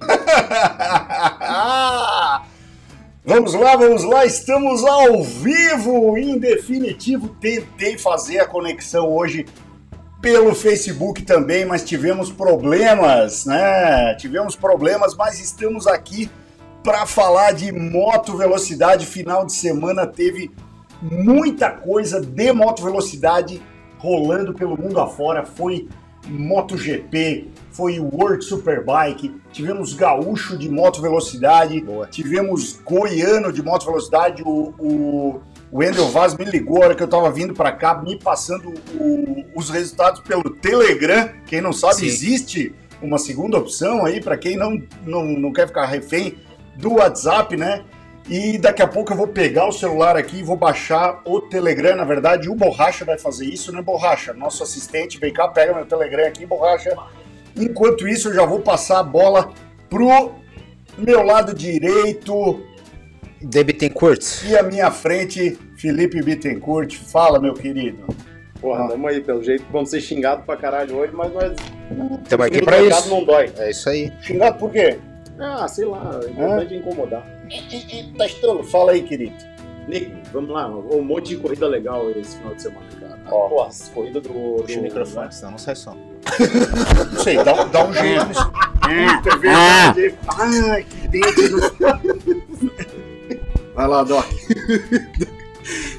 Vamos lá, vamos lá, estamos ao vivo, em definitivo. Tentei fazer a conexão hoje pelo Facebook também, mas tivemos problemas, né? Tivemos problemas, mas estamos aqui para falar de moto velocidade. Final de semana teve muita coisa de moto velocidade rolando pelo mundo afora. Foi MotoGP, foi o World Superbike, tivemos gaúcho de moto velocidade, Boa. tivemos goiano de moto velocidade, o, o, o Wendel Vaz me ligou a hora que eu tava vindo para cá, me passando o, os resultados pelo Telegram, quem não sabe, Sim. existe uma segunda opção aí para quem não, não, não quer ficar refém do WhatsApp, né? E daqui a pouco eu vou pegar o celular aqui e vou baixar o Telegram. Na verdade, o Borracha vai fazer isso, né, Borracha? Nosso assistente, vem cá, pega meu Telegram aqui, Borracha. Enquanto isso, eu já vou passar a bola pro meu lado direito. De Bittencourt. E a minha frente, Felipe Bittencourt. Fala, meu querido. Porra, tamo aí, pelo jeito vamos ser xingados pra caralho hoje, mas nós. Tamo aqui pra isso. não dói. É isso aí. Xingado por quê? Ah, sei lá, é importante é incomodar. Tá estranho, fala aí, querido. Nick, vamos lá, um monte de corrida legal esse final de semana, cara. Ó, Pô, as corridas do. Puxa o microfone, senão não sai som. Não sei, dá, dá um jeito nisso. Puta, é verdade. Ai, que dentro. Vai lá, Doc.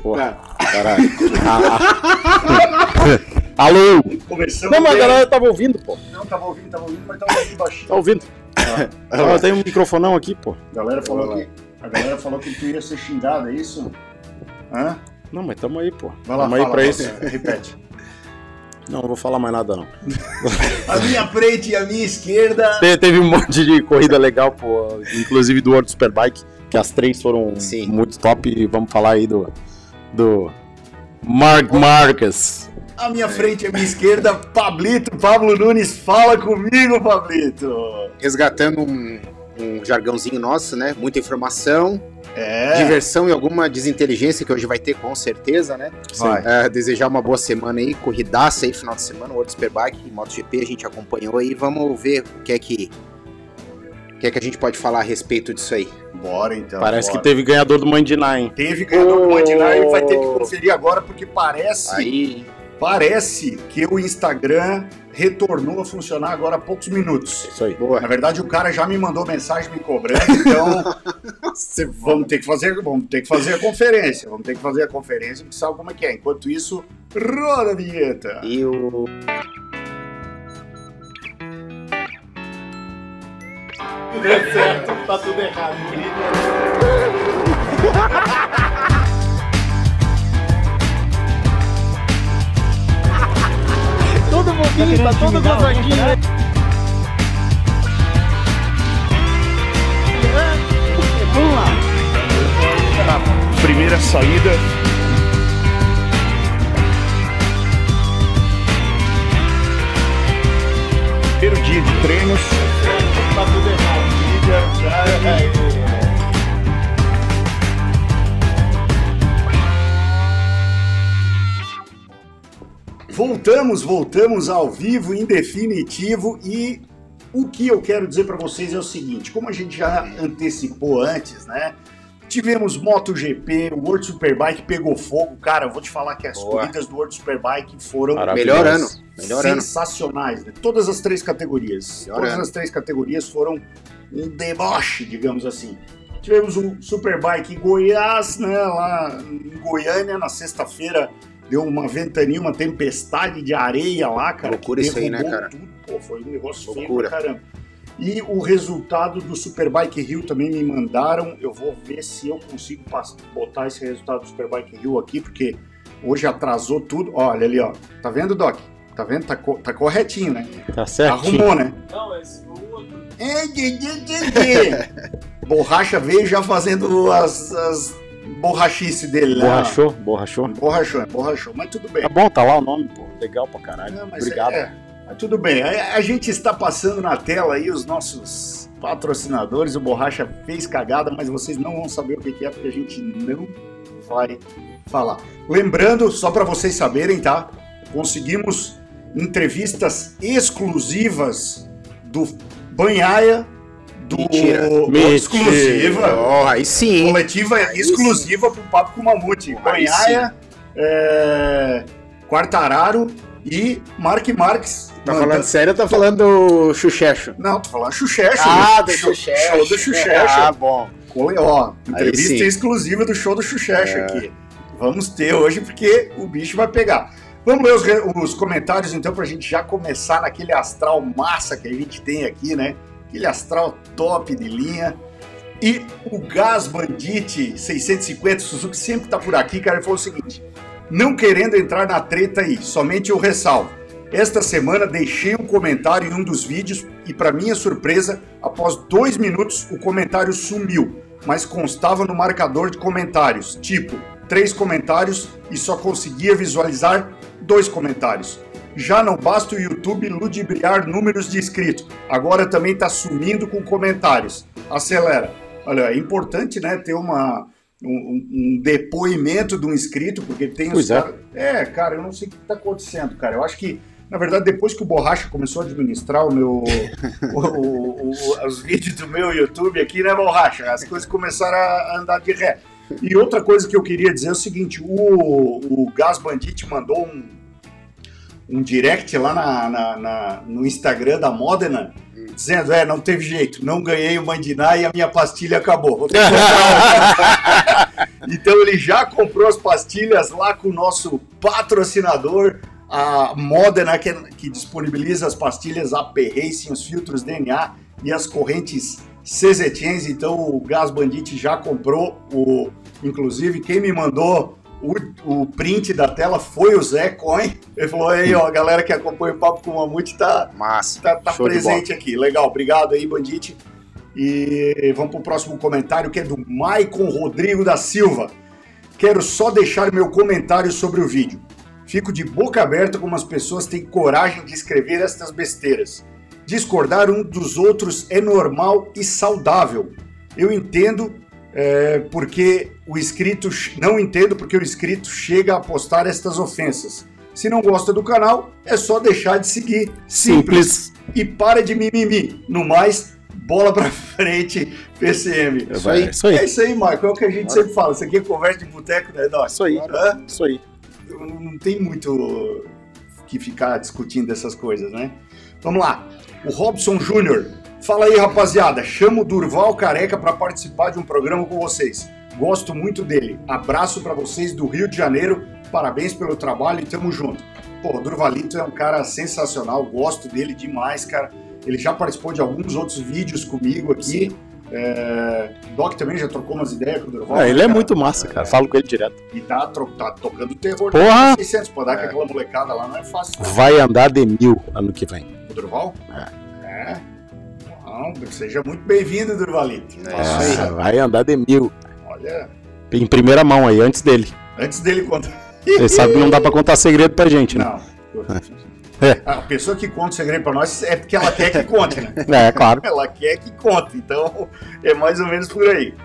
Porra, caralho. Alô? Começamos não, mas a galera tava ouvindo, pô. Não, tava ouvindo, tava ouvindo, mas tava ouvindo baixinho. Tá ouvindo. Ah, tem um microfonão aqui, pô. A galera falou que, a galera falou que tu ia ser xingado, é isso? Hã? Não, mas tamo aí, pô. Vai lá, tamo fala, aí pra isso. Repete. Não, não vou falar mais nada, não. a minha frente e a minha esquerda. Te, teve um monte de corrida legal, pô. Inclusive do World Superbike, que as três foram Sim. muito top. E vamos falar aí do. Do. Mark Marques. A minha frente a minha esquerda, Pablito, Pablo Nunes, fala comigo, Pablito. Resgatando um, um jargãozinho nosso, né? Muita informação, é. Diversão e alguma desinteligência que hoje vai ter, com certeza, né? Vai. É, desejar uma boa semana aí, corridaça aí, final de semana, World Superbike, MotoGP, a gente acompanhou aí. Vamos ver o que é que. O que é que a gente pode falar a respeito disso aí? Bora então. Parece bora. que teve ganhador do Mandinai, hein? Teve ganhador oh. do Mandinai e vai ter que conferir agora, porque parece. Aí. Parece que o Instagram retornou a funcionar agora há poucos minutos. Isso aí. Boa. Na verdade, o cara já me mandou mensagem me cobrando, então vamos ter que fazer, vamos ter que fazer a conferência, vamos ter que fazer a conferência, porque sabe como é que é. Enquanto isso, roda a vinheta. E o Tudo é certo, tá tudo errado. todo bobinho, tá todo gozadinho. Vamos lá. Primeira saída. Voltamos, voltamos ao vivo, em definitivo, e o que eu quero dizer para vocês é o seguinte: como a gente já antecipou antes, né? Tivemos MotoGP, o World Superbike pegou fogo. Cara, eu vou te falar que as Boa. corridas do World Superbike foram melhor ano. Melhor sensacionais. Né? Todas as três categorias. Melhor todas ano. as três categorias foram um deboche, digamos assim. Tivemos um Superbike em Goiás, né, lá em Goiânia, na sexta-feira deu uma ventania, uma tempestade de areia lá, cara. Loucura isso aí, né, cara? Tudo. Pô, foi um negócio Loucura. feio pra caramba. E o resultado do Superbike Rio também me mandaram. Eu vou ver se eu consigo botar esse resultado do Superbike Rio aqui, porque hoje atrasou tudo. Olha ali, ó. Tá vendo, Doc? Tá vendo? Tá, co tá corretinho, né? Tá certo. Arrumou, né? Não, esse foi o outro. Borracha veio já fazendo as, as borrachice dele lá. Borrachou? Borrachou? Borrachou, borrachou, mas tudo bem. Tá bom, tá lá o nome, pô. Legal pra caralho. Não, Obrigado. É, mas tudo bem. A, a, gente está passando na tela aí os nossos patrocinadores. O Borracha fez cagada, mas vocês não vão saber o que é, porque a gente não vai falar. Lembrando, só para vocês saberem, tá? Conseguimos entrevistas exclusivas do Banhaia, Do Mentira. Mentira. exclusiva. Oh, aí sim. Coletiva aí exclusiva sim. pro Papo com Mamute. Banhaia, é, Quartararo e Mark Marques. Tá manda... falando sério ou tá falando do Xuxexo? Não, tô falando Xuxexo. Ah, do Xuxexo. Show do Xuxexo. Ah, bom. Ó, entrevista exclusiva do show do Xuxexo é. aqui. Vamos ter hoje porque o bicho vai pegar. Vamos ler os, os comentários então pra gente já começar naquele astral massa que a gente tem aqui, né? Aquele astral top de linha. E o Gas Bandit 650 Suzuki sempre tá por aqui, cara. Ele falou o seguinte: não querendo entrar na treta aí, somente eu ressalvo. Esta semana deixei um comentário em um dos vídeos e, para minha surpresa, após dois minutos o comentário sumiu, mas constava no marcador de comentários, tipo três comentários e só conseguia visualizar dois comentários. Já não basta o YouTube ludibriar números de inscritos, agora também está sumindo com comentários. Acelera. Olha, é importante né, ter uma, um, um, depoimento de um inscrito, porque tem os. É. é, cara, eu não sei o que está acontecendo, cara. Eu acho que, na verdade, depois que o Borracha começou a administrar o meu, o, o, o, os vídeos do meu YouTube aqui, né, Borracha? As coisas começaram a andar de ré. E outra coisa que eu queria dizer é o seguinte: o, o Gas Bandit mandou um, um direct lá na, na, na, no Instagram da Modena dizendo, é, não teve jeito, não ganhei o Mandiná e a minha pastilha acabou. então ele já comprou as pastilhas lá com o nosso patrocinador, a Modena, que, que disponibiliza as pastilhas AP Racing, os filtros DNA e as correntes CZTs. Então o Gas Bandit já comprou, o, inclusive quem me mandou o, o print da tela foi o Zé Coin. Ele falou aí, ó, a galera que acompanha o Papo com o Mamute tá, Massa. tá, tá presente aqui. Legal, obrigado aí, Bandite. E vamos pro próximo comentário que é do Maicon Rodrigo da Silva. Quero só deixar meu comentário sobre o vídeo. Fico de boca aberta como as pessoas têm coragem de escrever estas besteiras. Discordar um dos outros é normal e saudável. Eu entendo é, porque o inscrito não entendo porque o inscrito chega a postar estas ofensas. Se não gosta do canal, é só deixar de seguir. Simples. Simples. E para de mimimi. No mais, bola pra frente, PCM. É isso aí. Isso aí. É isso aí, Marco. É o que a gente sempre fala. Isso aqui é conversa de boteco, né? Não, isso aí. Hã? Isso aí. Não tem muito que ficar discutindo essas coisas, né? Vamos lá. O Robson Júnior Fala aí, rapaziada. Chamo o Durval Careca para participar de um programa com vocês. Gosto muito dele. Abraço para vocês do Rio de Janeiro. Parabéns pelo trabalho e tamo junto. Pô, o Durvalito é um cara sensacional. Gosto dele demais, cara. Ele já participou de alguns outros vídeos comigo aqui. É... Doc também já trocou umas ideias com o Durval. É, ele é muito massa, cara. É... Falo com ele direto. E tá, tá tocando terror. Porra! 600 pra dar é. aquela molecada lá não é fácil. Não. Vai andar de mil ano que vem. O Durval? É. É. Não, seja muito bem-vindo, Durvalito. É aí. Vai andar de mil. Olha. Em primeira mão aí, antes dele. Antes dele contar. Você sabe que não dá pra contar segredo pra gente, né? Não. É. A pessoa que conta o segredo pra nós é porque ela quer que conte, né? É, claro. Ela quer que conte, então é mais ou menos por aí.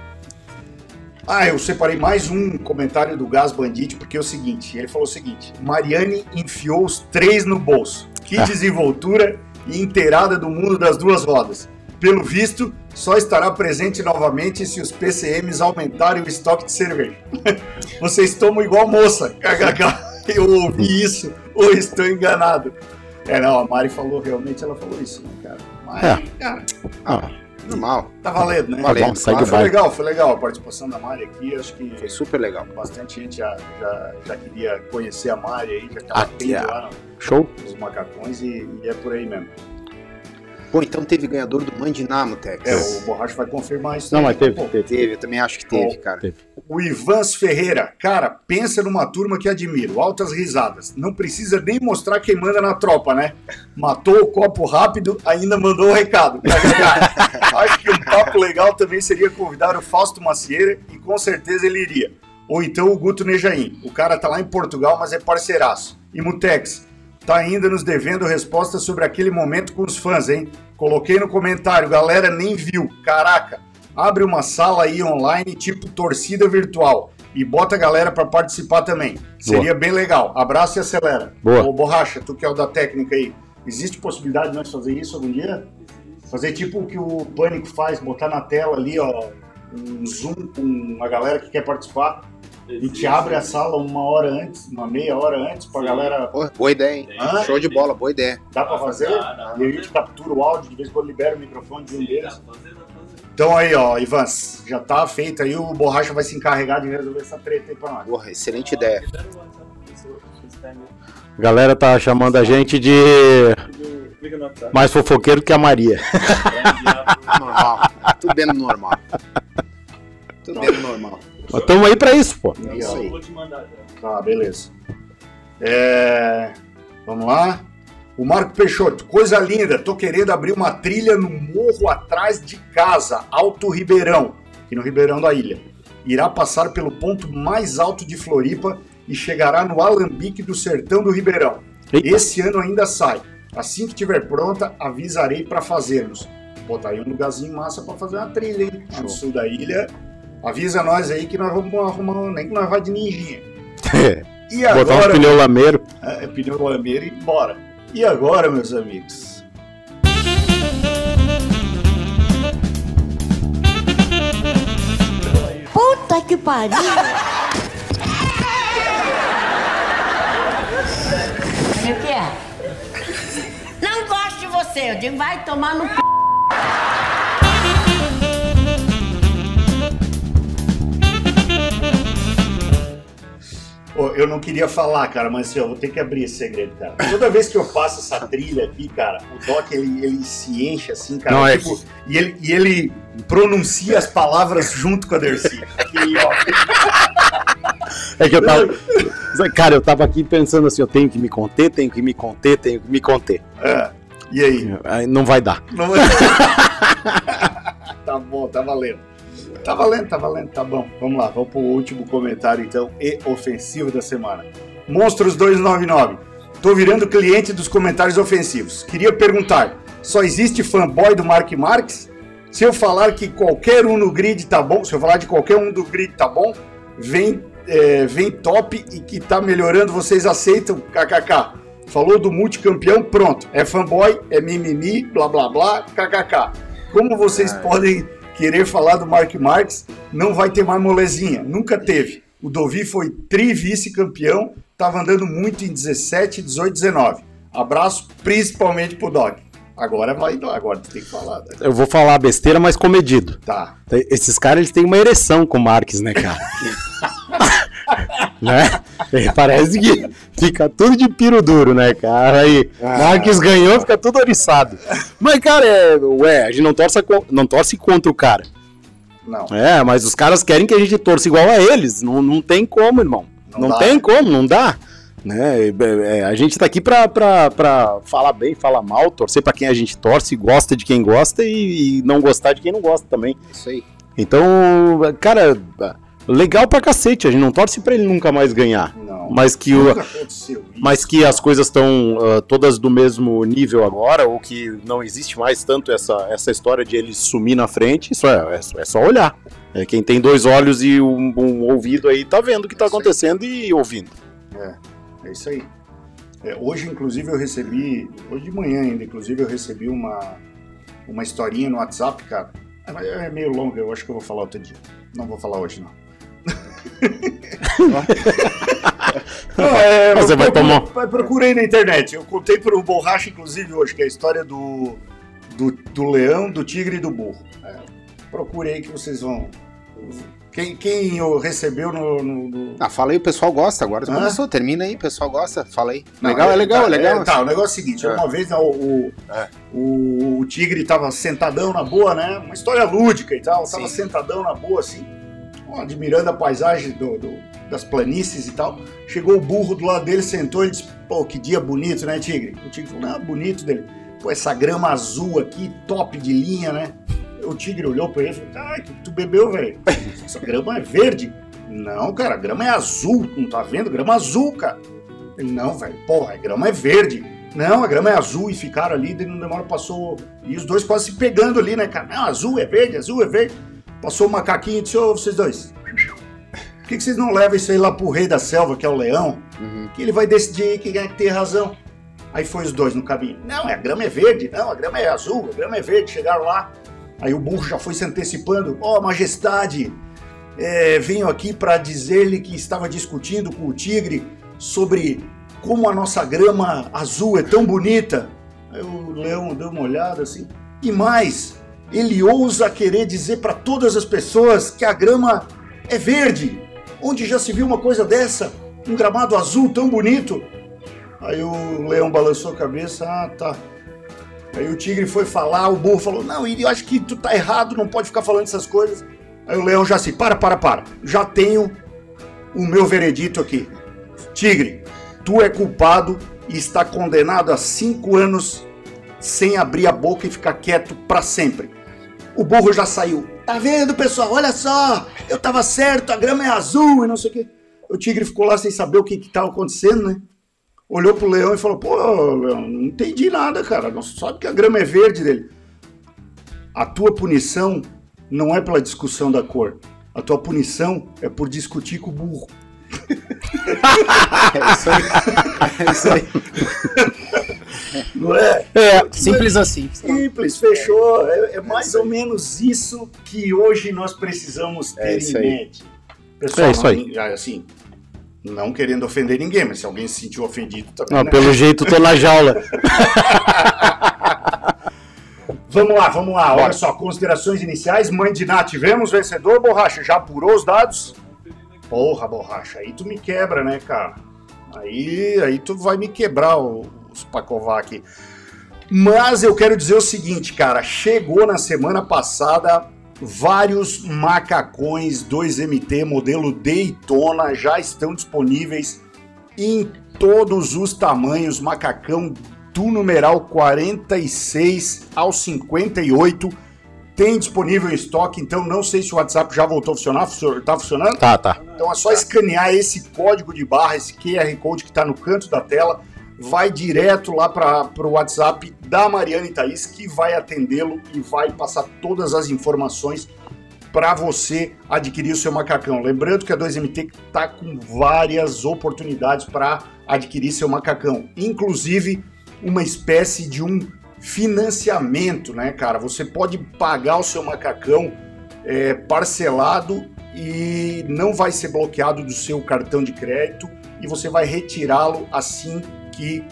Ah, eu separei mais um comentário do Gás Bandit, porque é o seguinte, ele falou o seguinte, Mariane enfiou os três no bolso. Que ah. desenvoltura e inteirada do mundo das duas rodas. Pelo visto, só estará presente novamente se os PCMs aumentarem o estoque de cerveja. Vocês tomam igual moça. Eu ouvi isso ou estou enganado? É, não, a Mari falou, realmente ela falou isso, né, cara? Mas, é. cara, ah, normal. Tá valendo, né? Valendo, tá bom, foi legal, foi legal a participação da Mari aqui, acho que... Foi super legal. Bastante gente já, já, já queria conhecer a Mari aí, já estava ah, lá Show. nos macacões e, e é por aí mesmo. Pô, então teve ganhador do Mandinamo, Tex. É, o Borracha vai confirmar isso. Não, mas teve, teve, teve. Eu também acho que teve, cara. Teve. O Ivans Ferreira. Cara, pensa numa turma que admiro. Altas risadas. Não precisa nem mostrar quem manda na tropa, né? Matou o copo rápido, ainda mandou o recado. acho que um papo legal também seria convidar o Fausto Macieira e com certeza ele iria. Ou então o Guto Nejaim. O cara tá lá em Portugal, mas é parceiraço. E Mutex, tá ainda nos devendo respostas sobre aquele momento com os fãs, hein? Coloquei no comentário, galera nem viu. Caraca, abre uma sala aí online tipo torcida virtual e bota a galera para participar também. Seria bem legal. Abraço e acelera. Boa. Ô, Borracha, tu que é o da técnica aí, existe possibilidade de nós fazer isso algum dia? Fazer tipo o que o Pânico faz, botar na tela ali, ó, um zoom com a galera que quer participar. A gente abre a sala uma hora antes, uma meia hora antes, pra Sim. galera. Pô, boa ideia, hein? Hã? Show de bola, boa ideia. Dá pra fazer? Dá, dá, e a gente captura o áudio, de vez em quando libera o microfone de um deles. Então aí, ó, Ivans, já tá feito aí, o Borracha vai se encarregar de resolver essa treta aí pra nós. Porra, excelente ideia. A galera tá chamando a gente de mais fofoqueiro que a Maria. normal. Tudo bem normal. Tudo bem normal. Nós estamos aí pra isso, pô. É isso aí. Tá, beleza. É... Vamos lá. O Marco Peixoto, coisa linda, tô querendo abrir uma trilha no morro atrás de casa, Alto Ribeirão, aqui no Ribeirão da Ilha. Irá passar pelo ponto mais alto de Floripa e chegará no Alambique do Sertão do Ribeirão. Eita. Esse ano ainda sai. Assim que estiver pronta, avisarei para fazermos. Botar aí um lugarzinho massa para fazer uma trilha, hein? No sul da ilha. Avisa nós aí que nós vamos arrumar, nem que nós vá de ninjinha. e agora, Botar um pneu lameiro. É, pneu lameiro e bora. E agora, meus amigos? Puta que pariu! O que é? Não gosto de você, eu digo, vai tomar no c... eu não queria falar, cara, mas assim, eu vou ter que abrir esse segredo, cara. Toda vez que eu passo essa trilha aqui, cara, o Doc ele, ele se enche assim, cara. Não, é tipo, é... e, ele, e ele pronuncia as palavras junto com a Dercy. Ó. É que eu tava. Cara, eu tava aqui pensando assim, eu tenho que me conter, tenho que me conter, tenho que me conter. É. E aí? Não vai dar. Não vai dar. tá bom, tá valendo. Tá valendo, tá valendo, tá bom. Vamos lá, vamos pro último comentário então e ofensivo da semana. Monstros 299. Tô virando cliente dos comentários ofensivos. Queria perguntar: só existe fanboy do Mark Marques? Se eu falar que qualquer um no grid tá bom, se eu falar de qualquer um do grid tá bom, vem, é, vem top e que tá melhorando, vocês aceitam? KKK. Falou do multicampeão, pronto. É fanboy, é mimimi, blá blá blá, KKK. Como vocês podem querer falar do Mark Marques, não vai ter mais molezinha. Nunca teve. O Dovi foi tri-vice-campeão, estava andando muito em 17, 18, 19. Abraço principalmente pro Doc. Agora vai, agora tu tem que falar. Né? Eu vou falar besteira, mas comedido. Tá. Esses caras eles têm uma ereção com o Marques, né, cara? né? Parece que fica tudo de piro duro, né, cara? Aí, ah. Marques ganhou, fica tudo oriçado. Mas, cara, é, ué, a gente não torce, não torce contra o cara. Não. É, mas os caras querem que a gente torça igual a eles. Não, não tem como, irmão. Não, não tem como, não dá. Né? É, a gente tá aqui pra, pra, pra falar bem, falar mal, torcer para quem a gente torce, gosta de quem gosta e, e não gostar de quem não gosta também. Isso aí. Então, cara, legal pra cacete. A gente não torce pra ele nunca mais ganhar. Não. Mas que, o, mas que as coisas estão uh, todas do mesmo nível agora, ou que não existe mais tanto essa, essa história de ele sumir na frente, isso é, é, é só olhar. É, quem tem dois olhos e um, um, ouvido aí tá vendo o que tá acontecendo e ouvindo. É, é isso aí. É, hoje, inclusive, eu recebi, hoje de manhã ainda, inclusive, eu recebi uma, uma historinha no WhatsApp, cara. É, é meio longa, eu acho que eu vou falar outro dia. Não vou falar hoje, não, é, Você vai tomar. Procurei na internet. Eu contei por um borracha, inclusive, hoje, que é a história do, do, do leão, do tigre e do burro. É, procure aí que vocês vão. Quem, quem recebeu no, no, no... Ah, fala aí, o pessoal gosta agora. Começou, termina aí, o pessoal gosta. Fala aí. Não, legal, é, é legal, tá, é legal. É, tá, o negócio é o seguinte: é. uma vez o, o, é. o, o, tigre tava sentadão na boa, né? Uma história lúdica e tal. Tava Sim. sentadão na boa, assim admirando a paisagem do, do, das planícies e tal. Chegou o burro do lado dele, sentou e disse: Pô, que dia bonito, né, Tigre? O Tigre falou: Não, bonito dele. Pô, essa grama azul aqui, top de linha, né? O Tigre olhou pra ele e falou: Ah, que tu bebeu, velho? Essa grama é verde. Não, cara, a grama é azul, não tá vendo? Grama azul, cara. Ele, não, velho, porra, a grama é verde. Não, a grama é azul e ficaram ali, daí não demora, passou. E os dois quase se pegando ali, né, cara? Não, azul é verde, azul é verde. Passou o macaquinho e disse: Ô, vocês dois, por que, que, vocês não levam isso aí lá pro rei da selva, que é o leão? Uhum. Que ele vai decidir quem é que tem razão. Aí foi os dois no caminho. Não, a grama é verde, não, a grama é azul, a grama é verde. Chegaram lá, aí o burro já foi se antecipando. Ó, oh, majestade, é, venho aqui para dizer-lhe que estava discutindo com o tigre sobre como a nossa grama azul é tão bonita. Aí o leão deu uma olhada assim. E mais, ele ousa querer dizer para todas as pessoas que a grama é verde. Onde já se viu uma coisa dessa? Um gramado azul tão bonito? Aí o leão balançou a cabeça. Ah, tá. Aí o tigre foi falar, o burro falou: Não, eu acho que tu tá errado, não pode ficar falando essas coisas. Aí o leão já assim: Para, para, para. Já tenho o meu veredito aqui. Tigre, tu é culpado e está condenado a cinco anos sem abrir a boca e ficar quieto para sempre. O burro já saiu. Tá vendo, pessoal? Olha só, eu tava certo, a grama é azul e não sei o quê. O tigre ficou lá sem saber o que que tava acontecendo, né? Olhou pro leão e falou: Pô, leão, não entendi nada, cara. Não sabe que a grama é verde dele. A tua punição não é pela discussão da cor. A tua punição é por discutir com o burro. é isso aí. É isso aí. Não é? é simples assim. Simples, fechou. É, é mais ou menos isso que hoje nós precisamos ter é em mente. Pessoal, é isso aí. assim, não querendo ofender ninguém, mas se alguém se sentiu ofendido também. Não, né? Pelo jeito, tô na jaula. vamos lá, vamos lá. Olha só, considerações iniciais. Mãe de Ná, tivemos vencedor, Borracha? Já apurou os dados? Porra, Borracha, aí tu me quebra, né, cara? Aí, aí tu vai me quebrar os Pacovac. Mas eu quero dizer o seguinte, cara, chegou na semana passada vários macacões 2MT modelo Daytona já estão disponíveis em todos os tamanhos, macacão do numeral 46 ao 58 tem disponível em estoque, então não sei se o WhatsApp já voltou a funcionar. Tá funcionando? Tá, tá. Então é só escanear esse código de barra, esse QR Code que está no canto da tela vai direto lá para o WhatsApp da Mariana e Thaís, que vai atendê-lo e vai passar todas as informações para você adquirir o seu macacão. Lembrando que a 2MT está com várias oportunidades para adquirir seu macacão, inclusive uma espécie de um financiamento, né, cara? Você pode pagar o seu macacão é, parcelado e não vai ser bloqueado do seu cartão de crédito e você vai retirá-lo assim que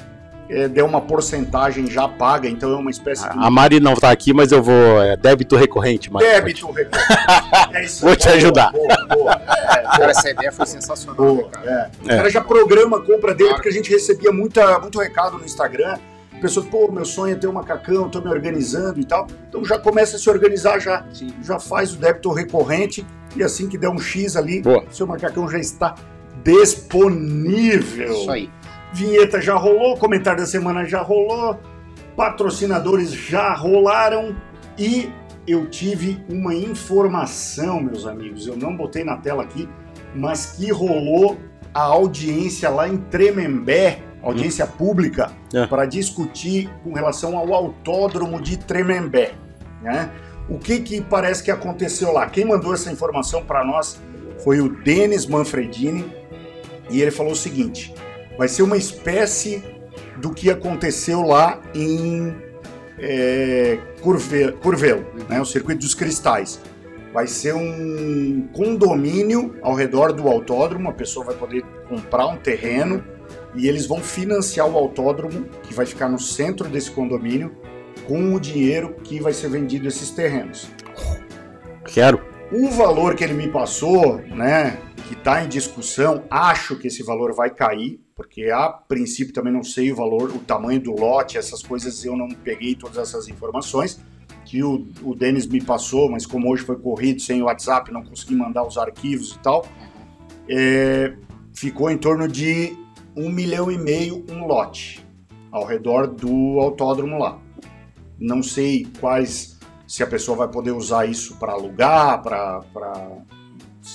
é, der uma porcentagem já paga, então é uma espécie de... A Mari não está aqui, mas eu vou. É, débito recorrente, Mari. Débito recorrente. É isso, vou te boa, ajudar. Boa, boa. É, cara, essa ideia foi sensacional. Boa, cara. É. O cara já programa a compra dele, porque a gente recebia muita, muito recado no Instagram. Pessoas, pô, meu sonho é ter um macacão, estou me organizando e tal. Então já começa a se organizar já. Sim. Já faz o débito recorrente e assim que der um X ali, Boa. seu macacão já está disponível. Isso aí. Vinheta já rolou, comentário da semana já rolou, patrocinadores já rolaram e eu tive uma informação, meus amigos. Eu não botei na tela aqui, mas que rolou a audiência lá em Tremembé, audiência pública, é. para discutir com relação ao autódromo de Tremembé. Né? O que, que parece que aconteceu lá? Quem mandou essa informação para nós foi o Denis Manfredini e ele falou o seguinte: vai ser uma espécie do que aconteceu lá em é, Curve, Curvelo, né, o Circuito dos Cristais. Vai ser um condomínio ao redor do autódromo, a pessoa vai poder comprar um terreno e eles vão financiar o autódromo, que vai ficar no centro desse condomínio, com o dinheiro que vai ser vendido esses terrenos. Quero. O valor que ele me passou, né, que está em discussão, acho que esse valor vai cair, porque a princípio também não sei o valor, o tamanho do lote, essas coisas eu não peguei todas essas informações que o, o Denis me passou, mas como hoje foi corrido sem o WhatsApp, não consegui mandar os arquivos e tal, é, ficou em torno de um milhão e meio um lote ao redor do autódromo lá. Não sei quais, se a pessoa vai poder usar isso para alugar, para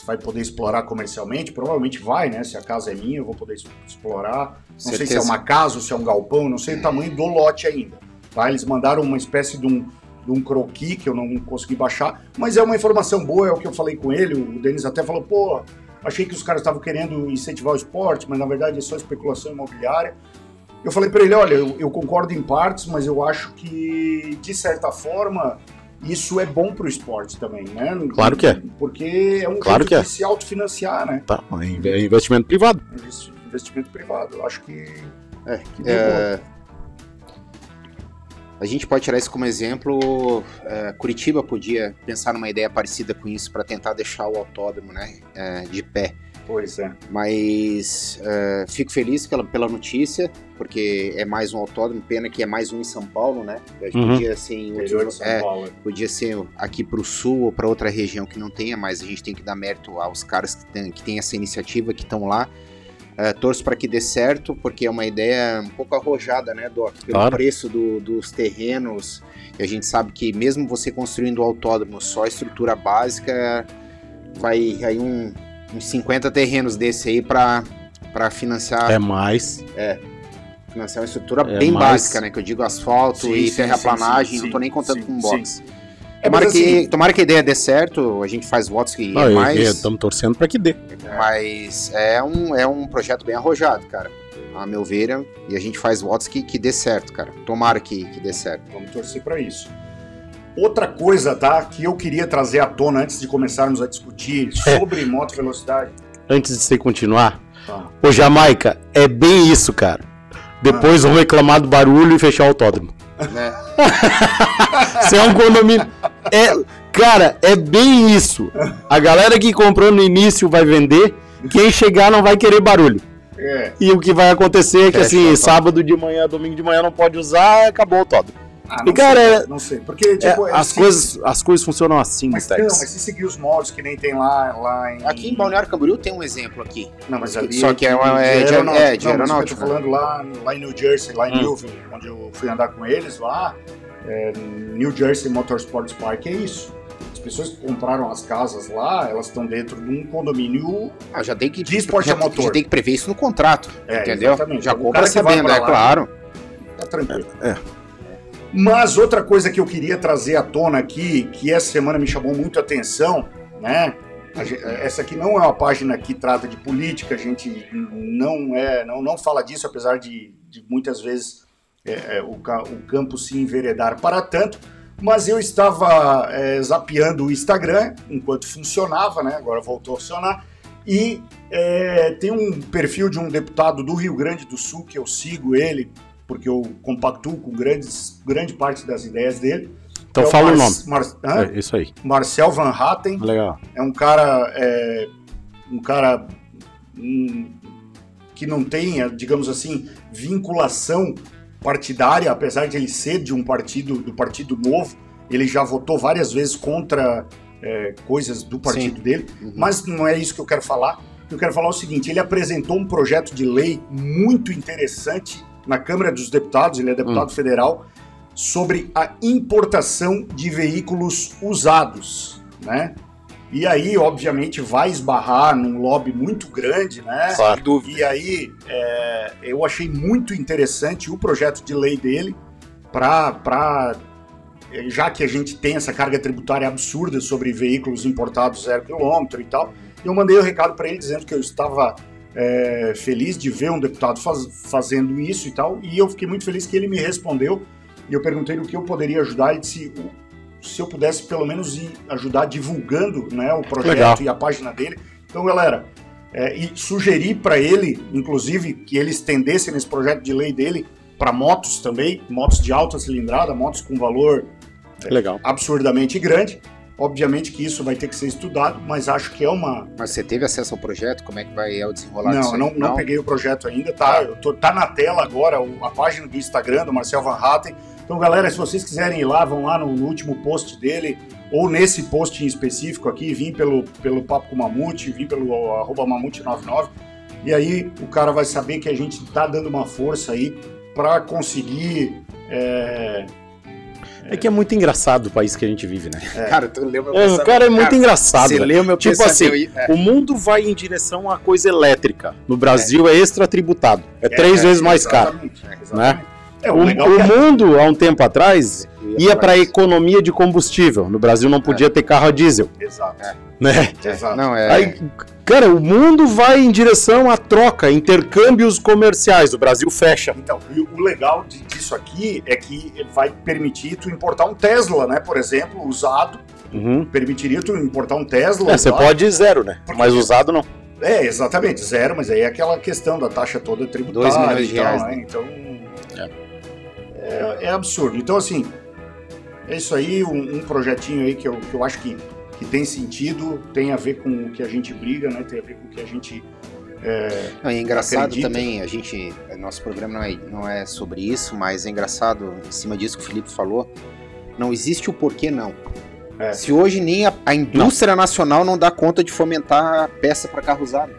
vai poder explorar comercialmente, provavelmente vai, né? Se a casa é minha, eu vou poder explorar. Não Certeza. sei se é uma casa ou se é um galpão, não sei o tamanho do lote ainda. Tá? Eles mandaram uma espécie de um, de um croquis que eu não consegui baixar, mas é uma informação boa, é o que eu falei com ele. O Denis até falou, pô, achei que os caras estavam querendo incentivar o esporte, mas na verdade é só especulação imobiliária. Eu falei para ele, olha, eu, eu, concordo em partes, mas eu acho que, de certa forma, isso é bom para o esporte também, né? Claro que é. Porque é um claro jeito que é. de se autofinanciar, né? Tá, é investimento privado. Investimento privado, eu acho que... É, que é... A gente pode tirar isso como exemplo. É, Curitiba podia pensar numa ideia parecida com isso para tentar deixar o autódromo né, é, de pé. Pois é. Mas uh, fico feliz pela, pela notícia, porque é mais um autódromo, pena que é mais um em São Paulo, né? Uhum. Podia ser em outros, é, podia ser aqui para o sul ou para outra região que não tenha, mas a gente tem que dar mérito aos caras que têm que tem essa iniciativa, que estão lá. Uh, torço para que dê certo, porque é uma ideia um pouco arrojada, né, Doc? Pelo claro. preço do, dos terrenos, e a gente sabe que mesmo você construindo o autódromo só a estrutura básica, vai aí um, uns 50 terrenos desse aí para financiar. É mais. É. Financiar uma estrutura é bem mais... básica, né? Que eu digo asfalto sim, e sim, terraplanagem, sim, não tô nem contando com box. Tomara, é, que, assim... tomara que a ideia dê certo, a gente faz votos que não, é mais. Estamos torcendo para que dê. Mas é um, é um projeto bem arrojado, cara. A meu ver, e a gente faz votos que, que dê certo, cara. Tomara que, que dê certo. Vamos torcer para isso. Outra coisa, tá, que eu queria trazer à tona antes de começarmos a discutir sobre moto velocidade. Antes de você continuar, tá. ô Jamaica, é bem isso, cara. Depois ah. vão reclamar do barulho e fechar o autódromo. É. Você é um condomínio. É, cara, é bem isso. A galera que comprou no início vai vender, quem chegar não vai querer barulho. É. E o que vai acontecer é que, assim, sábado de manhã, domingo de manhã não pode usar, acabou o autódromo. Ah, e, cara, sei, não sei. Porque, tipo, é, as, coisas, as coisas funcionam assim, mas, não, mas se seguir os moldes que nem tem lá, lá em. Aqui em Balneário Camboriú tem um exemplo aqui. Não, mas ali. Só que é, uma, é, de, aeronáutica. É, de aeronáutica. eu tô falando lá, lá em New Jersey, lá em hum. Newville, onde eu fui andar com eles lá. É, New Jersey Motorsports Park é isso. As pessoas que compraram as casas lá, elas estão dentro de um condomínio ah, já tem que, de esporte já, a motor. Já tem que prever isso no contrato, é, entendeu? Exatamente. Já compra sabendo, é claro. Tá tranquilo. É. Mas outra coisa que eu queria trazer à tona aqui, que essa semana me chamou muito a atenção, né? Essa aqui não é uma página que trata de política, a gente não é, não, não fala disso, apesar de, de muitas vezes é, o, o, campo se enveredar para tanto. Mas eu estava é, zapeando o Instagram enquanto funcionava, né? Agora voltou a funcionar. E é, tem um perfil de um deputado do Rio Grande do Sul que eu sigo ele, porque eu compactuo com grandes, grande parte das ideias dele. Então é fala o, Mar o nome. Mar é, isso aí. Marcel Van Hatten. Legal. É um cara, é, um cara um, que não tem, digamos assim, vinculação partidária, apesar de ele ser de um partido, do Partido Novo. Ele já votou várias vezes contra é, coisas do partido Sim. dele, uhum. mas não é isso que eu quero falar. Eu quero falar o seguinte: ele apresentou um projeto de lei muito interessante na Câmara dos Deputados, ele é deputado hum. federal, sobre a importação de veículos usados, né? E aí, obviamente, vai esbarrar num lobby muito grande, né? Claro. E aí, é, eu achei muito interessante o projeto de lei dele para já que a gente tem essa carga tributária absurda sobre veículos importados zero quilômetro e tal, eu mandei o um recado para ele dizendo que eu estava é, feliz de ver um deputado faz, fazendo isso e tal, e eu fiquei muito feliz que ele me respondeu, e eu perguntei no que eu poderia ajudar, ele disse se eu pudesse pelo menos ir ajudar divulgando né, o projeto Legal. e a página dele. Então, galera, é, e sugeri para ele, inclusive, que ele estendesse nesse projeto de lei dele para motos também, motos de alta cilindrada, motos com valor é, absurdamente grande. Obviamente que isso vai ter que ser estudado, mas acho que é uma. Mas você teve acesso ao projeto? Como é que vai é o desenrolar Não, não, não, não peguei o projeto ainda, tá? Eu tô, tá na tela agora a página do Instagram do Marcel Van Hatten. Então, galera, se vocês quiserem ir lá, vão lá no, no último post dele, ou nesse post em específico aqui, vim pelo, pelo Papo com Mamute, vim pelo arroba Mamute99. E aí o cara vai saber que a gente tá dando uma força aí para conseguir. É, é que é muito engraçado o país que a gente vive, né? É. Cara, tu leu meu é, O cara é muito cara, engraçado. Você leu meu Tipo assim, é. o mundo vai em direção a coisa elétrica. No Brasil é, é extra tributado. É, três vezes mais caro. Né? É, o, o, o mundo, há um tempo atrás, ia para economia de combustível. No Brasil não podia é. ter carro a diesel. Exato. É. Né? Exato. Não, é... Aí, cara, o mundo vai em direção à troca, intercâmbios comerciais. O Brasil fecha. Então, o legal disso aqui é que vai permitir tu importar um Tesla, né? Por exemplo, usado. Uhum. Permitiria tu importar um Tesla. É, você pode zero, né? Porque... Mas usado não. É, exatamente, zero, mas aí é aquela questão da taxa toda tributária. 2 milhões de reais, né? né? Então. É. é. É, absurdo. Então, assim, é isso aí, um, um, projetinho aí que eu, que eu acho que, que tem sentido, tem a ver com o que a gente briga, né? Tem a ver com o que a gente. É, não, é engraçado acredita. também, a gente. Nosso programa não é, não é sobre isso, mas é engraçado, em cima disso que o Felipe falou, não existe o porquê não. É. Se hoje nem a, a indústria não. nacional não dá conta de fomentar peça para carro usado.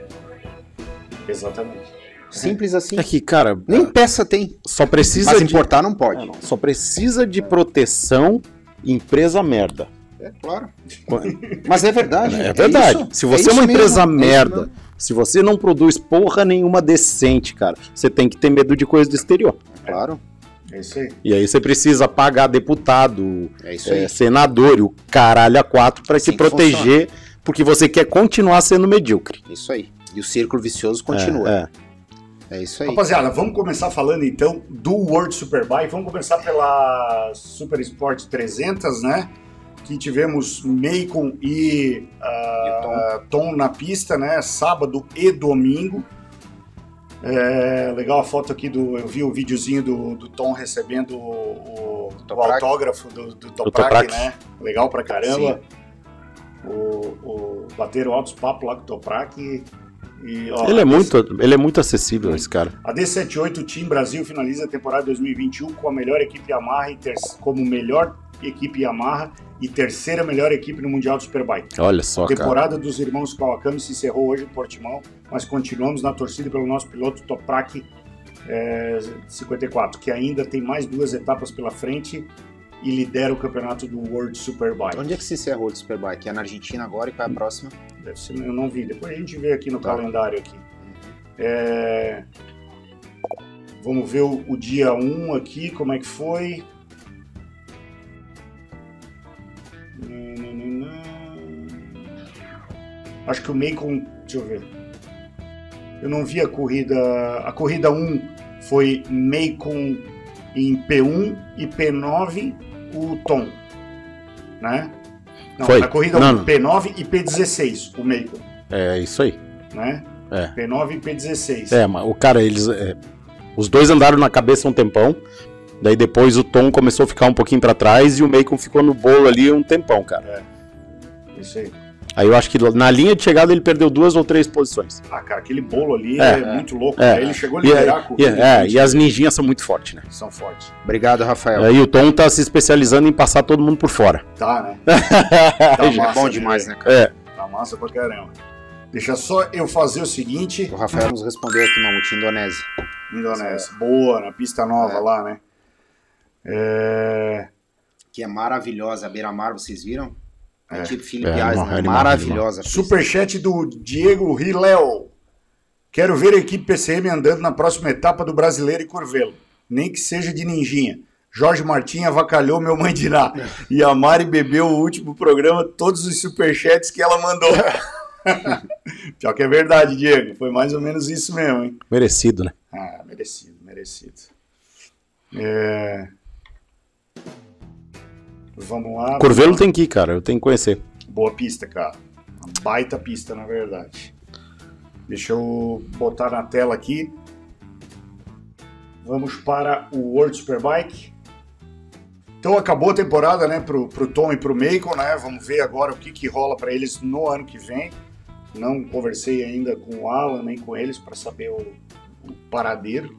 Exatamente. Simples assim. É que, cara. Nem peça tem. Só precisa. Mas de... importar não pode. É, não. Só precisa de proteção empresa merda. É, claro. Mas é verdade. É, é verdade. se você é, uma empresa mesmo, é merda, se você não produz porra nenhuma decente, cara, você tem que ter medo de coisa do exterior. Claro. É isso aí. E aí você precisa pagar deputado, é é, senador e o caralho a quatro para assim se proteger, porque você quer continuar sendo medíocre. Isso aí. E o círculo vicioso continua. É, é. isso aí. Rapaziada, vamos começar falando então do World Superbike. Vamos começar pela Super Sport 300, né? Que tivemos Macon e, uh, e Tom. Tom na pista, né? Sábado e domingo. É, legal a foto aqui do. Eu vi o videozinho do, do Tom recebendo o, o, o autógrafo do, do Toprak, né? Legal pra caramba. O, o, bateram altos papos lá com o Toprak. E, e, ó, ele, é muito, ele é muito acessível, esse cara. A D78 Team Brasil finaliza a temporada 2021 com a melhor equipe Yamaha como melhor equipe Yamaha e terceira melhor equipe no Mundial de Superbike. Olha só, A temporada cara. dos irmãos Kawakami se encerrou hoje em Portimão, mas continuamos na torcida pelo nosso piloto Toprak é, 54, que ainda tem mais duas etapas pela frente e lidera o campeonato do World Superbike. Onde é que se encerra o Superbike? É na Argentina agora e qual é a próxima? Deve ser, eu não vi. Depois a gente vê aqui no tá. calendário aqui. É... Vamos ver o, o dia 1 aqui, como é que foi. Acho que o Macon. Deixa eu ver. Eu não vi a corrida. A corrida 1 foi Macon em P1 e P9 o Tom. Né? Não, foi. a corrida não, 1, não. P9 e P16, o Macon. É isso aí. Né? É. P9 e P16. É, mas o cara, eles. É, os dois andaram na cabeça um tempão. Daí depois o Tom começou a ficar um pouquinho para trás e o Macon ficou no bolo ali um tempão, cara. É. Isso aí. Aí eu acho que na linha de chegada ele perdeu duas ou três posições. Ah, cara, aquele bolo ali é, é muito louco. É, né? Ele chegou a liderar a corrida. É, e as ninjinhas são muito fortes, né? São fortes. Obrigado, Rafael. Aí o Tom tá se especializando em passar todo mundo por fora. Tá, né? tá é massa, bom demais, né, cara? É. Tá massa pra caramba. Deixa só eu fazer o seguinte. O Rafael nos respondeu aqui, Mamute, Indonésia. Indonésia. Boa, na pista nova é. lá, né? É... Que é maravilhosa. A beira-mar, vocês viram? É, tipo Felipe é, Eisner, maravilhosa. Superchat do Diego Riléo. Quero ver a equipe PCM andando na próxima etapa do Brasileiro e Curvelo. Nem que seja de ninjinha. Jorge Martins avacalhou meu mãe dirá. E a Mari bebeu o último programa, todos os superchats que ela mandou. Pior que é verdade, Diego. Foi mais ou menos isso mesmo, hein? Merecido, né? Ah, merecido, merecido. É... Vamos lá. Curvelo tem que ir, cara. Eu tenho que conhecer. Boa pista, cara. Uma baita pista, na verdade. Deixa eu botar na tela aqui. Vamos para o World Superbike. Então acabou a temporada, né, pro, pro Tom e pro Macon, né? Vamos ver agora o que, que rola para eles no ano que vem. Não conversei ainda com o Alan nem com eles para saber o, o paradeiro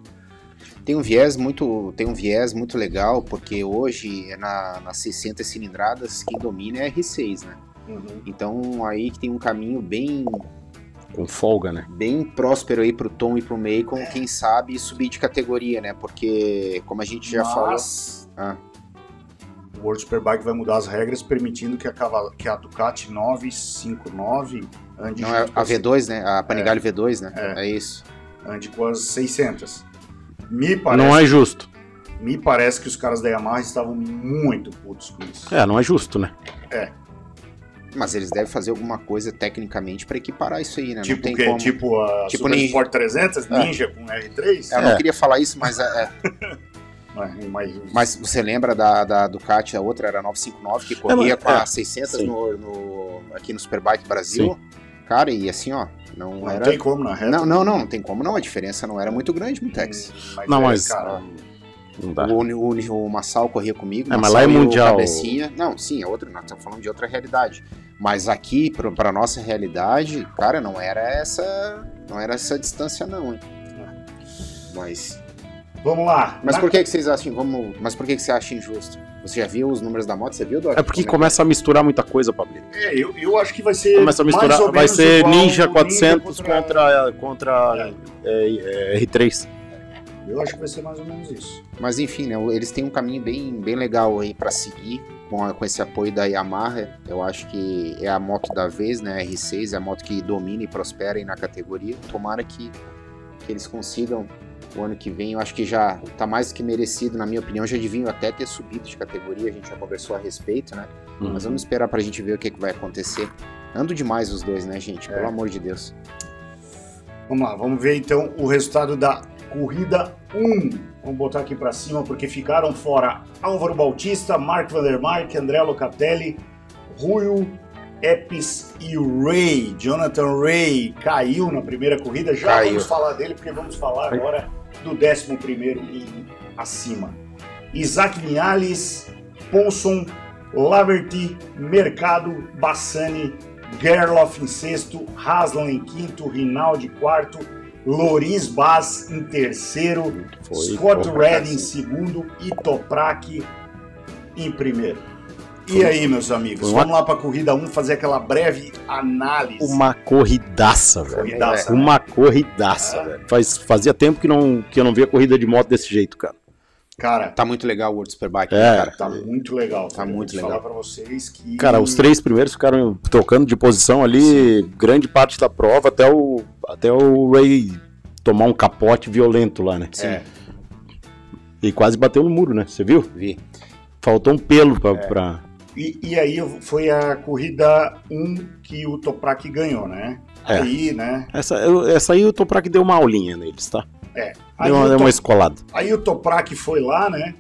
tem um viés muito tem um viés muito legal porque hoje é na, nas 600 cilindradas quem domina é R6 né uhum. então aí que tem um caminho bem com folga né bem próspero aí pro Tom e pro Macon é. quem sabe subir de categoria né porque como a gente já Mas... falou ah. o World Superbike vai mudar as regras permitindo que a, que a Ducati 959 ande não é a V2 né a Panigale é. V2 né é. é isso ande com as 600 me parece. Não é justo. Me parece que os caras da Yamaha estavam muito putos com isso. É, não é justo, né? Mas eles devem fazer alguma coisa tecnicamente pra equiparar isso aí, né? Tipo não tem o quê? como. Tipo a Tipo Super Ninja. Sport 300, É. Ninja com R3? Eu não É. queria falar isso, mas, é, é. Mas, mas, mas você lembra da, da Ducati, a outra era a 959, que corria mas- com a é, 600 sim. no, no- aqui no Superbike Brasil? Cara, e assim, ó, não, não era... tem como na reta. Não, não, não, não tem como não, a diferença não era muito grande, Mutex. Mas Não, é, mas- cara, Não dá. O, o, o Massal corria comigo. É, mas Massal lá é mundial. Cabecinha. Não, sim, é outro. Nós estamos falando de outra realidade. Mas aqui, pra, pra nossa realidade, cara, não era essa. Não era essa distância, não, hein? Mas. vamos lá. Mas Na- por que, que vocês acham. Vamos, mas por que, que você acha injusto? Você já viu os números da moto? Você viu? É porque Como começa a misturar muita coisa, Pablito. É, eu, eu acho que vai ser. Começa a mais misturar. ou Vai menos ser Ninja o 400 contra, contra é, é, R3. Eu acho que vai ser mais ou menos isso. Mas enfim, né? Eles têm um caminho bem, bem legal aí pra seguir com, a- com esse apoio da Yamaha. Eu acho que é a moto da vez, né? A R6 é a moto que domina e prospera aí na categoria. Tomara que, que eles consigam o ano que vem. Eu acho que já tá mais do que merecido, na minha opinião. Já deviam até ter subido de categoria. A gente já conversou a respeito, né? Uhum. Mas vamos esperar pra gente ver o que, que vai acontecer. Ando demais os dois, né, gente? Pelo É. amor de Deus. Vamos lá, vamos ver então o resultado da corrida 1. Vamos botar aqui para cima porque ficaram fora Álvaro Bautista, Mark Vandermark, André Locatelli, Rui Epis e Ray. Jonathan Ray caiu na primeira corrida. Já Caiu. vamos falar dele porque vamos falar agora do 11 e acima. Isaac Vinhales, Ponson, Laverty, Mercado, Bassani, Gerloff em sexto, Haslam em quinto, Rinaldi em quarto, Loris Baz em terceiro, Foi Scott Red em segundo e Toprak em primeiro. E aí, meus amigos, uma- vamos lá para a corrida 1 fazer aquela breve análise. Uma corridaça, velho. corridaça. Uma corridaça, É. velho. Faz, fazia tempo que, não, que eu não via corrida de moto desse jeito, cara. Cara, Tá muito legal o World Superbike, É. né, cara? tá muito legal. Tá Eu muito vou legal. falar para vocês que Cara, os três primeiros ficaram trocando de posição ali grande parte da prova até o, até o Ray tomar um capote violento lá, né? Sim. É. E quase bateu no muro, né? Você viu? Vi. Faltou um pelo É. pra. E, e aí foi a corrida 1 que o Toprak ganhou, né? É. Aí, né? Essa, essa aí o Toprak deu uma aulinha neles, tá? É. Aí, Deu uma, deu uma escolada. aí o Toprak foi lá, né?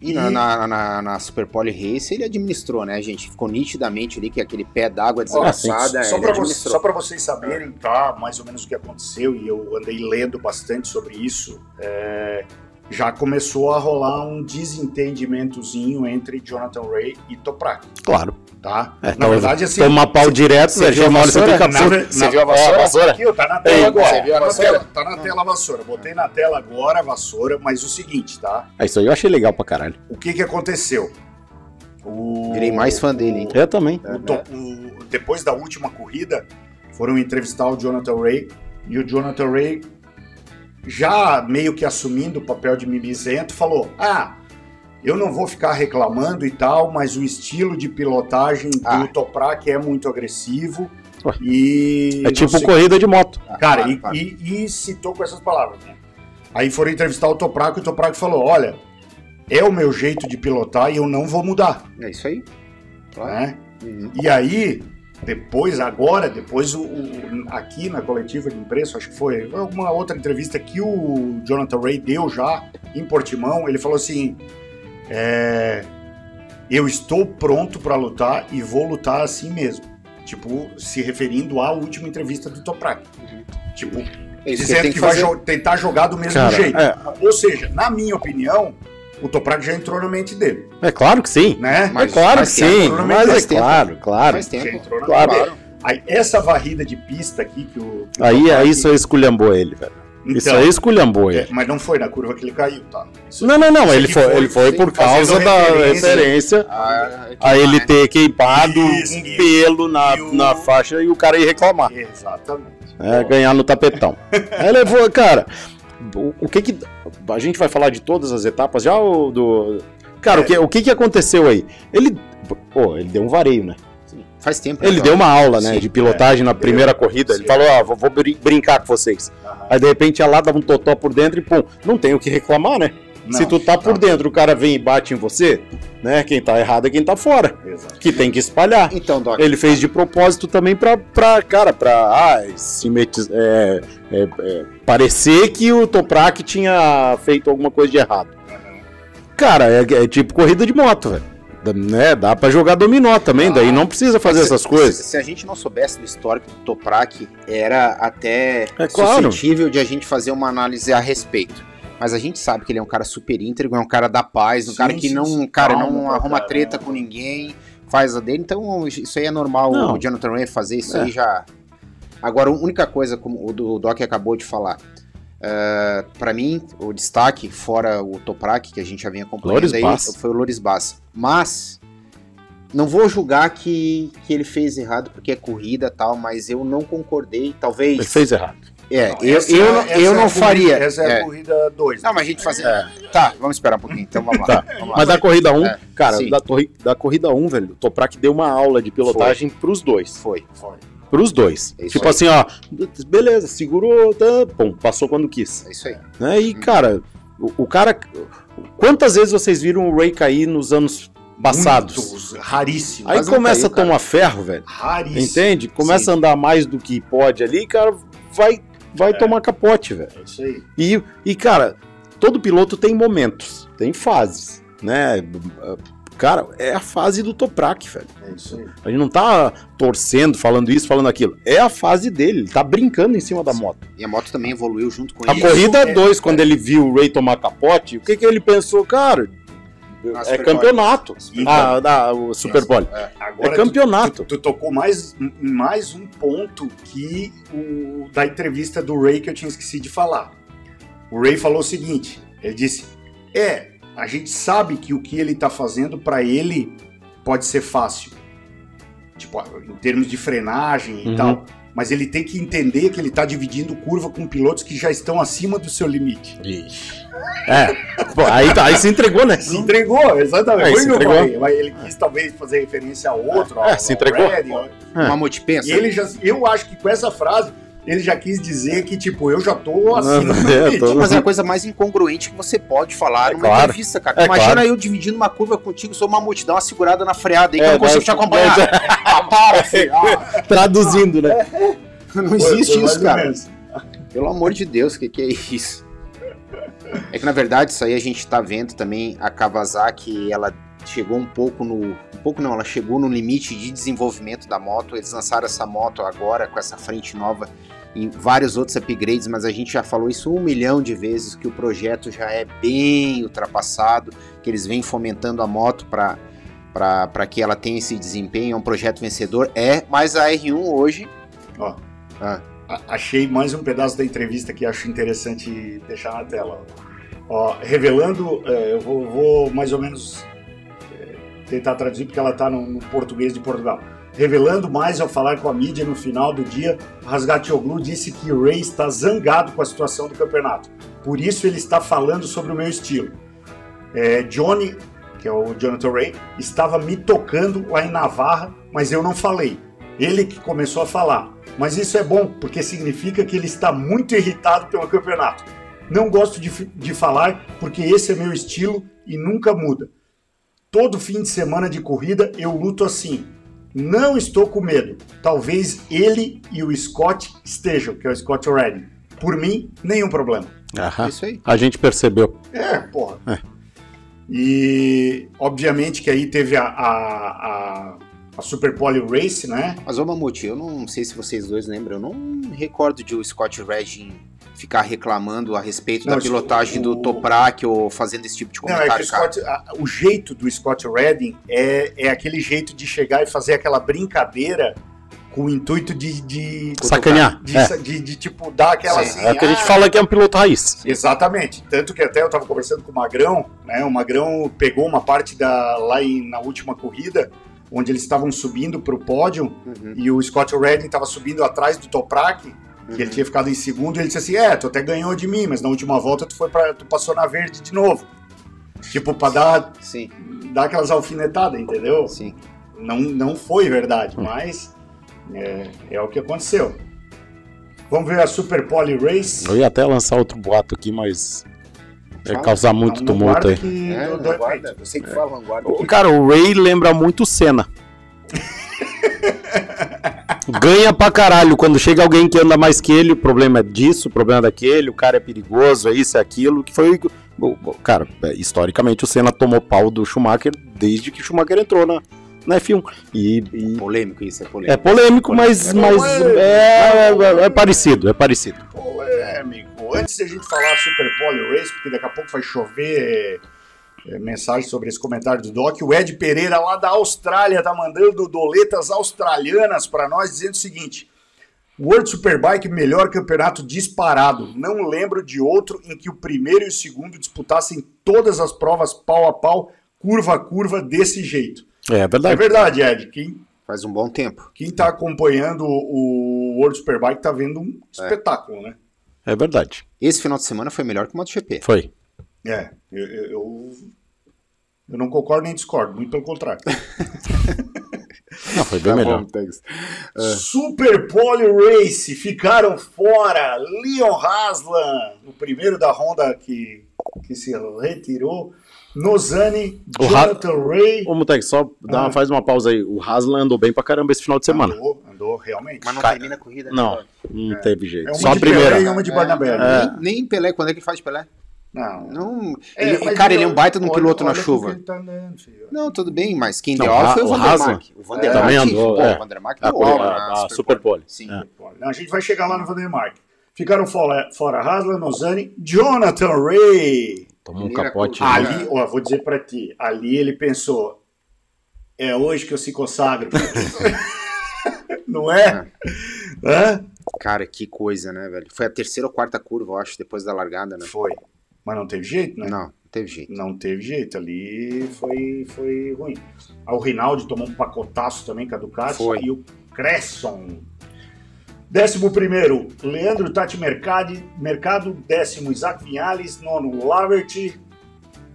E na, na, na, na Super Poly Race ele administrou, né, gente? Ficou nitidamente ali que aquele pé d'água desgraçada. Só ele para administrou. só pra vocês saberem, tá? Mais ou menos o que aconteceu, e eu andei lendo bastante sobre isso. é, já começou a rolar um desentendimentozinho entre Jonathan Ray e Toprak, Claro. tá? É, Na tá- verdade, assim. Toma pau direto, você velho. viu a você vassoura? capô. Na Você viu a vassoura? vassoura aqui, ó, tá na tela Ei, agora. você viu a Tá na vassoura? tela- Tá na tela a vassoura. Botei na tela agora a vassoura, mas o seguinte, tá? Ah, isso aí eu achei legal pra caralho. O que que aconteceu? O- Virei mais fã dele, hein? Eu também. o to- o- depois da última corrida, foram entrevistar o Jonathan Ray e o Jonathan Ray, já meio que assumindo o papel de mimizento, falou: Ah, eu não vou ficar reclamando e tal, mas o estilo de pilotagem Ah. do Toprak é muito agressivo. Ué. E É tipo sei- corrida de moto. Cara, Claro, e, e- e citou com essas palavras, né? Aí foram entrevistar o Toprak e o Toprak falou: Olha, é o meu jeito de pilotar e eu não vou mudar. É isso aí. Né? Uhum. E aí, depois, agora, depois, o, o- aqui na coletiva de imprensa, acho que foi alguma outra entrevista que o Jonathan Ray deu já em Portimão, ele falou assim: é, Eu estou pronto para lutar e vou lutar assim mesmo. Tipo, se referindo à última entrevista do Toprak. Tipo, É dizendo que, que vai jo- tentar jogar do mesmo Cara, jeito. é, Ou seja, na minha opinião, o Toprak já entrou na mente dele, é claro que sim. né? Mas é claro que sim. Mas é tempo. claro, claro. Faz Já tempo. entrou na Claro. mente. Aí, essa varrida de pista aqui que o. que o Aí, Toprak- aí isso aí esculhambou ele, velho. isso Então, aí esculhambou é, ele. mas não foi na curva que ele caiu, tá? Isso- Não, não, não. isso Ele aqui foi, ele foi por causa da referência- Ah, que a ele ter queimado Isso, um pelo na, o- na faixa e o cara ia reclamar. Exatamente. É, ganhar no tapetão. Aí levou, cara. O, o que que. A gente vai falar de todas as etapas já ou do. Cara, o, que, o que que aconteceu aí? Ele. Pô, ele deu um vareio, né? Faz tempo. Ele né, deu uma aula, né, Sim, de pilotagem na deu. primeira corrida. Ele falou, ó, vou, vou brin- brincar com vocês. Aham. Aí de repente ia lá, dava um totó por dentro e pum, não tem o que reclamar, né? Se tu tá por dentro, o cara vem e bate em você, né? Quem tá errado é quem tá fora. Exato. Que tem que espalhar. Então, Doc, Ele fez de propósito também pra, pra cara, pra ah, simetiz- é, é, é, parecer que o Toprak tinha feito alguma coisa de errado. Cara, é, é tipo corrida de moto, velho. Dá- Né? Dá pra jogar dominó também, daí não precisa fazer se- essas se- coisas. Se, a gente não soubesse do histórico do Toprak, era até É claro. suscetível de a gente fazer uma análise a respeito. Mas a gente sabe que ele é um cara super íntegro, é um cara da paz, um Sim, cara que sim, não, sim. cara, não arruma caramba. treta com ninguém, faz a dele. Então isso aí é normal Não. o Jonathan Ray fazer isso É. aí já. Agora, a única coisa, como o do- o Doc acabou de falar, eh, pra mim, o destaque, fora o Toprak, que a gente já vinha acompanhando aí, foi o Loris Bass. Mas, não vou julgar que, que ele fez errado porque é corrida e tal, mas eu não concordei, talvez... Ele fez errado. É, Não, eu, essa eu, é- não- essa eu é não corrida- faria. Essa é, É. a corrida 2. Não, mas a gente fazia... Tá, vamos esperar um pouquinho, então vamos lá. Tá. Vamos lá. Mas da corrida 1, É, cara, sim. da, torri- da corrida 1, velho, o Toprak deu uma aula de pilotagem pros dois. Foi. Foi. Pros dois. É isso tipo aí. assim, ó, beleza, segurou, tá, bom, passou quando quis. É isso aí. Né? E, cara, o, o cara. Quantas vezes vocês viram o Ray cair nos anos passados? Muitos, raríssimo. Aí começa caiu, a tomar ferro, velho. Raríssimo. Entende? Começa Sim. a andar mais do que pode ali, cara, vai, vai É. tomar capote, velho. É isso aí. E, e, cara, todo piloto tem momentos, tem fases, né? Cara, é a fase do Toprak, velho. É isso aí. A gente não tá torcendo, falando isso, falando aquilo. É a fase dele, ele tá brincando em cima da moto. E a moto também evoluiu junto com A ele. corrida é- 2, quando ele viu o Ray tomar capote, o que, que ele pensou, cara? É campeonato. Ah, da, o Super Bowl. É tu- campeonato. Tu, tu tocou mais, em mais um ponto que o da entrevista do Ray que eu tinha esquecido de falar. O Ray falou o seguinte: ele disse, é, a gente sabe que o que ele tá fazendo para ele pode ser fácil, tipo em termos de frenagem e Uhum. tal. Mas ele tem que entender que ele tá dividindo curva com pilotos que já estão acima do seu limite. Ixi. É. Pô, aí, tá- aí se entregou, né? Se entregou, exatamente. É, Foi se entregou. mas ele quis talvez fazer referência a outro. É, ao- se entregou. Red, ao- Uma multipensa. E ele já, eu acho que com essa frase ele já quis dizer que tipo eu já tô do É, tô- Mas é a coisa mais incongruente que você pode falar É numa claro. entrevista, cara. É Imagina claro. eu dividindo uma curva contigo, sou uma multidão, uma segurada na freada aí que É, eu não consigo te acompanhar. ah, para, filho. Ah, Traduzindo, né? não existe isso, cara. Pelo amor de Deus, o que, que é isso? É que na verdade isso aí a gente tá vendo também a Kawasaki, ela chegou um pouco no. Um pouco não, ela chegou no limite de desenvolvimento da moto. Eles lançaram essa moto agora com essa frente nova e vários outros upgrades, mas a gente já falou isso um milhão de vezes que o projeto já é bem ultrapassado, que eles vêm fomentando a moto para para que ela tenha esse desempenho, é um projeto vencedor, é, mas a R1 hoje Ó, Ah. Achei mais um pedaço da entrevista que acho interessante deixar na tela. Ó, revelando, é, eu vou, vou mais ou menos é, tentar traduzir porque ela está no, no português de Portugal. Revelando mais ao falar com a mídia no final do dia, Rasgatoglu disse que Ray está zangado com a situação do campeonato. Por isso ele está falando sobre o meu estilo. É, Johnny, que é o Jonathan Ray, estava me tocando lá em Navarra, mas eu não falei. Ele que começou a falar. Mas isso é bom, porque significa que ele está muito irritado pelo campeonato. Não gosto de, de falar, porque esse é meu estilo e nunca muda. Todo fim de semana de corrida eu luto assim. Não estou com medo. Talvez ele e o Scott estejam, que é o Scott Redding. Por mim, nenhum problema. Aham. isso aí. A gente percebeu. É, porra. E obviamente que aí teve a, a, a, a Super Poly Race, né? Mas, ô Mamute, eu não sei se vocês dois lembram, eu não recordo de o Scott Redding ficar reclamando a respeito Não, da pilotagem o- do Toprak ou fazendo esse tipo de Não, é que o, comentário, cara. Scott, a- o jeito do Scott Redding é, é aquele jeito de chegar e fazer aquela brincadeira com o intuito de. de, Sacanear. de, É. de- de, tipo, dar aquela Sim, assim. É o que a gente ah, fala que é um piloto raiz. Exatamente. Tanto que até eu tava conversando com o Magrão, né? O Magrão pegou uma parte da lá em, na última corrida, onde eles estavam subindo pro pódio, Uhum, e o Scott Redding tava subindo atrás do Toprak, que ele tinha ficado em segundo, e ele disse assim: É, tu até ganhou de mim, mas na última volta tu foi para tu passou na verde de novo. Tipo, pra dar, Sim, dar aquelas alfinetadas, entendeu? sim. Não, não foi verdade, mas é, é o que aconteceu. Vamos ver a Super Poly Race. Eu ia até lançar outro boato aqui, mas É causar muito tumulto aí. que É, eu vanguarda. efeito. Você que fala vanguarda. O- Cara, o Ray lembra muito o Senna. Ganha pra caralho. Quando chega alguém que anda mais que ele, o problema é disso, o problema é daquele, o cara é perigoso, é isso, é aquilo. Que foi. Cara, é, historicamente o Senna tomou pau do Schumacher desde que o Schumacher entrou na, na F1. E, e Polêmico isso, é polêmico. é polêmico, mas, mas é, é- é parecido, é parecido. Polêmico. Antes da gente falar Super Pole Race, porque daqui a pouco vai chover é, mensagem sobre esse comentário do Doc, o Ed Pereira lá da Austrália tá mandando doletas australianas para nós, dizendo o seguinte. World Superbike, melhor campeonato disparado. Não lembro de outro em que o primeiro e o segundo disputassem todas as provas pau a pau, curva a curva, desse jeito. É É verdade. verdade, Ed. Quem Faz um bom tempo. quem tá acompanhando o World Superbike tá vendo um espetáculo, né? É verdade. Esse final de semana foi melhor que o MotoGP. Foi. É, eu, eu, eu, não concordo nem discordo, muito pelo contrário. Não, foi bem Tá melhor. bom, Tex. Super Pole Race ficaram fora. Leon Haslam, o primeiro da Honda que, que se retirou. Nozani, O Ha- Jonathan Ray. Ô, Mutec, só dá Ah. faz uma pausa aí. O Haslam andou bem pra caramba esse final de semana. Andou, andou realmente. Mas não Ca- termina a corrida, né? Não, não teve jeito. É uma Só a primeira. Pelé e uma de Barnabé. né? Nem, nem Pelé, quando é que ele faz Pelé? Não. Não. É, ele- cara, ele é um baita de um olha- piloto na olha chuva. tá andando, filho. Não, tudo bem, mas quem Não, deu aula foi o o Vandermark. O Vandermark também andou, pô, é. o Vandermark deu aula na Superpole. Sim. É. Não, a gente vai chegar lá no Vandermark. Ficaram fora, fora Haslam, Nozani, Jonathan Ray. Tomou um capote. corrida. né? Ali, ó, vou dizer pra ti, ali ele pensou, é hoje que eu se consagro. Não é? Hã? Cara, que coisa, né, velho? Foi a terceira ou quarta curva, eu acho, depois da largada, né? Foi. Mas não teve jeito, né? Não, não teve jeito. Não teve jeito, ali foi, foi ruim. O Rinaldi tomou um pacotaço também com a Ducati Foi. e o Cresson. Décimo primeiro, Leandro Tati Mercadi, Mercado. Décimo, Isaac Vinhales. Nono, Lavert.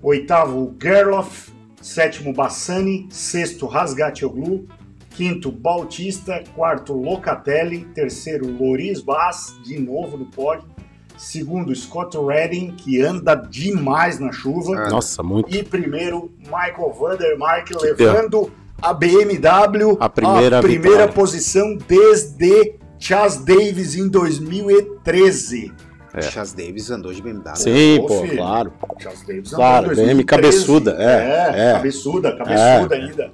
Oitavo, Gerloff. Sétimo, Bassani. Sexto, Rasgatioglu. Quinto, Bautista. Quarto, Locatelli. Terceiro, Loris Bass, de novo no pódio. Segundo, Scott Redding, que anda demais na chuva. Ah, Nossa, muito. E primeiro, Michael Vandermark levando a BMW A primeira à primeira vitória. posição desde Chas Davis em 2013. É. Chas Davis andou de BMW. Sim, pô, filho. claro. Chas Davis Claro, andou em BM 2013. cabeçuda, é, É, é. cabeçuda, cabeçuda É. ainda.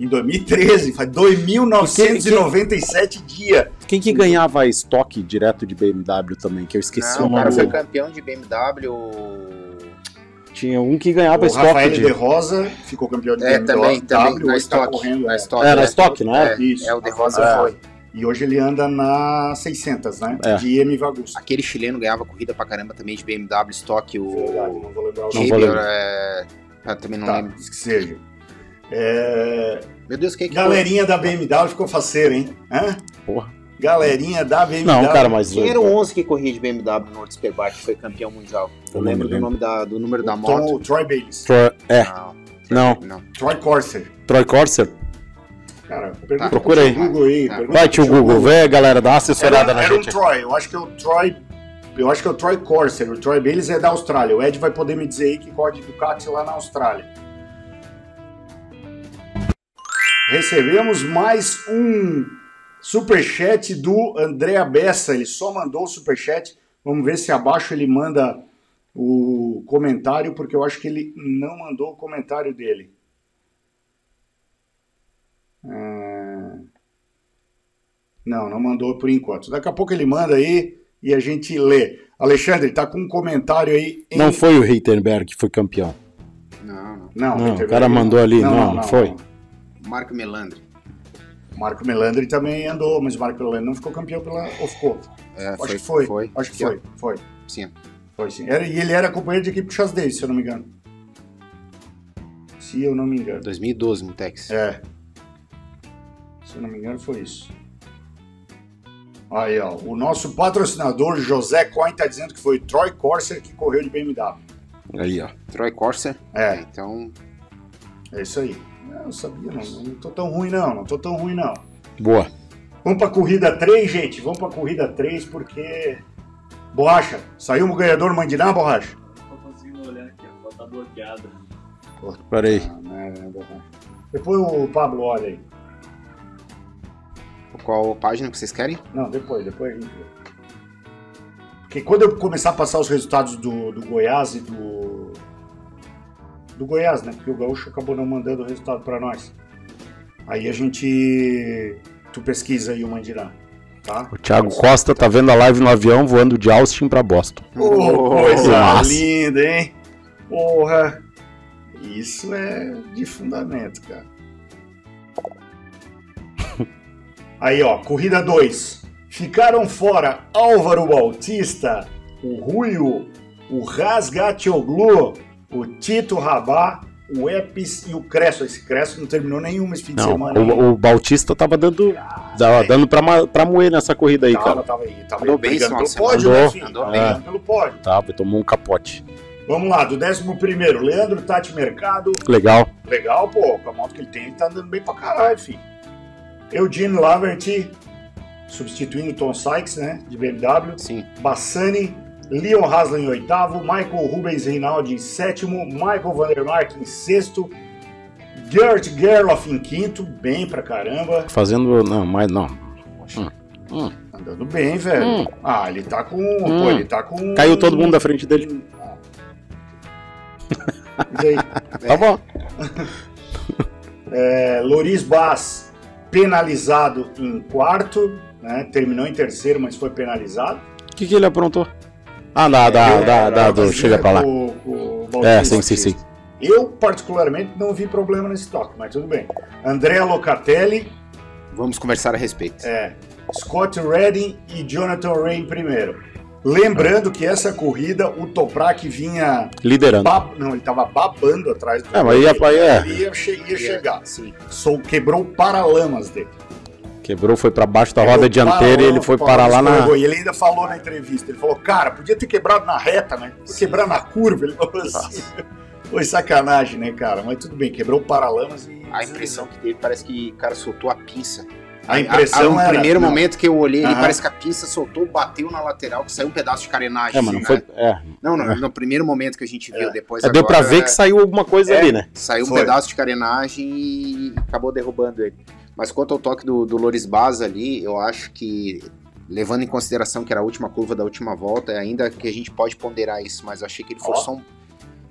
Em 2013, faz 2.997 dias. Quem que ganhava estoque direto de BMW também? Que eu esqueci Não, o o cara nome. foi campeão de BMW. Tinha um que ganhava O estoque Rafael de... de Rosa ficou campeão de É, BMW. também, também, na tá estoque. correndo, na é. estoque. É, na é. estoque, não é? É, Isso. é, o De Rosa É. foi. E hoje ele anda na 600, né? É. De M Vagus. Aquele chileno ganhava corrida pra caramba também de BMW estoque, o Verdade, não vou lembrar o Não nome. vou Haber, lembrar. é... ah, também não Tá, lembro. que seja. É, Meu Deus, quem é que Galerinha da BMW ficou faceira, hein? Hã? Porra. Galerinha da BMW. Não, cara, mas... foi? Quem era o 11 que corria de BMW no World Superbike que foi campeão mundial? Eu Eu lembro me do lembro. nome da, do número da O moto. Tom, o Troy Bayliss. Troy- É, Não, não. não. Troy Corser. Troy Corser? Cara, pergunta Procura aí. Google aí. Tá. Vai, tio Google, vê, galera, dá uma assessorada Era, na era um gente. Troy, eu acho que é o Troy. Eu acho que é o Troy Corser. O Troy Bayliss é da Austrália. O Ed vai poder me dizer aí que corre de Ducati lá na Austrália. Recebemos mais um superchat do André Bessa. Ele só mandou o superchat. Vamos ver se abaixo ele manda o comentário, porque eu acho que ele não mandou o comentário dele. Ah, Não, não mandou por enquanto. Daqui a pouco ele manda aí e a gente lê. Alexandre, tá com um comentário aí. em- Não foi o Reitenberg que foi campeão. Não, não. Não, Não, o cara mandou ali, não, não foi. Marco Melandri. Marco Melandri também andou, mas o Marco Melandri não ficou campeão pela. Ou ficou? É, Acho que foi. Acho que foi. Foi. Sim. Foi sim. Era, e ele era companheiro de equipe do Chas Davis, se eu não me engano. Se eu não me engano. 2012, Mutex. É. Se eu não me engano, foi isso. Aí, ó. O nosso patrocinador, José Coin, tá dizendo que foi Troy Corser que correu de BMW. Aí, ó. Troy Corser. É. Então, É isso aí. Eu sabia, não, não tô tão ruim não, não tô tão ruim não. Boa. Vamos pra corrida 3, gente, vamos pra corrida 3 porque... Borracha, saiu o ganhador Mandiná, Borracha? bloqueada. Peraí. Depois o Pablo olha aí. Qual página que vocês querem? Não, depois, depois a gente vê. Porque quando eu começar a passar os resultados do, do Goiás e do. Do Goiás, né? Porque o Gaúcho acabou não mandando o resultado pra nós. Aí a gente. Tu pesquisa aí o Mandirá. Tá? O Thiago Costa tá vendo a live no avião voando de Austin pra Boston. Ô, coisa linda, hein? Porra! Isso é de fundamento, cara. Aí, ó, corrida 2. Ficaram fora Álvaro Bautista, o Ruio, o Rasgatioglu, o Tito Rabá, o Epis e o Cresso. Esse Cresso não terminou nenhuma esse fim de Não, semana. hein? o, o Bautista tava dando, tava dando pra, pra moer nessa corrida aí, Tava, cara. tava aí, tava Andou aí bem pelo de pódio, semana. né, Andou, filho? andou bem. pelo pódio. Tava, tomou um capote. Vamos lá, do 11 primeiro, Leandro Tati Mercado, Legal. Legal, pô, com a moto que ele tem, ele tá andando bem pra caralho, filho. Eugene Laverty, substituindo Tom Sykes, né, de BMW. Sim. Bassani, Leon Haslam em oitavo, Michael Rubens Reinaldi em sétimo, Michael Vandermark em sexto, Gert Gerloff em quinto, bem pra caramba. Fazendo. Não, mas não. Andando bem, velho. Hum. Ah, ele tá com. Pô, ele tá com. Caiu todo mundo da frente dele. Aí. Tá bom. É, Loris Bass penalizado em quarto, né? Terminou em terceiro, mas foi penalizado. O que, que ele aprontou? Ah, da, da, É, da, da- do, bacia chega pra lá. com o É, sim, sim, sim. Eu, particularmente, não vi problema nesse toque, mas tudo bem. Andrea Locatelli, Vamos conversar a respeito. é, Scott Redding e Jonathan Ray em primeiro. Lembrando que essa corrida, o Toprak vinha. Liderando. bab- Não, ele tava babando atrás do. É, mas ia pra- é. Ele ia, che- ia chegar. Sim. Sou, quebrou o paralamas dele. Quebrou, foi pra baixo da Quebrou roda dianteira e ele foi parar lá na. E ele ainda falou na entrevista: ele falou, cara, podia ter quebrado na reta, né? Quebrar na curva. Ele falou assim. Foi sacanagem, né, cara? Mas tudo bem, quebrou o paralamas e. A impressão que teve parece que o cara soltou a pinça. A impressão no primeiro não. momento que eu olhei, ele parece que a pinça soltou, bateu na lateral, que saiu um pedaço de carenagem. É, mas não né? foi. É, Não, no, no primeiro momento que a gente viu, depois é, deu pra agora, ver que saiu alguma coisa é, ali, né? Saiu um Foi. pedaço de carenagem e acabou derrubando ele. Mas quanto ao toque do, do Loris Baza ali, eu acho que, levando em consideração que era a última curva da última volta, ainda que a gente pode ponderar isso, mas eu achei que ele forçou um.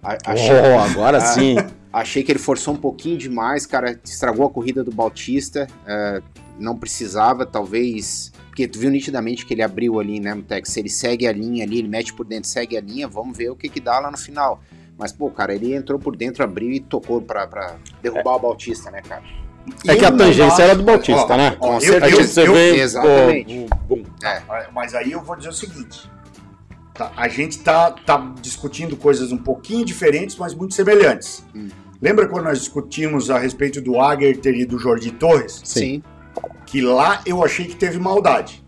a- Achei, Oh, agora Ah. sim. achei que ele forçou um pouquinho demais, cara. Estragou a corrida do Bautista. é, não precisava, talvez. Porque tu viu nitidamente que ele abriu ali, né, Mutex? Se ele segue a linha ali, ele mete por dentro, segue a linha, vamos ver o que que dá lá no final. Mas, pô, cara, ele entrou por dentro, abriu e tocou pra, pra derrubar o Bautista, né, cara? É que a tangência acho- era do Bautista, Ó, né? ó, Com eu- certeza. você eu- vê. exatamente. pô, bum. É, Mas aí eu vou dizer o seguinte: tá, a gente tá, tá discutindo coisas um pouquinho diferentes, mas muito semelhantes. Hum. Lembra quando nós discutimos a respeito do Agerter e do Jordi Torres? sim. Que lá eu achei que teve maldade.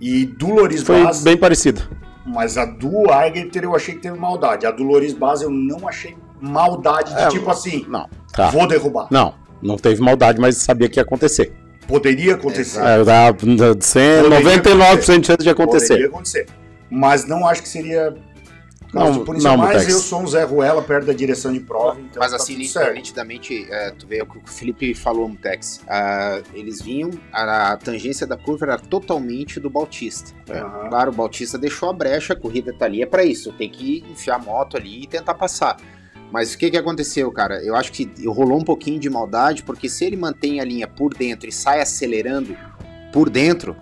E do Loris Foi Baz, bem parecido. mas a do Agerter eu achei que teve maldade. A do Loris Baz eu não achei maldade de É, tipo assim, Não, tá. vou derrubar. Não, não teve maldade, mas sabia que ia acontecer. Poderia acontecer. É, dá dá 100, Poderia 99% de chance de acontecer. Poderia acontecer. Mas não acho que seria. Não, Não, punição, não, mas Mutex. eu sou um Zé Ruela perto da direção de prova, então Mas tá assim, tudo nit- certo. nitidamente, é, tu vê o que o Felipe falou, Mutex. ah, eles vinham, a, a tangência da curva era totalmente do Bautista. Aham. Claro, o Bautista deixou a brecha, a corrida tá ali, é pra isso. Tem que enfiar a moto ali e tentar passar. Mas o que que aconteceu, cara? Eu acho que rolou um pouquinho de maldade, porque se ele mantém a linha por dentro e sai acelerando por dentro,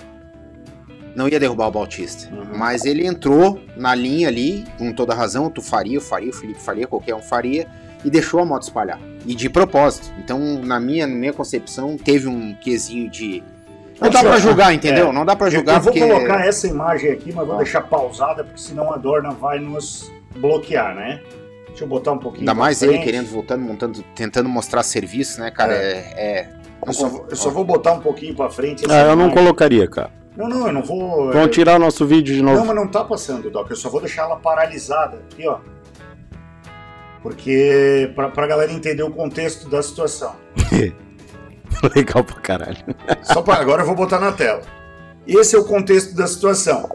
não ia derrubar o Bautista. Uhum. Mas ele entrou na linha ali, com toda razão, tu faria, eu faria, o Felipe faria, qualquer um faria, e deixou a moto espalhar. E de propósito. Então, na minha, na minha concepção, teve um quesinho de. Não dá pra julgar, entendeu? É. Não dá pra Eu, julgar eu vou porque. colocar essa imagem aqui, mas vou Ah. deixar pausada, porque senão a Dorna vai nos bloquear, né? Deixa eu botar um pouquinho. Ainda mais ele frente. querendo, voltando, montando, tentando mostrar serviço, né, cara? É. é- Eu só, vou- eu só vou botar um pouquinho pra frente. Ah, eu não colocaria, cara. Não, não, eu não vou. Vamos tirar o nosso vídeo de Não, novo. mas não tá passando, Doc. Eu só vou deixar ela paralisada aqui, ó. Porque pra, pra galera entender o contexto da situação. Legal pra caralho. Só para agora eu vou botar na tela. Esse é o contexto da situação.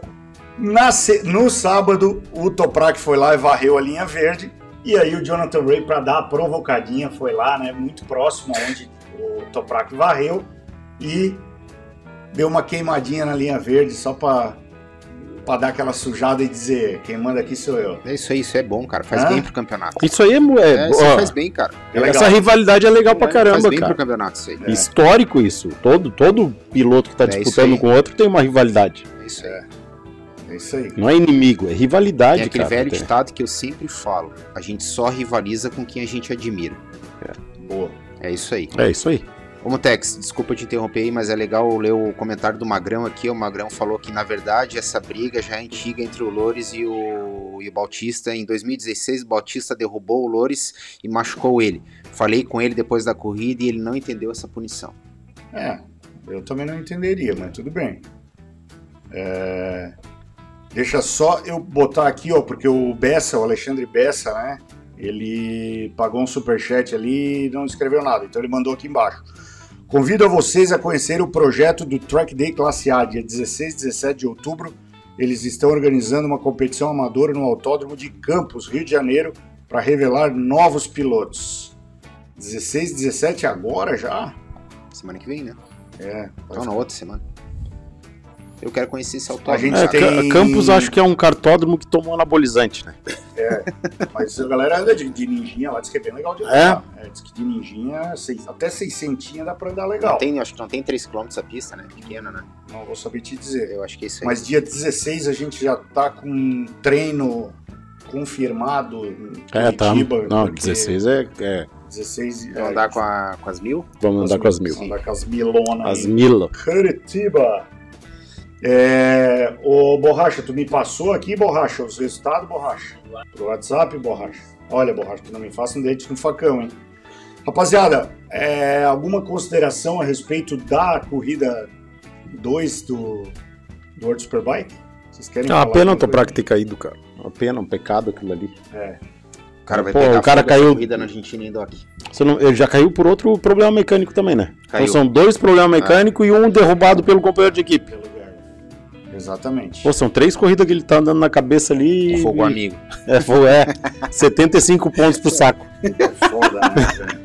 Na no sábado, o Toprak foi lá e varreu a linha verde. E aí o Jonathan Ray, para dar a provocadinha, foi lá, né, muito próximo onde o Toprak varreu e deu uma queimadinha na linha verde só para para dar aquela sujada e dizer quem manda aqui sou eu. É isso aí, isso é bom, cara. Faz Hã? bem pro campeonato. Isso aí é, mo- é, É, isso ó, faz bem, cara. É essa rivalidade é legal pra faz caramba, bem cara. pro campeonato isso aí. É. Histórico isso. Todo, todo piloto que tá É disputando com o outro tem uma rivalidade. É isso aí. É isso aí. Não é inimigo, é rivalidade, É aquele cara. velho Tem- ditado que eu sempre falo. A gente só rivaliza com quem a gente admira. Boa. É isso aí. É isso aí. Ô Motex, desculpa te interromper aí, mas é legal ler o comentário do Magrão aqui. O Magrão falou que, na verdade, essa briga já é antiga entre o Loures e o, e o Bautista. Em 2016, o Bautista derrubou o Loures e machucou ele. Falei com ele depois da corrida e ele não entendeu essa punição. É, eu também não entenderia, mas tudo bem. É, Deixa só eu botar aqui, ó, porque o Bessa, o Alexandre Bessa, né? Ele pagou um superchat ali e não escreveu nada, então ele mandou aqui embaixo. Convido a vocês a conhecer o projeto do Track Day Classe A, dia 16 e 17 de outubro. Eles estão organizando uma competição amadora no Autódromo de Campos, Rio de Janeiro, para revelar novos pilotos. 16 e 17 agora já? Semana que vem, né? É, Então, na outra semana. Eu quero conhecer esse A autódromo. gente É, tem- Ca- Campos acho que é um cartódromo que tomou anabolizante, né? Mas a galera anda de, de ninjinha lá, diz que é bem legal de andar. É? diz que de ninjinha, seis, até 600 dá pra andar legal. Não tem, acho que não tem 3km a pista, né? Pequena, né? Não vou saber te dizer. Eu acho que é isso aí. Mas dia 16 a gente já tá com um treino confirmado em É, tá. Curitiba. Não, porque 16 é. é, 16 Vamos andar com, a- com as mil? vamos andar com as mil. Andar com as milonas. As aí. mil. Curitiba. É, ô Borracha, tu me passou aqui, Borracha, os resultados, Borracha? Pro WhatsApp, Borracha. Olha, Borracha, que não me faça um dente no facão, hein? Rapaziada, é, alguma consideração a respeito da corrida 2 do, do World Superbike? Vocês querem É uma pena o Toprak ter caído, cara. Uma pena, um pecado aquilo ali. O cara vai Pô, pegar o cara caiu- corrida na Argentina e aqui. Você não- ele já caiu por outro problema mecânico também, né? Caiu. Então são dois problemas mecânicos e um derrubado pelo companheiro de equipe. Pelo. Exatamente. Pô, são três corridas que ele tá andando na cabeça ali. Fogo e- amigo. É, foi, é 75 pontos pro saco. Foda, né, velho?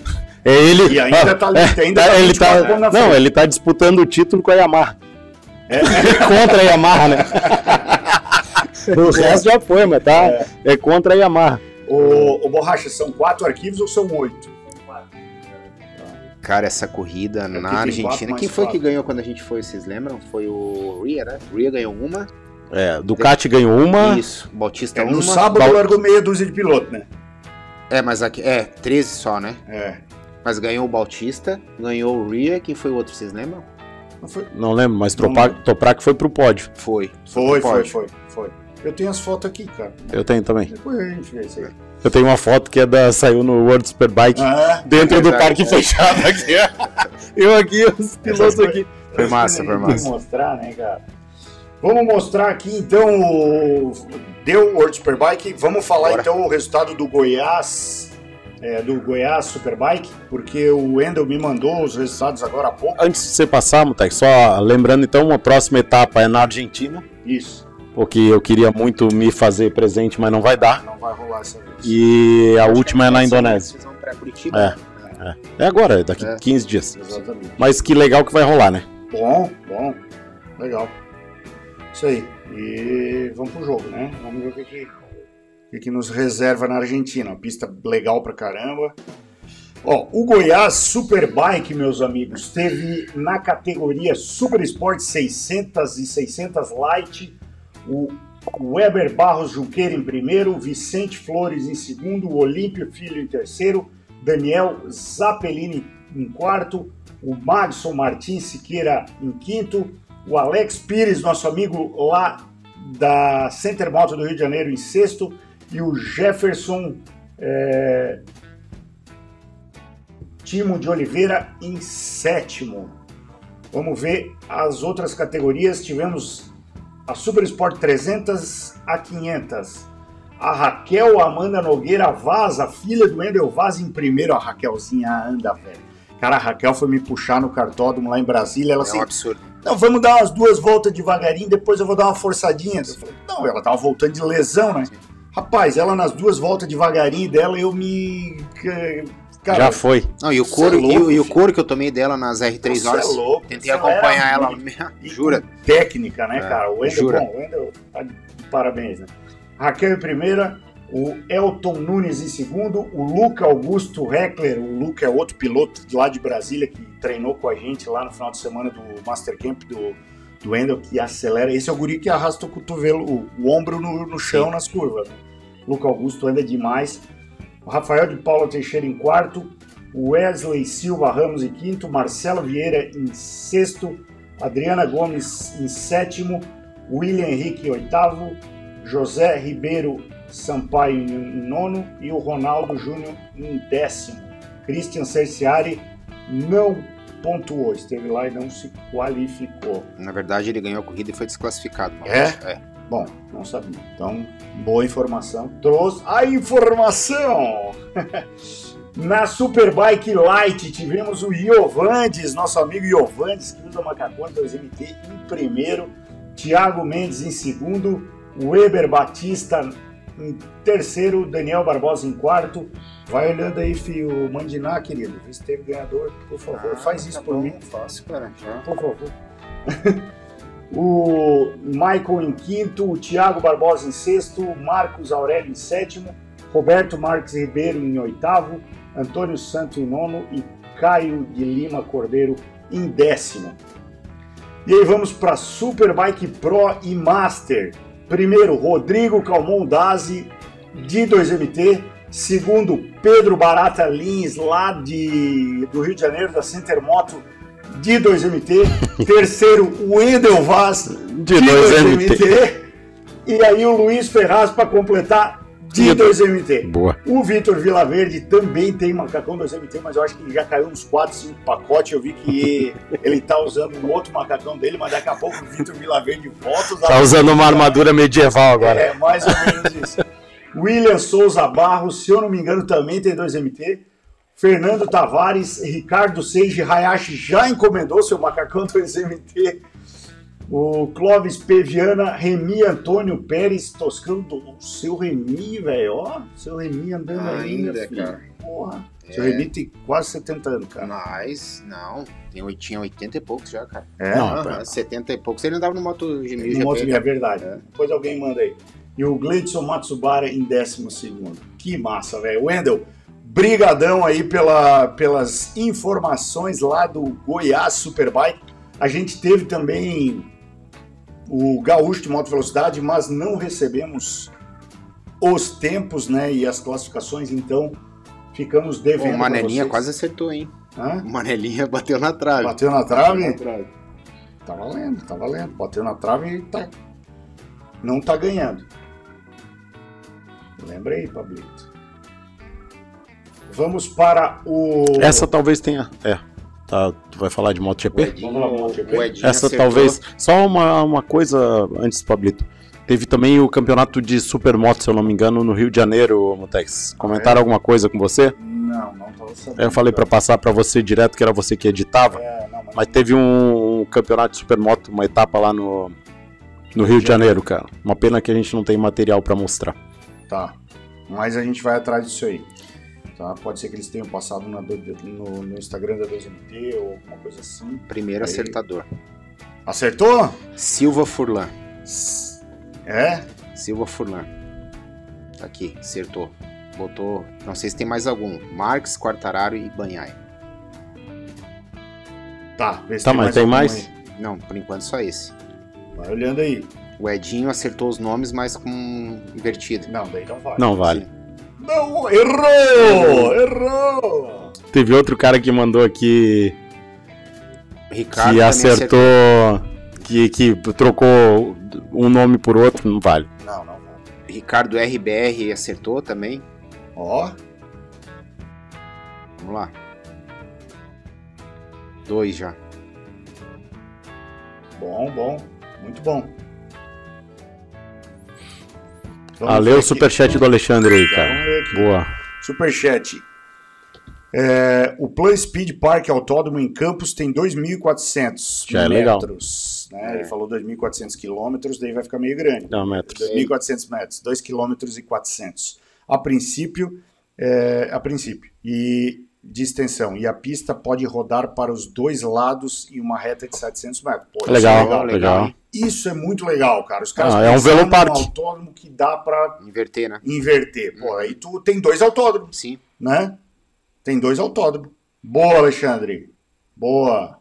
É ele. E ainda ó, tá- é, ainda tá- tá ele 24 tá, Não, frente. ele tá disputando o título com a Yamaha. É. contra a Yamaha, né? o resto já foi, mas tá. É, contra a Yamaha. Ô, ô, Borracha, são quatro arquivos ou são oito? Cara, essa corrida tem na Argentina. Quem foi quatro. que ganhou quando a gente foi? Vocês lembram? Foi o Ria, né? Ria ganhou uma. É, Ducati ganhou uma. Isso. O Bautista É, uma. no sábado Bal- largou meia dúzia de piloto, né? É, mas aqui. É, 13 só, né? É. Mas ganhou o Bautista, ganhou o Ria. Quem foi o outro? Vocês lembram? Não foi, Não lembro, mas Não Toprak foi pro pódio. Foi. foi, foi, Pode. foi, foi. Eu tenho as fotos aqui, cara. Eu tenho também. Depois a gente vê isso aí. Eu tenho uma foto que é da. saiu no World Superbike. Ah, Dentro do verdade, parque é. fechado aqui. Eu aqui, os pilotos aqui. Foi massa, foi que massa. mostrar, né, cara? Vamos mostrar aqui, então, o... deu o World Superbike. Vamos falar, Bora. então, o resultado do Goiás, é, do Goiás Superbike, porque o Wendel me mandou os resultados agora há pouco. Antes de você passar, Mutec, só lembrando então, a próxima etapa é na Argentina, Isso, porque eu queria muito me fazer presente, mas não vai dar. não vai rolar essa vez. E a última é na Indonésia. Vocês vão pra Curitiba. É agora, é daqui É. 15 dias. Exatamente. Mas que legal que vai rolar, né? Bom, bom, legal. Isso aí. E vamos pro jogo, né? Vamos ver o que, que, o que, que nos reserva na Argentina. Uma pista legal pra caramba. Ó, o Goiás Superbike, meus amigos, teve na categoria Super Sport 600 e 600 Light o Weber Barros Junqueira em primeiro, Vicente Flores em segundo, Olímpio Filho em terceiro, Daniel Zappellini em quarto, o Madison Martins Siqueira em quinto, o Alex Pires, nosso amigo lá da Center Moto do Rio de Janeiro, em sexto, e o Jefferson é, Timo de Oliveira em sétimo. Vamos ver as outras categorias. Tivemos a Super Sport 300 a 500. A Raquel Amanda Nogueira Vaz, a filha do Wendel Vaz, em primeiro. A Raquelzinha anda, velho. Cara, a Raquel foi me puxar no cartódromo lá em Brasília. Ela É assim, um absurdo. não, vamos dar umas duas voltas devagarinho, depois eu vou dar uma forçadinha. Eu falei, não, ela tava voltando de lesão, né? Rapaz, ela nas duas voltas devagarinho dela, eu me. Cara, Já foi. Não, e o couro, é louco, e, e, o couro que eu tomei dela nas R3 horas. É louco, tentei acompanhar ela. Jura? Técnica, né, é, cara? O Wendel, jura. bom, o Wendel, tá parabéns, né? Raquel em primeira, o Elton Nunes em segundo, o Luca Augusto Heckler, o Luca é outro piloto de lá de Brasília que treinou com a gente lá no final de semana do Master Camp do, do Wendel, que acelera. Esse é o guri que arrasta o cotovelo, o, o ombro no, no chão Sim. nas curvas. Né? Luca Augusto anda demais. O Rafael de Paula Teixeira em quarto, o Wesley Silva Ramos em quinto, Marcelo Vieira em sexto, Adriana Gomes em sétimo, William Henrique em oitavo, José Ribeiro Sampaio em nono e o Ronaldo Júnior em décimo. Christian Cerciari não pontuou, esteve lá e não se qualificou. Na verdade, ele ganhou a corrida e foi desclassificado. É? É. Bom, não sabia. Então, boa informação. Trouxe a informação! Na Superbike Light tivemos o Iovandes, nosso amigo Iovandes, que usa macacão 2MT em primeiro, Thiago Mendes em segundo, Weber Batista em terceiro, Daniel Barbosa em quarto. Vai olhando aí, filho, Mandiná, querido. Vê se teve ganhador, por favor. Ah, Faz isso tá por bom, mim. Fácil, cara. Já. Por favor. o Michael em quinto, o Thiago Barbosa em sexto, Marcos Aurélio em sétimo, Roberto Marques Ribeiro em oitavo, Antônio Santo em nono e Caio de Lima Cordeiro em décimo. E aí vamos para Superbike Pro e Master. Primeiro, Rodrigo Calmon Dazi, de 2MT. Segundo, Pedro Barata Lins, lá de, do Rio de Janeiro, da Center Moto, de 2MT. Terceiro, Wendel Vaz, de, de 2MT. 2MT. E aí o Luiz Ferraz para completar de 2MT. Boa. O Vitor Vilaverde também tem macacão 2MT, mas eu acho que já caiu uns 4, 5 pacotes. Eu vi que ele tá usando um outro macacão dele, mas daqui a pouco o Vitor Vilaverde volta Tá usando uma armadura medieval agora. É, mais ou menos isso. William Souza Barros, se eu não me engano, também tem 2MT. Fernando Tavares, Ricardo Seiji Hayashi já encomendou seu macacão 2MT. O Clóvis P. Viana, Remi Antônio Pérez, Toscano do seu Remi, velho, ó. Seu Remi andando ainda, ainda cara. Porra. É. Seu Remi tem quase 70 anos, cara. Mas, não. Tem, tinha 80 e poucos já, cara. É? Não, não 70 e poucos. Ele andava no Moto Gini. No Moto Gini, é verdade. É. Depois alguém manda aí. E o Gleidson Matsubara em 12 segundo. Que massa, velho. Wendel, brigadão aí pela, pelas informações lá do Goiás Superbike. A gente teve também o gaúcho de moto velocidade, mas não recebemos os tempos, né, e as classificações, então ficamos devendo. O Manelinha quase acertou, hein? Hã? O Manelinha bateu na trave. Bateu na trave? Bateu na trave. Tá valendo, tá valendo. Bateu na trave e tá. Não tá ganhando. Lembra aí, Pablito. Vamos para o. Essa talvez tenha. É. Tá, tu vai falar de MotoGP? Edinho, MotoGP? Essa acertou. talvez. Só uma, uma coisa antes, Pablito. Teve também o campeonato de Supermoto, se eu não me engano, no Rio de Janeiro, Motex. Comentaram é? alguma coisa com você? Não, não tava sabendo. Eu falei para passar para você direto, que era você que editava. É, não, mas... mas... teve um, um, campeonato de Supermoto, uma etapa lá no, no Rio de Janeiro, cara. Uma pena que a gente não tem material para mostrar. Tá. Mas a gente vai atrás disso aí. Tá? Pode ser que eles tenham passado no, no Instagram da 2MT ou alguma coisa assim. Primeiro Aí... acertador. Acertou? Silva Furlan. É? Silva Furlan. Tá aqui, acertou. Botou. Não sei se tem mais algum. Marques, Quartararo e Banhai. Tá, vê se tá, tem mas mais tem mais? Aí. Não, por enquanto só esse. Vai olhando aí. O Edinho acertou os nomes, mas com invertido. Não, daí não vale. Não vale. Não, errou! Errou! Teve outro cara que mandou aqui. Ricardo que acertou. Que, que trocou um nome por outro, não vale. Não, não vale. Ricardo RBR acertou também. Ó. Vamos lá. Dois já. Bom, bom. Muito bom. Vamos ah, lê o superchat do Alexandre aí, cara. Boa. Superchat. É, o Play Speed Park Autódromo em Campos tem 2.400 Já é legal. né? Ele falou 2.400 quilômetros, daí vai ficar meio grande. Não, metros. 2.400 metros, 2 quilômetros e 400. A princípio, é, a princípio, e de extensão. E a pista pode rodar para os dois lados em uma reta de 700 metros. Pô, isso é Legal, legal. Isso é muito legal, cara. Os caras Ah, é um num autódromo que dá para Inverter, né? inverter. Pô, aí tu tem dois autódromos, Sim. né? Tem dois autódromos. Boa, Alexandre. Boa.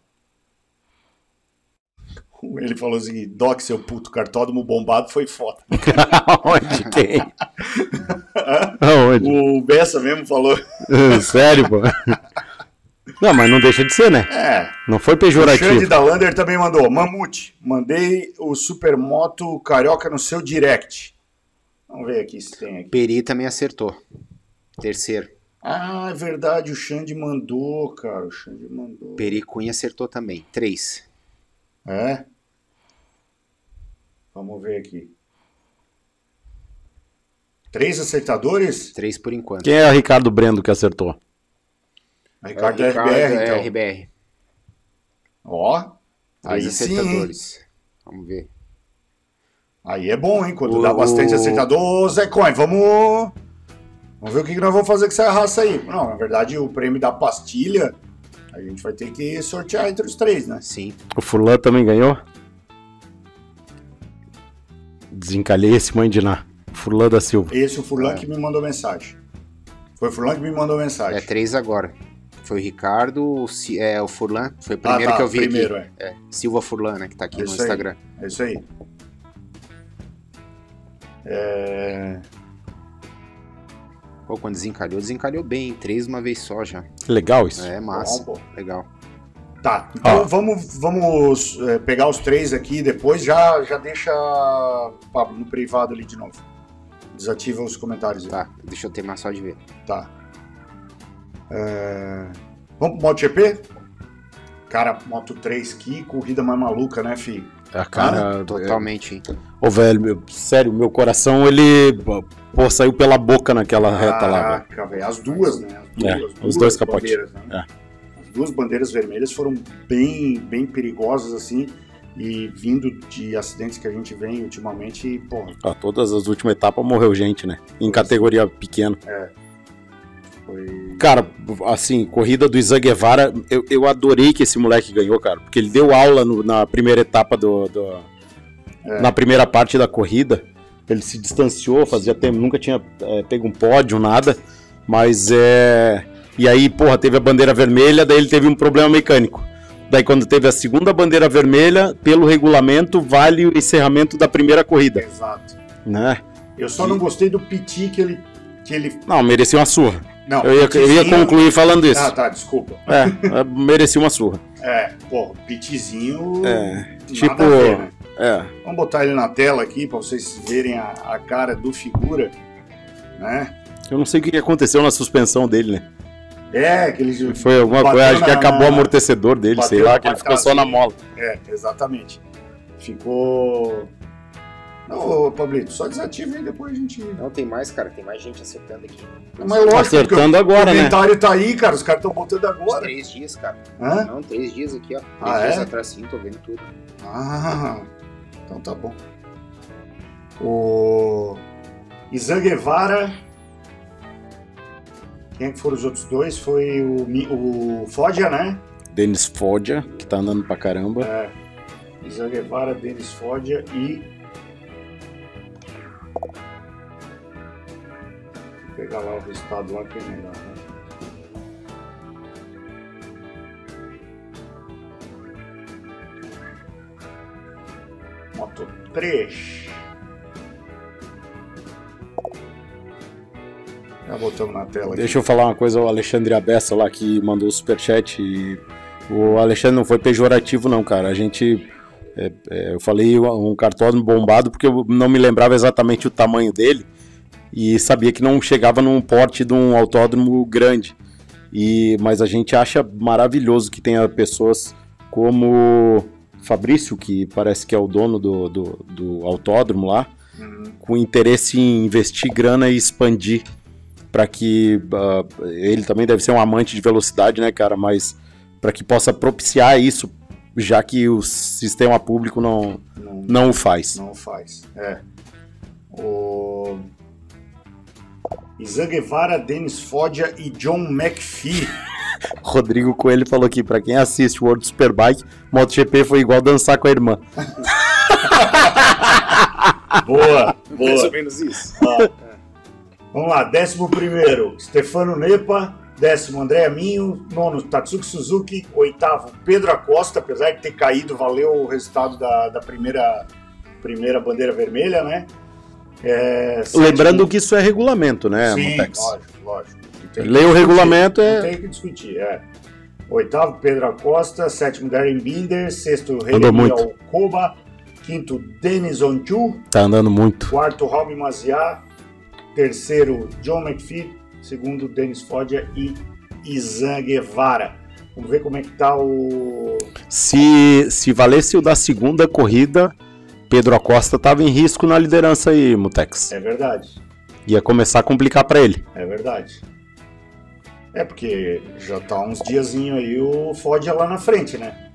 Ele falou assim, Doc, seu puto, cartódromo bombado foi foda. Onde tem? Aonde? O Bessa mesmo falou. Sério, pô? Não, mas não deixa de ser, né? É, Não foi o Xande pejorativo. da Lander também mandou. Mamute, mandei o Supermoto Carioca no seu direct. Vamos ver aqui se tem aqui. Peri também acertou. Terceiro. Ah, é verdade, o Xande mandou, cara. O Xande mandou. Peri Cunha acertou também. Três. É? Vamos ver aqui. Três acertadores? Três por enquanto. Quem é o Ricardo Brendo que acertou? Ricardo, É o RBR, então. é RBR. Ó, Três aí sim, acertadores. Vamos ver. Aí é bom, hein? Quando O- dá bastante acertador. Ô, Zé Coin, vamos... Vamos ver o que nós vamos fazer com essa raça aí. Não, na verdade, o prêmio da pastilha, a gente vai ter que sortear entre os três, né? Sim. O Furlan também ganhou? Desencalhei esse mãe de Ná. Furlan da Silva. Esse é o Furlan É. que me mandou mensagem. Foi o Furlan que me mandou mensagem. É três agora. Foi o Ricardo, o, é, o Furlan. Foi o primeiro ah, tá, que eu vi primeiro, aqui. é. É, Silva Furlan, né? Que tá aqui É no isso aí. Instagram. É isso aí. É... Pô, quando desencalhou, desencalhou bem. Três uma vez só já. Legal isso. É massa. Bom. Legal. Tá, então Ó. vamos, vamos é, pegar os três aqui depois, já, já deixa Pablo no privado ali de novo. Desativa os comentários aí. Tá, deixa eu terminar só de ver. Tá. É, Vamos pro MotoGP? Cara, Moto 3, que corrida mais maluca, né, fi? A cara. Totalmente, hein? Ô, velho, meu- sério, meu coração, ele. Pô, saiu pela boca naquela reta lá. Caraca, velho. As duas, né? As É, duas, os duas dois capotes. né? As duas bandeiras vermelhas foram bem, bem perigosas, assim. E vindo de acidentes que a gente vem ultimamente, porra, Ó, todas as últimas etapas morreu gente, né? Em categoria pequena. foi. Cara, assim, corrida do Isa Guevara, eu, eu adorei que esse moleque ganhou, cara. Porque ele deu aula no- na primeira etapa do. do- É. Na primeira parte da corrida. Ele se distanciou, fazia tempo, nunca tinha é, pego um pódio, nada. Mas é. E aí, porra, teve a bandeira vermelha, daí ele teve um problema mecânico. Daí, quando teve a segunda bandeira vermelha, pelo regulamento, vale o encerramento da primeira corrida, Exato. né? Eu só não gostei do piti que ele. Que ele... Não, merecia uma surra. Não, Eu ia, eu ia concluir falando isso. Ah, tá, desculpa. É, é, merecia uma surra. É, pô, pitizinho. É, tipo- ver, né? É, Vamos botar ele na tela aqui pra vocês verem a, a cara do figura, né? eu não sei o que aconteceu na suspensão dele, né? É, que ele Foi alguma coisa, acho que na- acabou o amortecedor dele, sei lá, que ele ficou só na mola. É, exatamente. Ficou. Não, ô, Pablito, só desativa aí depois a gente. Não, tem mais, cara. Tem mais gente acertando aqui. Mas lógico, Acertando agora, o né? comentário tá aí, cara. Os caras estão botando agora. três dias, cara. Hã? Não, três dias aqui, ó. Três Ah, dias é? atrás, sim, tô vendo tudo. Ah, então tá bom. O Izan Guevara. Quem que foram os outros dois? Foi o, o Foggia, né? Denis Foggia, que tá andando pra caramba. É. Izan Guevara, Denis Foggia e. Vou pegar lá o resultado lá que é melhor, né? Moto 3. Já botamos na tela aqui. Deixa eu falar uma coisa, o Alexandre Abessa lá que mandou o superchat. E o Alexandre não foi pejorativo, não, cara. A gente. é, é, eu falei um cartódromo bombado porque eu não me lembrava exatamente o tamanho dele e sabia que não chegava num porte de um autódromo grande. E, mas a gente acha maravilhoso que tenha pessoas como Fabrício, que parece que é o dono do, do, do autódromo lá, Uhum. com interesse em investir grana e expandir para que ah, ele também deve ser um amante de velocidade, né, cara? Mas para que possa propiciar isso já que o sistema público não, Não, não o faz. não faz. É. O. Isan Guevara, Dennis Foggia e John McPhee. Rodrigo Coelho falou aqui, pra quem assiste o World Superbike, MotoGP foi igual dançar com a irmã. Boa, Mais boa. ou menos isso. Vamos lá, décimo primeiro, Stefano Nepa. Décimo, André Minho. Nono, Tatsuki Suzuki. Oitavo, Pedro Acosta, apesar de ter caído, valeu o resultado da, da primeira, primeira bandeira vermelha, né? É, Lembrando que isso é regulamento, né, Sim, Mutex? lógico, lógico. Não Leia o regulamento, Não é... tem que discutir, é. Oitavo, Pedro Acosta. Sétimo, Darren Binder. Sexto, Rei. Alcoba. Quinto, Denis Onchu. tá andando muito. Quarto, Robin Maziar. Terceiro, John McPhee. Segundo, Denis Foggia e Isan Guevara. Vamos ver como é que tá o. Se, se valesse o da segunda corrida, Pedro Acosta tava em risco na liderança aí, Mutex. É verdade. Ia começar a complicar pra ele. É verdade. É porque já tá uns diazinho aí o Foggia lá na frente, né?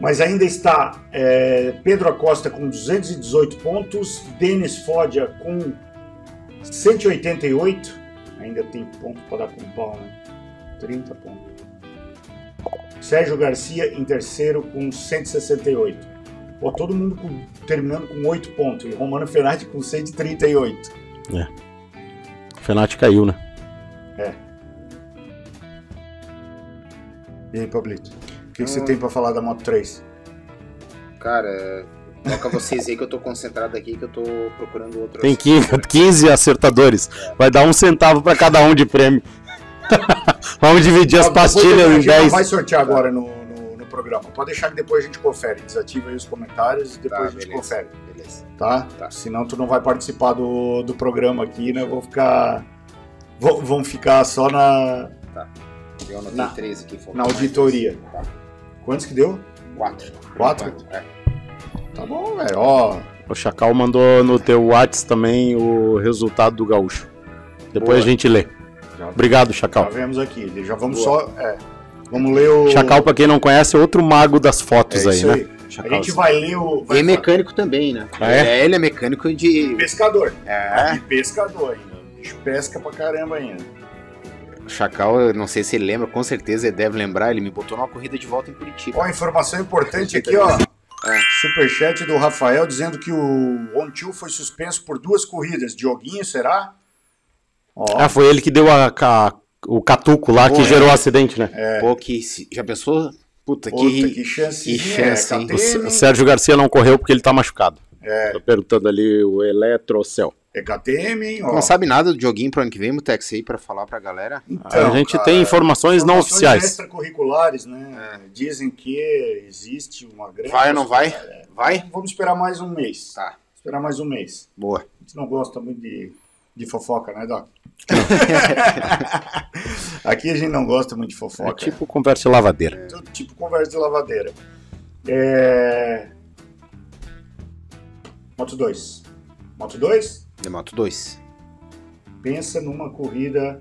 Mas ainda está é, Pedro Acosta com 218 pontos, Denis Foggia com 188. Ainda tem ponto para dar com pau, né? 30 pontos. Sérgio Garcia em terceiro com 168. Pô, todo mundo com- terminando com 8 pontos. E Romano Fernandes com 138. O Fenati caiu, né? E aí, Pablito? O que, que você tem para falar da Moto 3? Cara, toca vocês aí que eu tô concentrado aqui, que eu tô procurando outro. Tem 15, 15 acertadores. Vai dar um centavo pra cada um de prêmio. Vamos dividir as pastilhas em gente não 10. vai sortear agora no, no, no programa. Pode deixar que depois a gente confere. Desativa aí os comentários e depois Tá, a gente beleza. confere, Beleza. tá? Tá. Senão tu não vai participar do, do programa aqui, né? Vou ficar... Vou, vão ficar só na, Eu anotei Na- três aqui. faltou na auditoria. Tá. Quantos que deu? Quatro. Quatro? É. Tá bom, velho. Ó, O Chacal mandou no teu Whats também o resultado do gaúcho. Depois Boa. a gente lê. já, Obrigado, já Chacal. vemos aqui. Já vamos Boa. só... É, vamos ler o... Chacal, pra quem não conhece, é outro mago das É fotos aí, isso né? aí. A Chacal. gente vai ler o... E Vai é mecânico também, né? Ah, é? Ele é mecânico de. Pescador. É. E pescador ainda. Bicho pesca pra caramba ainda. O Chacal, eu não sei se ele lembra, com certeza ele deve lembrar, ele me botou numa corrida de volta em Curitiba. Ó, informação importante aqui, ó. É. Superchat do Rafael dizendo que o Ontil foi suspenso por duas corridas. Dioguinho, será? Ó, Ah, foi ele que deu a, ca- o catuco lá que Pô, gerou é. o acidente, né? Pô, que. se- Já pensou? Puta, puta, que. que chance. que chance, hein? O S- Sérgio Garcia não correu porque ele tá machucado. É. Tô perguntando ali o Eletrocel. É KTM, hein? Ó. Não sabe nada do joguinho pro ano que vem, Mutex, aí, pra falar pra galera? Então, a gente cara, tem informações, não informações oficiais. extracurriculares, né? Dizem que existe uma grande... Vai ou não vai? Vai? Vamos esperar mais um mês. Tá, Esperar mais um mês. boa. A gente não gosta muito de, de fofoca, né, Doc? Aqui a gente não gosta muito de É fofoca. tipo conversa de lavadeira. Tudo tipo conversa de lavadeira. É... Moto 2. Moto 2, De Moto 2. pensa numa corrida.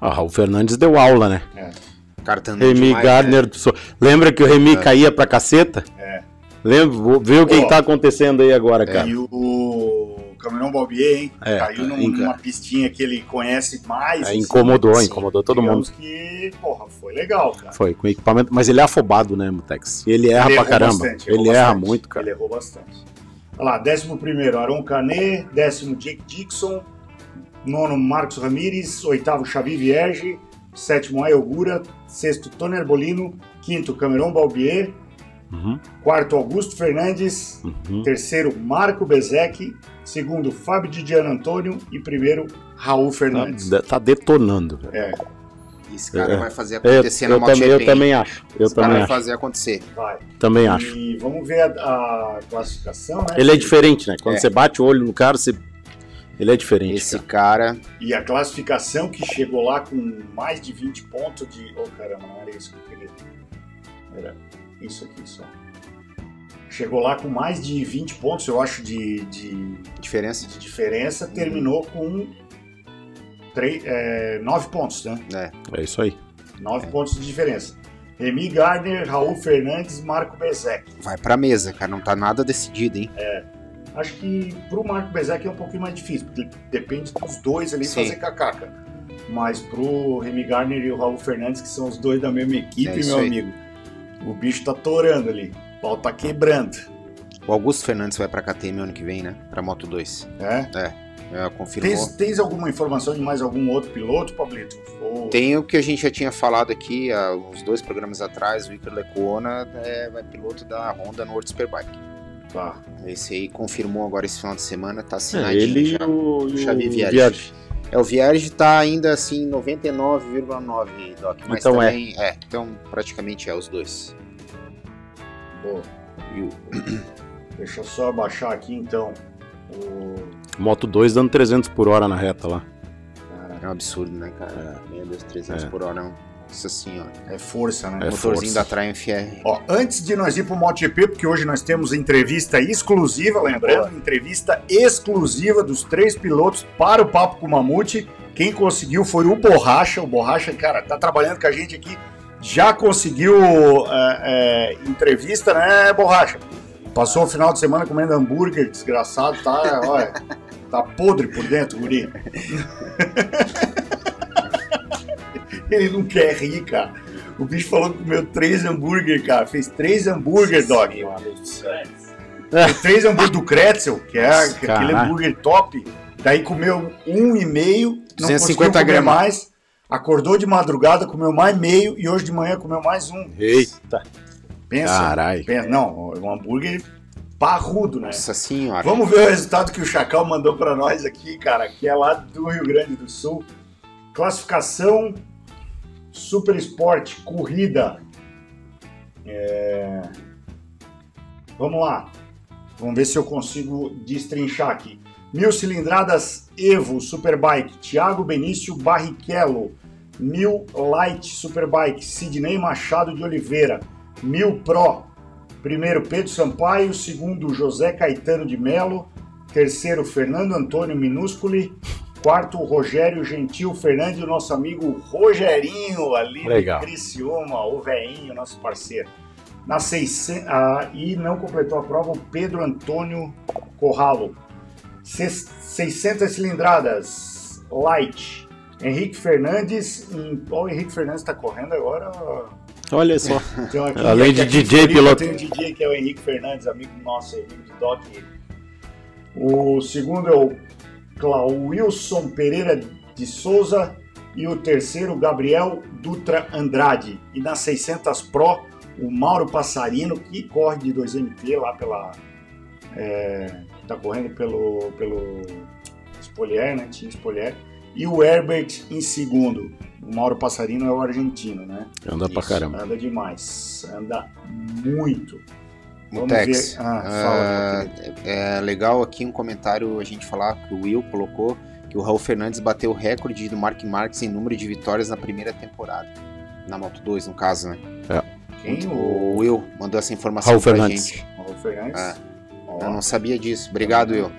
Ah, o Fernandes deu aula, né? É, O cara andando Remy demais, Gardner. so- Lembra que o Remy caía pra caceta? É. Lembra? Vê o que, que tá acontecendo aí agora, cara. E o Caminhão Balbier, hein? É, Caiu num- numa pistinha que ele conhece mais. É, assim. incomodou, Sim, incomodou todo digamos que, porra, foi legal, cara. Foi, com equipamento. Mas ele é afobado, né, Mutex? Ele erra Ele pra caramba. bastante, ele erra bastante. muito, cara. Ele errou bastante. Olha lá, décimo primeiro, Aron Canet, décimo Jake Dixon, nono Marcos Ramírez, oitavo Xavi Vierge, sétimo Ayogura, sexto Tony Arbolino, quinto Cameron Balbier, Uhum, quarto Augusto Fernandes, uhum. terceiro Marco Bezek, segundo Fábio Didiano Antônio e primeiro Raul Fernandes. Tá, tá detonando. velho. É, Esse cara É. vai fazer Eu, acontecer na eu, também, eu MotoGP. também acho. Eu Esse cara também vai acho. fazer acontecer. vai. Também acho. E vamos ver a, a classificação, né? Ele é diferente, né? Quando É. você bate o olho no cara, você... ele é diferente. Esse cara. cara. E a classificação que chegou lá com mais de 20 pontos de. Oh caramba, não era isso que eu queria. Era isso aqui só. Chegou lá com mais de 20 pontos, eu acho, de, de, Diferença. de diferença. Terminou com 3, é, 9 pontos, né? É. É isso aí. 9 pontos de diferença. Remy Gardner, Raul Fernandes, Marco Bezek. Vai pra mesa, cara. Não tá nada decidido, hein? É. Acho que pro Marco Bezek é um pouquinho mais difícil, porque depende dos dois ali Sim. fazer cacaca. Mas pro Remy Gardner e o Raul Fernandes, que são os dois da mesma equipe, É meu aí. amigo, o bicho tá torando ali. O pau tá quebrando. O Augusto Fernandes vai pra KTM ano que vem, né? Pra Moto 2. É? É, confirmou. Tens, tens alguma informação de mais algum outro piloto, Pablito? Ou... Tem o que a gente já tinha falado aqui há uns dois programas atrás, o Iker Lecuona é, vai piloto da Honda no World Superbike. Tá. Esse aí confirmou agora esse final de semana, tá É, assinadinho ele e já. o, Xavi o. Vierge. É, o Vierge tá ainda assim 99,9, Doc. Mas Então é. também, é. Então praticamente é os dois. Boa. E o- Deixa eu só abaixar aqui então. O... Moto 2 dando 300 por hora na reta lá. Cara, é um absurdo, né, cara? Meu Deus, 300 É. por hora. Nossa senhora. é força, né? É o motorzinho força. da Triumph é. Ó, antes de nós ir pro MotoGP, porque hoje nós temos entrevista exclusiva, lembrando, entrevista exclusiva dos três pilotos para o Papo com o Mamute. Quem conseguiu foi o Borracha. O Borracha, cara, tá trabalhando com a gente aqui. Já conseguiu é, é, entrevista, né, Borracha? Passou o final de semana comendo hambúrguer, desgraçado, tá, olha, tá podre por dentro, guri. Ele não quer rir, cara. O bicho falou que comeu três hambúrguer, cara. Fez três hambúrguer, dog. Fez três hambúrguer do Kretzel, que é aquele hambúrguer top. Daí comeu um e meio, não 250 conseguiu comer gramas. mais. Acordou de madrugada, comeu mais meio e hoje de manhã comeu mais um. Eita, Pensa. caralho. pensa não, um hambúrguer parrudo, né? Nossa senhora. Vamos ver o resultado que o Chacal mandou pra nós aqui, cara, que é lá do Rio Grande do Sul. Classificação Super Sport Corrida. É, Vamos lá. Vamos ver se eu consigo destrinchar aqui. Mil cilindradas Evo Superbike, Thiago Benício Barrichello. Mil Light Superbike, Sidney Machado de Oliveira. Mil Pro, Primeiro, Pedro Sampaio. Segundo, José Caetano de Melo. Terceiro, Fernando Antônio Minúsculi. Quarto, Rogério Gentil Fernandes, o nosso amigo Rogerinho, ali Legal. de Criciúma, o veinho, nosso parceiro. Na 600, ah, e não completou a prova o Pedro Antônio Corralo. Ses- 600 cilindradas, light. Henrique Fernandes, em, ó, o Henrique Fernandes está correndo agora. Olha só. Então, aqui- Além de aqui em DJ, Floripa piloto. Tem um DJ que é o Henrique Fernandes, amigo nosso, amigo de Doc. O segundo é o Clau Wilson Pereira de Souza e o terceiro, Gabriel Dutra Andrade. E na 600 Pro, o Mauro Passarino, que corre de 2MT lá pela. É, tá correndo pelo, pelo Spolier, né? Team Spolier. E o Herbert em segundo. O Mauro Passarino é o argentino, né? Anda pra Isso. caramba. Anda demais. Anda muito. Vamos Mutex, ver. Ah, ah, querido. é legal aqui um comentário a gente falar que o Will colocou que o Raul Fernandes bateu o recorde do Mark Marques em número de vitórias na primeira temporada. Na Moto 2, no caso, né? Quem? O O Will mandou essa informação Raul pra Fernandes. gente. Raul Fernandes? É. Ó, Eu não sabia disso. Obrigado, Will.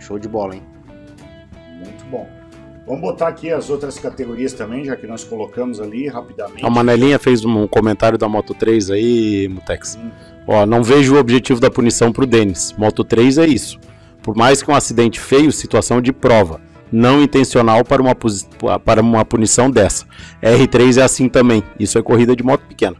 Show de bola, hein? Muito bom. Vamos botar aqui as outras categorias também, já que nós colocamos ali rapidamente. A Manelinha fez um comentário da Moto 3 aí, Mutex. Hum. Ó, não vejo o objetivo da punição pro Denis. Moto 3 é isso. Por mais que um acidente feio, situação de prova. Não intencional para uma, para uma punição dessa. R3 é assim também. Isso é corrida de moto pequena.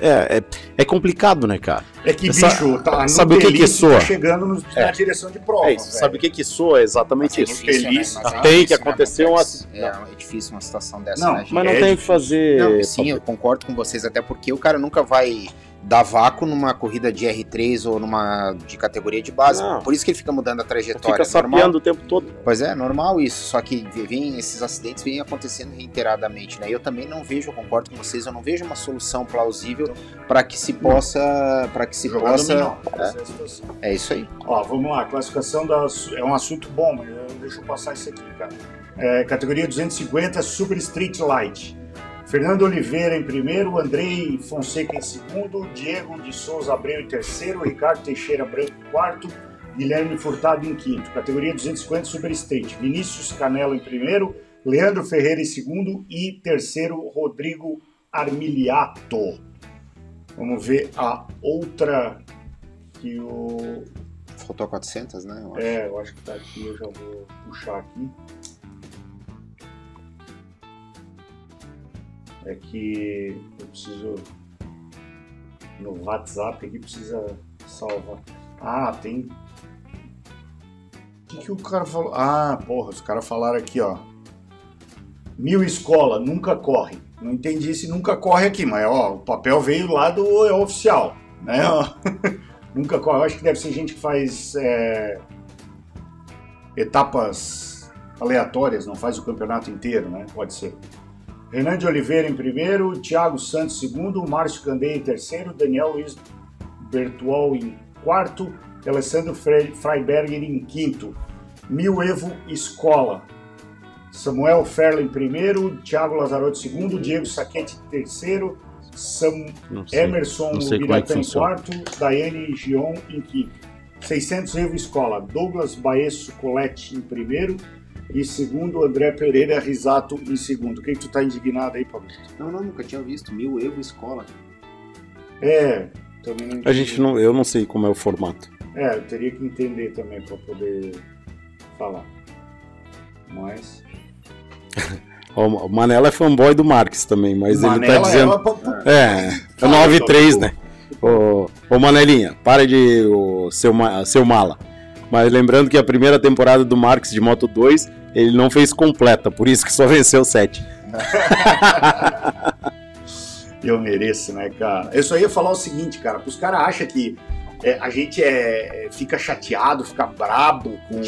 É, é, é complicado, né, cara? É que, Essa- bicho, tá, no sabe o que que soa? Tá chegando no- na É. direção de prova. É isso. Sabe o que que soa? É exatamente isso. difícil, Feliz, né? é Tem que difícil, né, acontecer um Mutex? acidente. É, é difícil uma situação dessa, Não, né, gente? Mas não É tem o que fazer. Não, sim, eu concordo com vocês, até porque o cara nunca vai dar vácuo numa corrida de R3 ou numa de categoria de base. Não. Por isso que ele fica mudando a trajetória. Fica normal. sapeando o tempo todo. Pois é, normal isso. Só que vem, esses acidentes vêm acontecendo reiteradamente, né? Eu também não vejo, eu concordo com vocês, eu não vejo uma solução plausível para que se possa, para que se Jogar possa. é. É isso aí. Ó, vamos lá, classificação das. É um assunto bom, mas eu- deixa eu passar isso aqui, cara. É, categoria 250, Super Street Light. Fernando Oliveira em primeiro, Andrei Fonseca em segundo, Diego de Souza Abreu em terceiro, Ricardo Teixeira Branco em quarto, Guilherme Furtado em quinto. Categoria 250, Super Street. Vinícius Canelo em primeiro, Leandro Ferreira em segundo e terceiro, Rodrigo Armiliato. Vamos ver a outra que o. Faltou 400, né? Eu é, eu acho que tá aqui, eu já vou puxar aqui. É que eu preciso. No WhatsApp aqui precisa salvar. Ah, tem. O que, que o cara falou? Ah, porra, os caras falaram aqui, ó. Mil escola, nunca corre. Não entendi se nunca corre aqui, mas ó, o papel veio lá do é oficial, né? nunca corre. Eu acho que deve ser gente que faz é, etapas aleatórias, não faz o campeonato inteiro, né? Pode ser. Renan de Oliveira em primeiro, Thiago Santos em segundo, Márcio Candeia em terceiro, Daniel Luiz Bertual em quarto, Alessandro Freiberger em quinto. Mil Evo Escola. Samuel Ferla em primeiro, Thiago Lazarotto em segundo, Diego Saquete em terceiro, Sam Emerson Biratã é em quarto, Daiane Gion em quinto. 600 Evo Escola, Douglas Baesso Colette em primeiro e segundo André Pereira Risato em segundo. O que, que tu tá indignado aí, Pablo? Não, não, nunca tinha visto. Mil Evo Escola. É, também não A gente não, eu não sei como é o formato. É, eu teria que entender também para poder falar. Mas o Manela é fanboy do Marx também, mas Manela ele tá dizendo. É, é 9-3, né? Ô, ô Manelinha, para de o, seu, seu mala. Mas lembrando que a primeira temporada do Marx de Moto 2 ele não fez completa, por isso que só venceu 7. Eu mereço, né, cara? Eu só ia falar o seguinte, cara, os caras acham que é, a gente é, fica chateado, fica brabo com,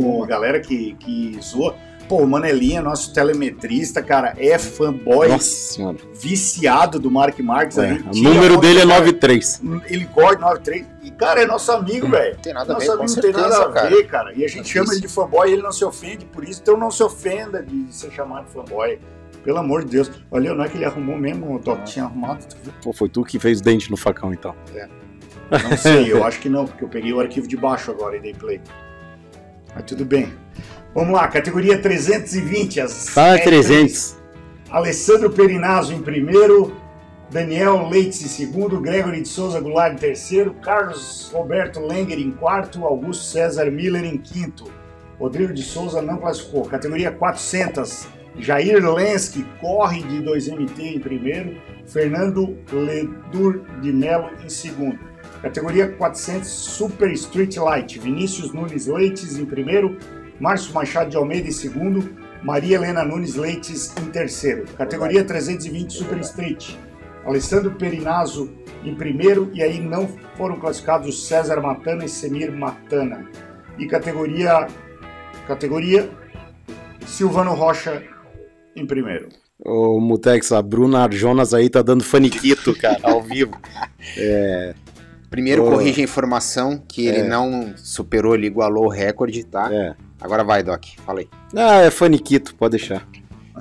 com a galera que, que zoa. Pô, o Manelinha, nosso telemetrista, cara, é fanboy Nossa viciado do Mark Marques. É, o número dele é 93. Ele corre 93. E, cara, é nosso amigo, hum, velho. Tem nada a ver, nosso amigo, não tem nada a cara. ver, cara. E a gente chama ele de fanboy e ele não se ofende por isso. Então não se ofenda de ser chamado de fanboy. Pelo amor de Deus. Olha, não é que ele arrumou mesmo, o Top tinha arrumado. Pô, foi tu que fez dente no facão, então. É. Não sei, eu acho que não, porque eu peguei o arquivo de baixo agora e dei play. Mas tudo bem. Vamos lá, categoria 320. As Fala 300. Alessandro Perinazzo em primeiro, Daniel Leite em segundo, Gregory de Souza Goulart em terceiro, Carlos Roberto Lenger em quarto, Augusto César Miller em quinto. Rodrigo de Souza não classificou. Categoria 400, Jair Lensky corre de 2MT em primeiro, Fernando Ledur de Melo em segundo. Categoria 400 Super Street Light, Vinícius Nunes Leites em primeiro, Márcio Machado de Almeida em segundo, Maria Helena Nunes Leites em terceiro. Categoria 320 Super Street, Alessandro Perinazzo em primeiro e aí não foram classificados César Matana e Semir Matana. E categoria categoria Silvano Rocha em primeiro. O Mutex, a Bruna Jonas aí tá dando faniquito, cara, ao vivo. É, Primeiro, oh. corrige a informação que é. ele não superou, ele igualou o recorde, tá? É. Agora vai, Doc, falei. Ah, é faniquito, pode deixar.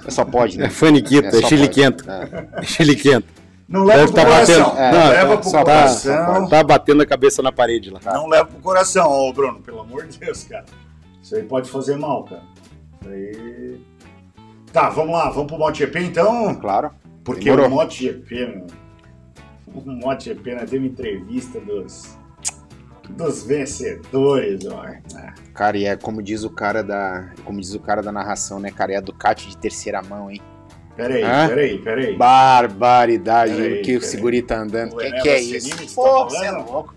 É só pode, né? É faniquito, é, é chiliquento. É. é chiliquento. Não leva Deve pro tá coração. Batendo, é, não, leva pro tá, coração. Tá batendo a cabeça na parede lá. Não leva pro coração, ô Bruno, pelo amor de Deus, cara. Isso aí pode fazer mal, cara. Isso aí... Tá, vamos lá, vamos pro MotoGP então? Claro. Porque Demorou. o MotoGP, meu o MotoGP, né? Teve entrevista dos, dos vencedores, ó. Ah. Cara, e é como diz o cara da. Como diz o cara da narração, né, cara? É a Ducati de terceira mão, hein? Peraí, Hã? peraí, peraí. Barbaridade o que o seguri tá andando. O Quem que é isso? Tá Pô, você é louco,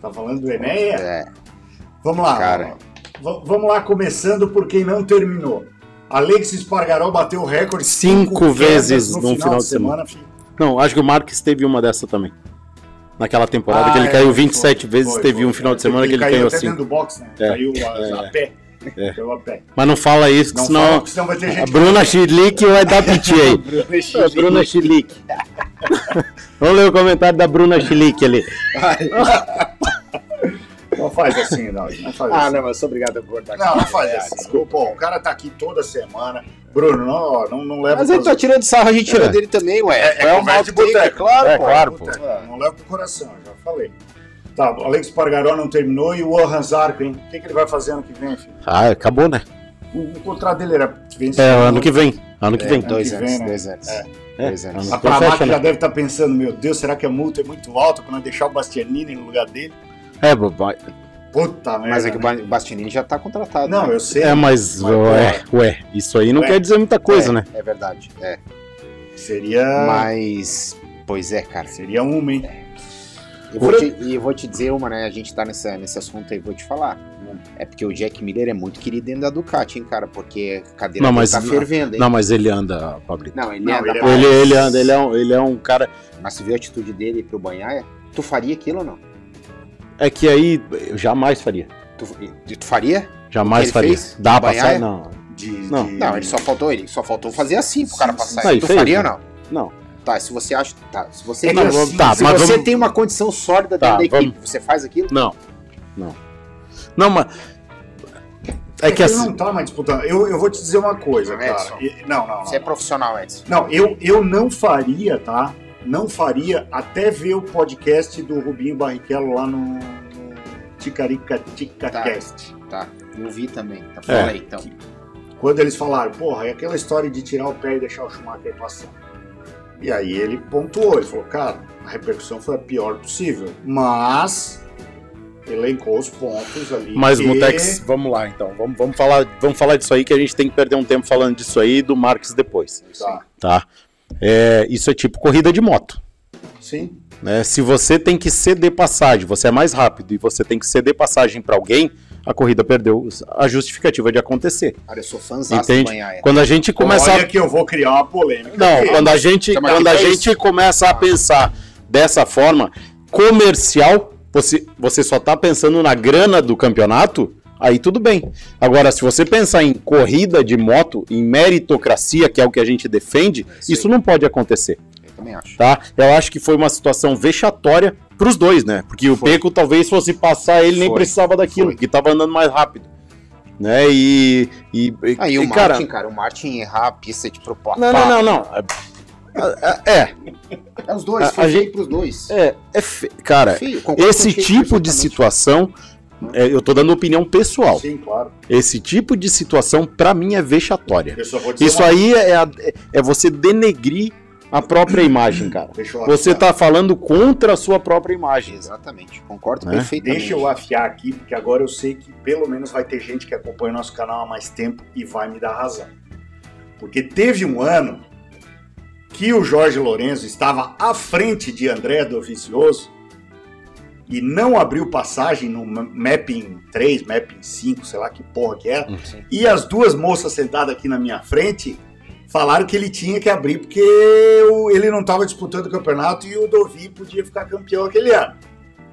Tá falando do Enéia? É. Vamos lá. Cara. Vamos lá, começando por quem não terminou. Alexis Pargaró bateu o recorde cinco, cinco vezes no, no final, final, de semana. semana não, acho que o Marques teve uma dessa também. Naquela temporada ah, que ele é, caiu 27 foi, vezes, foi, teve foi, um final de semana que ele caiu, caiu assim. box, né? É, caiu a, é, a pé. É. Caiu a pé. Mas não fala isso, não senão, fala, senão a Bruna Chilique vai dar piti aí. Bruna, Bruna Chilique. Vamos ler o comentário da Bruna Chilique ali. Não faz assim, não. não faz ah, assim. não, mas sou obrigado por estar aqui. Não, não faz assim. Desculpa, o cara tá aqui toda semana. Bruno, não, não, não leva. Mas ele tá tirando sarro, a gente tira é. dele também, ué. É, é, é o mal de boteco, é claro, é, pô. Claro, pô. Não leva pro coração, já falei. Tá, o Alex Pargaró não terminou e o Orhan Zarco, hein? O que, que ele vai fazer ano que vem, filho? Ah, acabou, né? O, o contrato dele era vencido. É, ano que vem. Ano que É, vem. dois que anos, vem, né? dois anos. É. Dois É, anos. ano- A Pramac né? já deve estar pensando, meu Deus, será que a multa é muito alta para não deixar o Bastianini no lugar dele? É, vai- Puta merda. Mas é que o né? Bastianini já tá contratado. Não, né? eu sei. é, mas, Mas, ué, ué, isso aí não Ué. quer dizer muita coisa, é, né? É verdade. É. Seria. Mas. Pois é, cara. Seria uma, hein? Vou te, e eu vou te dizer uma, né? A gente tá nessa, nesse assunto aí, vou te falar. É porque o Jack Miller é muito querido dentro da Ducati, hein, cara? Porque a cadeira Não, mas tá fervendo, hein? Não, mas ele anda, Pablito. Não, ele Não, anda. ele é Ele, ele anda, ele é, um, ele é um cara. Mas tu viu a atitude dele pro Banhaia? Tu faria aquilo ou não? É que aí eu jamais faria. Tu, tu faria? Jamais faria. fez? Dá pra sair? Não. De, Não. de- Não, ele só faltou ele, só faltou fazer assim pro cara passar. sim. tu Fez, faria ou não? Não. Tá, se você acha. Tá, se você, É Não, assim, tá, se mas você vamos- tem uma condição sólida Tá, dentro da equipe, vamos- você faz aquilo? Não. Não. Não, mas. É É que assim. não tá mais disputando. Eu, eu vou te dizer uma coisa, Não, cara. Edson. E- Não, não, não. Você é profissional, Edson. Não, eu, eu não faria, tá? Não faria até ver o podcast do Rubinho Barrichello lá no, no Ticarica TicaCast. Tá, eu vi também. Tá, fala É. aí, então. Quando eles falaram, porra, é aquela história de tirar o pé e deixar o Schumacher passar. E aí ele pontuou, ele falou, cara, a repercussão foi a pior possível. Mas elencou os pontos ali. Mas, que- Mutex, vamos lá então. Vamos, vamos, falar, vamos falar disso aí que a gente tem que perder um tempo falando disso aí e do Marques depois. Tá, Tá? É, isso é tipo corrida de moto. sim. né? Se você tem que ceder passagem, você é mais rápido e você tem que ceder passagem pra alguém, a corrida perdeu a justificativa de acontecer. Cara, eu sou fãzão Entende? Banhaia. Quando a gente começa Olha a que eu vou criar uma polêmica. Não, aqui. quando a gente, quando de a gente começa a pensar dessa forma comercial, você, você só tá pensando na grana do campeonato, aí tudo bem. Agora, se você pensar em corrida de moto, em meritocracia, que é o que a gente defende, Isso isso não pode acontecer, Eu também acho. tá? Eu acho que foi uma situação vexatória pros dois, né? Porque o Foi. Peco talvez fosse passar, ele nem Foi. precisava daquilo, Foi. porque tava andando mais rápido. Né? E, e, Aí e, o cara, Martin, cara, o Martin errar a pista de propósito. não, não, não, não. É, é, É os dois, A- foi a feio gente- pros dois. É, é fe... cara, Feio, esse tipo de situação, é, eu tô dando opinião pessoal. Sim, claro. Esse tipo de situação, pra mim, é vexatória. Eu só vou dizer Isso uma- aí é, a- é você denegrir a própria imagem, cara. Deixa eu Você afiar. tá falando contra a sua própria imagem. Exatamente, concordo Né? perfeitamente. Deixa eu afiar aqui, porque agora eu sei que pelo menos vai ter gente que acompanha o nosso canal há mais tempo e vai me dar razão. Porque teve um ano que o Jorge Lourenço estava à frente de André Dovizioso e não abriu passagem no Mapping 3, Mapping 5, sei lá que porra que era. Sim. E as duas moças sentadas aqui na minha frente falaram que ele tinha que abrir porque ele não estava disputando o campeonato e o Dovi podia ficar campeão aquele ano.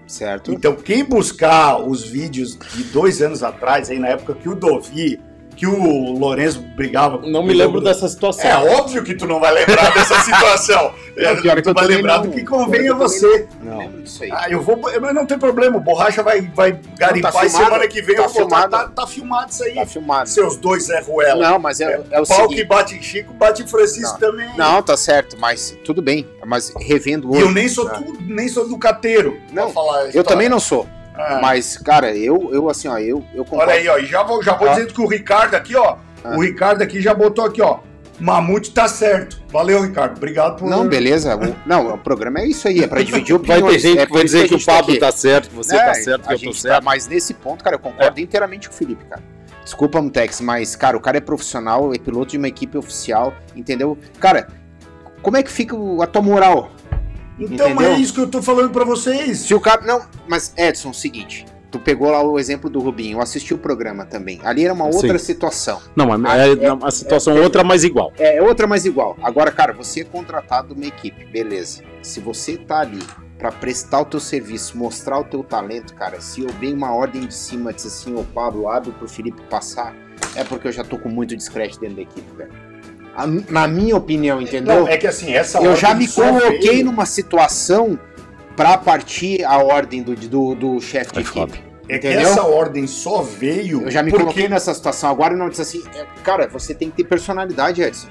Certo? Então, quem buscar os vídeos de dois anos atrás, aí na época que o Dovi, que o Lourenço brigava com Não me lembro Dovi- dessa situação. É óbvio que tu não vai lembrar dessa situação. É, Não, pior que tu vai lembrar não. do que convém Pior a você. Não Não. lembro disso aí. Ah, eu vou. Mas não tem problema, o Borracha vai, vai garimpar tá e filmado, semana que vem tá eu vou botar. filmado. Tá, tá filmado isso aí. Tá filmado. Seus dois Zé Ruela. Não, mas é, é o Pau seguinte. que bate em Chico, bate em Francisco também. Não, tá certo, mas tudo bem. Mas revendo hoje. eu nem sou, tu, nem sou do cateiro. Não, falar Eu também não sou. Ah. Mas, cara, eu, eu assim, ó, eu, eu concordo. Olha aí, ó, e já vou, já vou Tá. dizendo que o Ricardo aqui, ó, Ah. o Ricardo aqui já botou aqui, ó, Mamute tá certo. Valeu, Ricardo, obrigado por... Não, beleza. O, não, o programa é isso aí, é pra dividir Vai opiniões. ter gente é que vai dizer que o tá Pablo aqui. tá certo, que você É, tá certo, que a eu tô gente certo. Tá, mas nesse ponto, cara, eu concordo inteiramente com o Felipe, cara. Desculpa, Mutex, mas, cara, o cara é profissional, é piloto de uma equipe oficial, entendeu? Cara, como é que fica o- a tua moral? Então entendeu? é isso que eu tô falando pra vocês. Se o cara. Não, mas, Edson, é o seguinte. Tu pegou lá o exemplo do Rubinho, eu assisti o programa também. Ali era uma outra Sim. situação. Não, mas Ah, é, é- uma situação é- outra, mas igual. É outra, mas igual. Agora, cara, você é contratado de uma equipe, beleza. Se você tá ali pra prestar o teu serviço, mostrar o teu talento, cara, se eu venho uma ordem de cima, diz assim, ô Pablo, abre pro Felipe passar, é porque eu já tô com muito discreto dentro da equipe, velho. Na minha opinião, entendeu? Não, é que assim, essa eu já me coloquei veio- numa situação pra partir a ordem do, do, do chefe de equipe. É que entendeu? essa ordem só veio Eu já me porque coloquei nessa situação agora e não disse assim, é, cara, você tem que ter personalidade, Edson.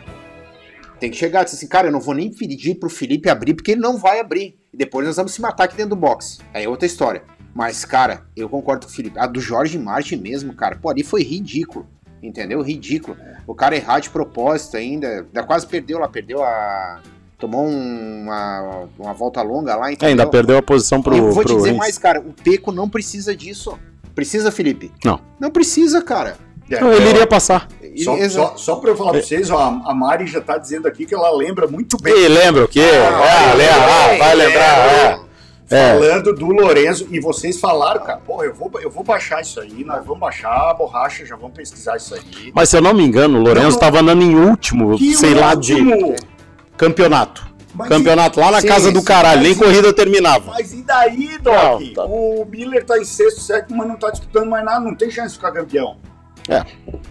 Tem que chegar e dizer assim, cara, eu não vou nem pedir pro Felipe abrir, porque ele não vai abrir. E depois nós vamos se matar aqui dentro do box. Aí é outra história. Mas, cara, eu concordo com o Felipe. A do Jorge Martin mesmo, cara, pô, ali foi ridículo. Entendeu? Ridículo. O cara errar de propósito ainda. ainda quase perdeu lá, perdeu a. Tomou um- uma, uma volta longa lá, É, entendeu? ainda perdeu a posição pro. E eu vou te pro dizer Rins. mais, cara, o Peco não precisa disso. Precisa, Felipe? Não. Não precisa, cara. É, Não, ele iria passar. Só, só, só pra eu falar pra vocês, ó, a a Mari já tá dizendo aqui que ela lembra muito bem. E lembra o quê? Ah, Ah, lembra, ah, vai lembrar. É. Falando do Lorenzo, e vocês falaram, cara, pô, eu vou, eu vou baixar isso aí, nós vamos baixar a borracha, já vamos pesquisar isso aí. Mas se eu não me engano, o Lourenço Não, tava andando em último, Que sei lá, de último! campeonato. Mas campeonato lá na sim, casa do caralho, nem mas- corrida terminava. Mas e daí, Doc? Não, tá. O Miller tá em sexto, sétimo, mas não tá disputando mais nada, não tem chance de ficar campeão. É.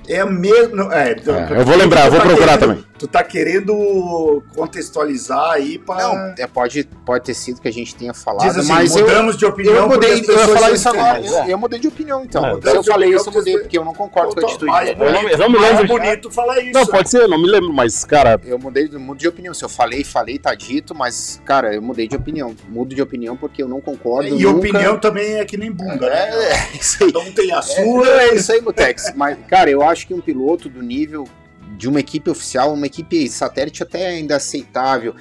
É a mesma. É, É, eu vou lembrar, eu vou tá procurar querendo- também. Tu tá querendo contextualizar aí pra. Não, é, pode, pode ter sido que a gente tenha falado, Diz assim, mas eu, mudamos de opinião. eu mudei, eu ia falar isso agora. Eu, eu mudei de opinião, então. É, Se eu falei isso, eu mudei, eu- porque eu não concordo com a atitude dele. Eu não- eu não me lembro de- bonito falar isso. Não, pode ser, eu não me lembro, mas, cara, Eu mudei, mudo de opinião. Se eu falei, falei, tá dito, mas, cara, eu mudei de opinião. Mudo de opinião porque eu não concordo. E nunca... opinião também é que nem bunda, né? É, é isso aí. Um tem a É, sua. é isso aí, Mutex. Mas, cara, eu acho que um piloto do nível de uma equipe oficial, uma equipe satélite até ainda aceitável.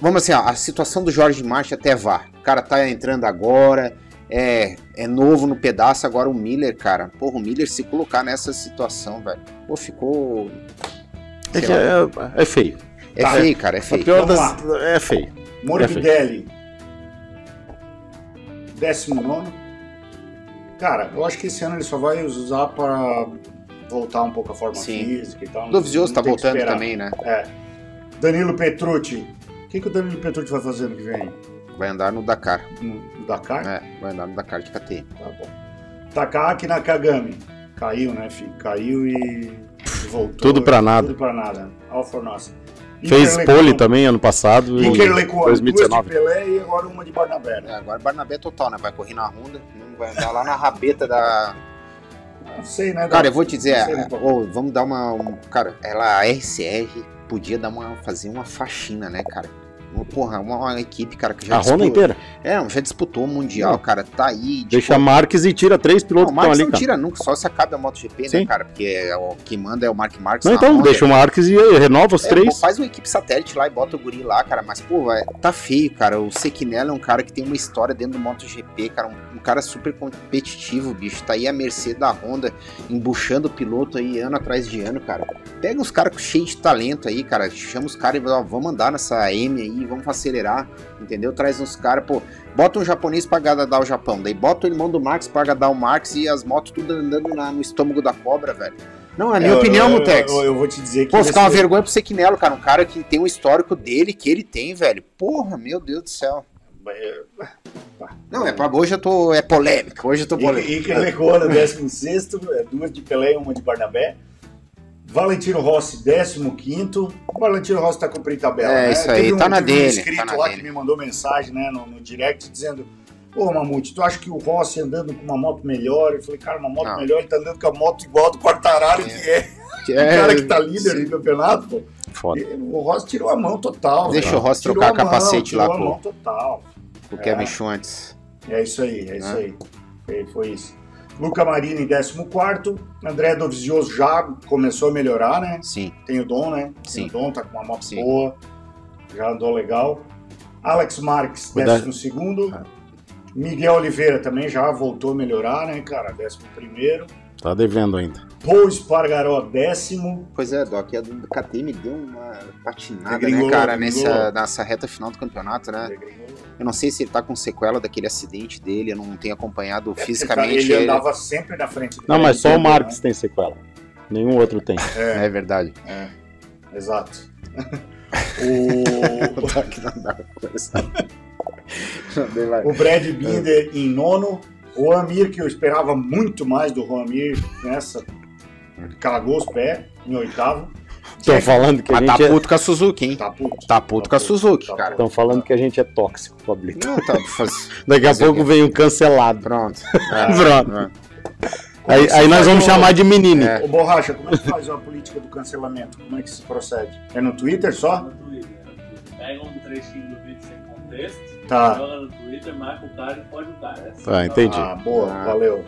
Vamos assim, ó, a situação do Jorge Martin até vá. O cara tá entrando agora, é, é novo no pedaço, agora o Miller, cara. Porra, o Miller se colocar nessa situação, velho. Pô, ficou. é, é, é feio. É Tá. feio, cara, é feio. pior das. É feio. Morbidelli. Décimo nono. Cara, eu acho que esse ano ele só vai usar para voltar um pouco a forma Sim. física e tal. Dovizioso tá voltando também, né? Danilo Petrucci. O que, que o Danilo Petrucci vai fazer ano que vem? Vai andar no Dakar. No Dakar? É, vai andar no Dakar de KT. Tá bom. Takaki Nakagami. Caiu, né, filho? Caiu e e voltou. Tudo pra nada. Tudo pra nada. All for nothing. Fez pole também ano passado. e Inker Lecon, duas de 2019. Pelé e agora uma de Barnabé. É, né? agora Barnabé total, né? Vai correr na Honda, não vai andar lá na rabeta da. Não sei, né? Cara, eu vou te dizer, sei, né, vamos dar uma. um- cara, ela, a RCR podia dar uma, fazer uma faxina, né, cara? Uma, porra, uma, uma equipe, cara, que já A Honda disputou. inteira. É, já disputou o Mundial, Não. cara, tá aí. tipo, Deixa Marques e tira três Não, pilotos o que estão ali, não cara. tira nunca, só se acaba a MotoGP, né, Sim. cara? Porque é o que manda é o Mark Marques. Não, então, Honda. deixa o Marques e renova os É, três. pô, faz uma equipe satélite lá e bota o guri lá, cara. Mas, pô, vai, tá feio, cara. O Sequinella é um cara que tem uma história dentro do MotoGP, cara. Um, um cara super competitivo, bicho. Tá aí a mercê da Honda, embuchando o piloto aí ano atrás de ano, cara. Pega uns caras cheios de talento aí, cara. Chama os caras e ó, vamos andar nessa M aí, vamos acelerar, entendeu? Traz uns caras, pô. Bota um japonês pra agradar o Japão. Daí bota o irmão do Max pra agradar o Max e as motos tudo andando na- no estômago da cobra, velho. Não, é a minha Eu- opinião, eu, Mutex. Eu, eu vou te dizer que. Pô, ficar uma esse- vergonha pro Sequinelo, cara. Um cara que tem um histórico dele, que ele tem, velho. Porra, meu Deus do céu. Não, é pra hoje eu tô. É polêmica. Hoje eu tô polêmica. Iker Lecona, 16, é, duas de Pelé e uma de Barnabé. Valentino Rossi, 15. O Valentino Rossi tá cumprindo tabela. É, né? isso aí, Teve tá na teve dele, Um inscrito tá lá dele. que me mandou mensagem né, no, no direct dizendo: Ô Mamute, tu acha que o Rossi andando com uma moto melhor? Eu falei, cara, uma moto Não. melhor, ele tá andando com a moto igual a do Quartararo, que é o cara que tá líder do campeonato, pô. Foda. O Rossi tirou a mão total. Deixa velho. o Rossi Tirou trocar a mão, capacete tirou lá, a pô. mão total. O Kevin Schwantz. É isso aí, é isso Né? aí. Foi isso. Luca Marini em 14. André Dovizioso já começou a melhorar, né? Sim. Tem o Dom, né? Sim. Tem o Dom, tá com uma moto Sim. boa. Já andou legal. Alex Marques, Cuidado. 12. Ah. Miguel Oliveira também já voltou a melhorar, né, cara? 11. Tá devendo ainda. Paul Espargaró, décimo. Pois é, Doc. A do KT me deu uma patinada, né, cara, nessa, nessa reta final do campeonato, né? Eu não sei se ele tá com sequela daquele acidente dele, eu não tenho acompanhado fisicamente Ele ele. andava sempre na frente dele. Não, mas só o entendeu, Marques tem sequela. Nenhum outro tem. né? É verdade. É, é, exato. o... O Brad Binder em nono. O Amir, que eu esperava muito mais do Amir nessa, cagou os pés em oitavo. Estão falando que a Mas tá gente é... puto com a Suzuki, hein? Tá puto. Tá puto com a Suzuki, Tá cara. Estão falando que a gente é tóxico, Pablito. Não, tá. Faz... Daqui a o pouco vem um cancelado. Pronto. Pronto. É. Aí, aí nós vamos chamar de menino. É. Ô Borracha, como é que faz a política do cancelamento? Como é que se procede? É no Twitter só? no Twitter. Pega um trechinho do vídeo sem contexto, Tá. joga no Twitter, marca o cara e pode o cara. É assim. Tá, entendi. Ah, boa, Ah. valeu.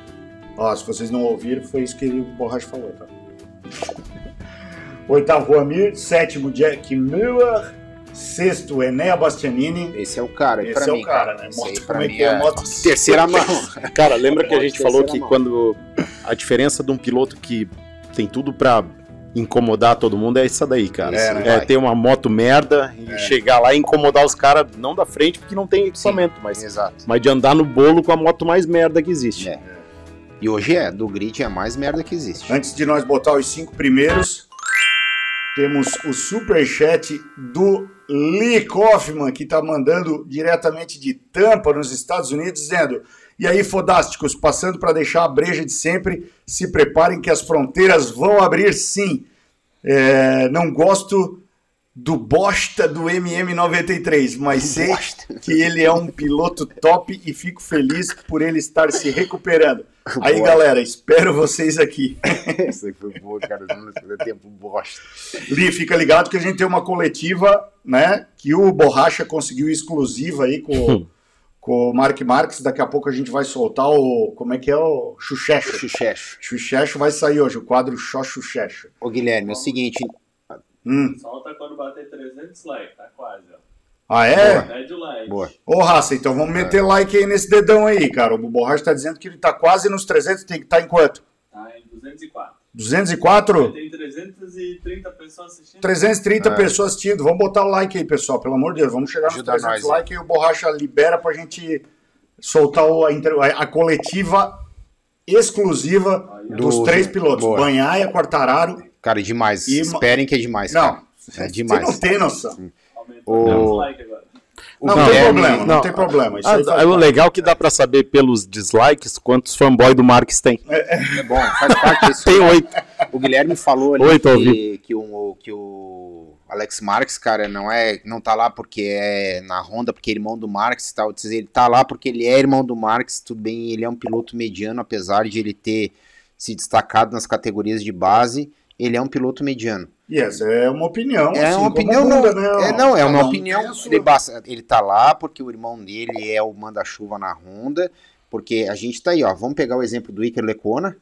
Ó, se vocês não ouviram, foi isso que o Borracha falou, tá? Oitavo, Amir. Sétimo, Jack Miller. Sexto, Enea Bastianini. Esse é o cara. Esse pra é mim, o cara, cara. né? Moto, pra como é mim, que é? Moto Terceira mão. Cara, lembra que a gente falou que mão. quando a diferença de um piloto que tem tudo pra incomodar todo mundo é essa daí, cara. É, não vai. ter uma moto merda e chegar lá e incomodar os caras, não da frente porque não tem equipamento, mas, Exato. mas de andar no bolo com a moto mais merda que existe. É. E hoje é, do grid é a mais merda que existe. Antes de nós botar os cinco primeiros, temos o superchat do Lee Kaufman, que está mandando diretamente de Tampa, nos Estados Unidos, dizendo: E aí, fodásticos, passando para deixar a breja de sempre, se preparem que as fronteiras vão abrir sim. É, não gosto do bosta do MM93, mas sei Bosta. que ele é um piloto top e fico feliz por ele estar se recuperando. Aí, Bosta. galera, espero vocês aqui. Essa aí foi boa, cara. Não deu tempo bosta. Li, fica ligado que a gente tem uma coletiva, né? Que o Borracha conseguiu exclusiva aí com, com o Mark Marques. Daqui a pouco a gente vai soltar o. Como é que é o Xuxecho? Xuxecho. Xuxecho vai sair hoje, o quadro Xó Xuxecho. Ô, Guilherme, é o seguinte. Hum. Solta quando bater 300 likes, tá quase, ó. Ah, é? Like. Boa. Ô, raça, então vamos meter like aí nesse dedão aí, cara. O Borracha tá dizendo que ele tá quase nos 300, tem que estar em quanto? Tá em 204. 204? Tem 330 pessoas assistindo. 330 É. pessoas assistindo. Vamos botar o like aí, pessoal. Pelo amor de Deus, vamos chegar Ajuda nos 300 nós, likes e o Borracha libera pra gente soltar o- a, a- coletiva exclusiva dos Do- três pilotos. Boa. Banhaia, Quartararo. Cara, é demais. E- Esperem que é demais, Não, cara. É você demais. não tem noção. Aumentou O- agora. O Não, tem Guilherme- problema, não, não. tem problema. Isso Ah, faz é o legal que dá pra saber pelos dislikes quantos fanboy do Marques tem. É bom, faz parte disso. Tem oito. O Guilherme falou ali Oi, tô que, que, o, que o Alex Marques, cara, não é não tá lá porque é na Honda, porque é irmão do Marques e tal. Ele tá lá porque ele é irmão do Marques, tudo bem, ele é um piloto mediano, apesar de ele ter se destacado nas categorias de base, ele é um piloto mediano. E essa é uma opinião. É assim uma opinião, muda, não, né? é, não, é uma um opinião. Ele, basta- ele tá lá porque o irmão dele é o manda-chuva na Honda, porque a gente tá aí, ó. Vamos pegar o exemplo do Iker Lecona.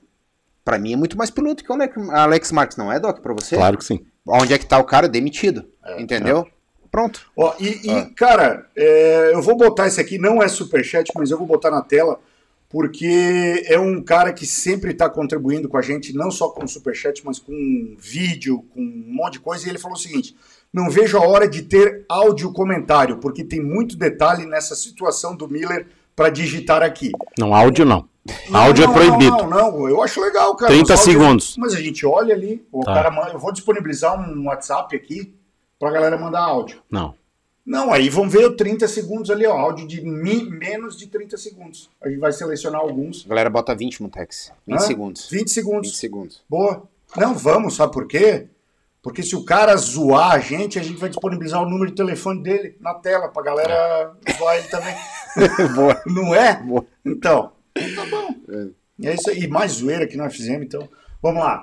Pra mim é muito mais piloto que o Alex- Marques, não é, Doc? Pra você? Claro que sim. Onde é que tá o cara? Demitido. entendeu? Pronto. Ó, e, e, Ah. cara, é, eu vou botar esse aqui, não é superchat, mas eu vou botar na tela, porque é um cara que sempre está contribuindo com a gente, não só com superchat, mas com vídeo, com um monte de coisa. E ele falou o seguinte: não vejo a hora de ter áudio comentário, porque tem muito detalhe nessa situação do Miller para digitar aqui. Não, áudio não. áudio Não, é proibido. Não, não, não, eu acho legal, cara. 30 Os áudios- segundos. Mas a gente olha ali, o Tá. cara eu vou disponibilizar um WhatsApp aqui pra galera mandar áudio. Não. Não, aí vão ver o 30 segundos ali, ó, áudio de mi- menos de 30 segundos. A gente vai selecionar alguns. A galera bota 20, Mutex. 20 Hã? segundos. 20 segundos. 20 segundos. Boa. Não, vamos, sabe por quê? Porque se o cara zoar a gente, a gente vai disponibilizar o número de telefone dele na tela pra galera zoar ele também. Boa. Não é? Boa. Então, tá bom. É isso aí. E mais zoeira que nós fizemos, então. Vamos lá.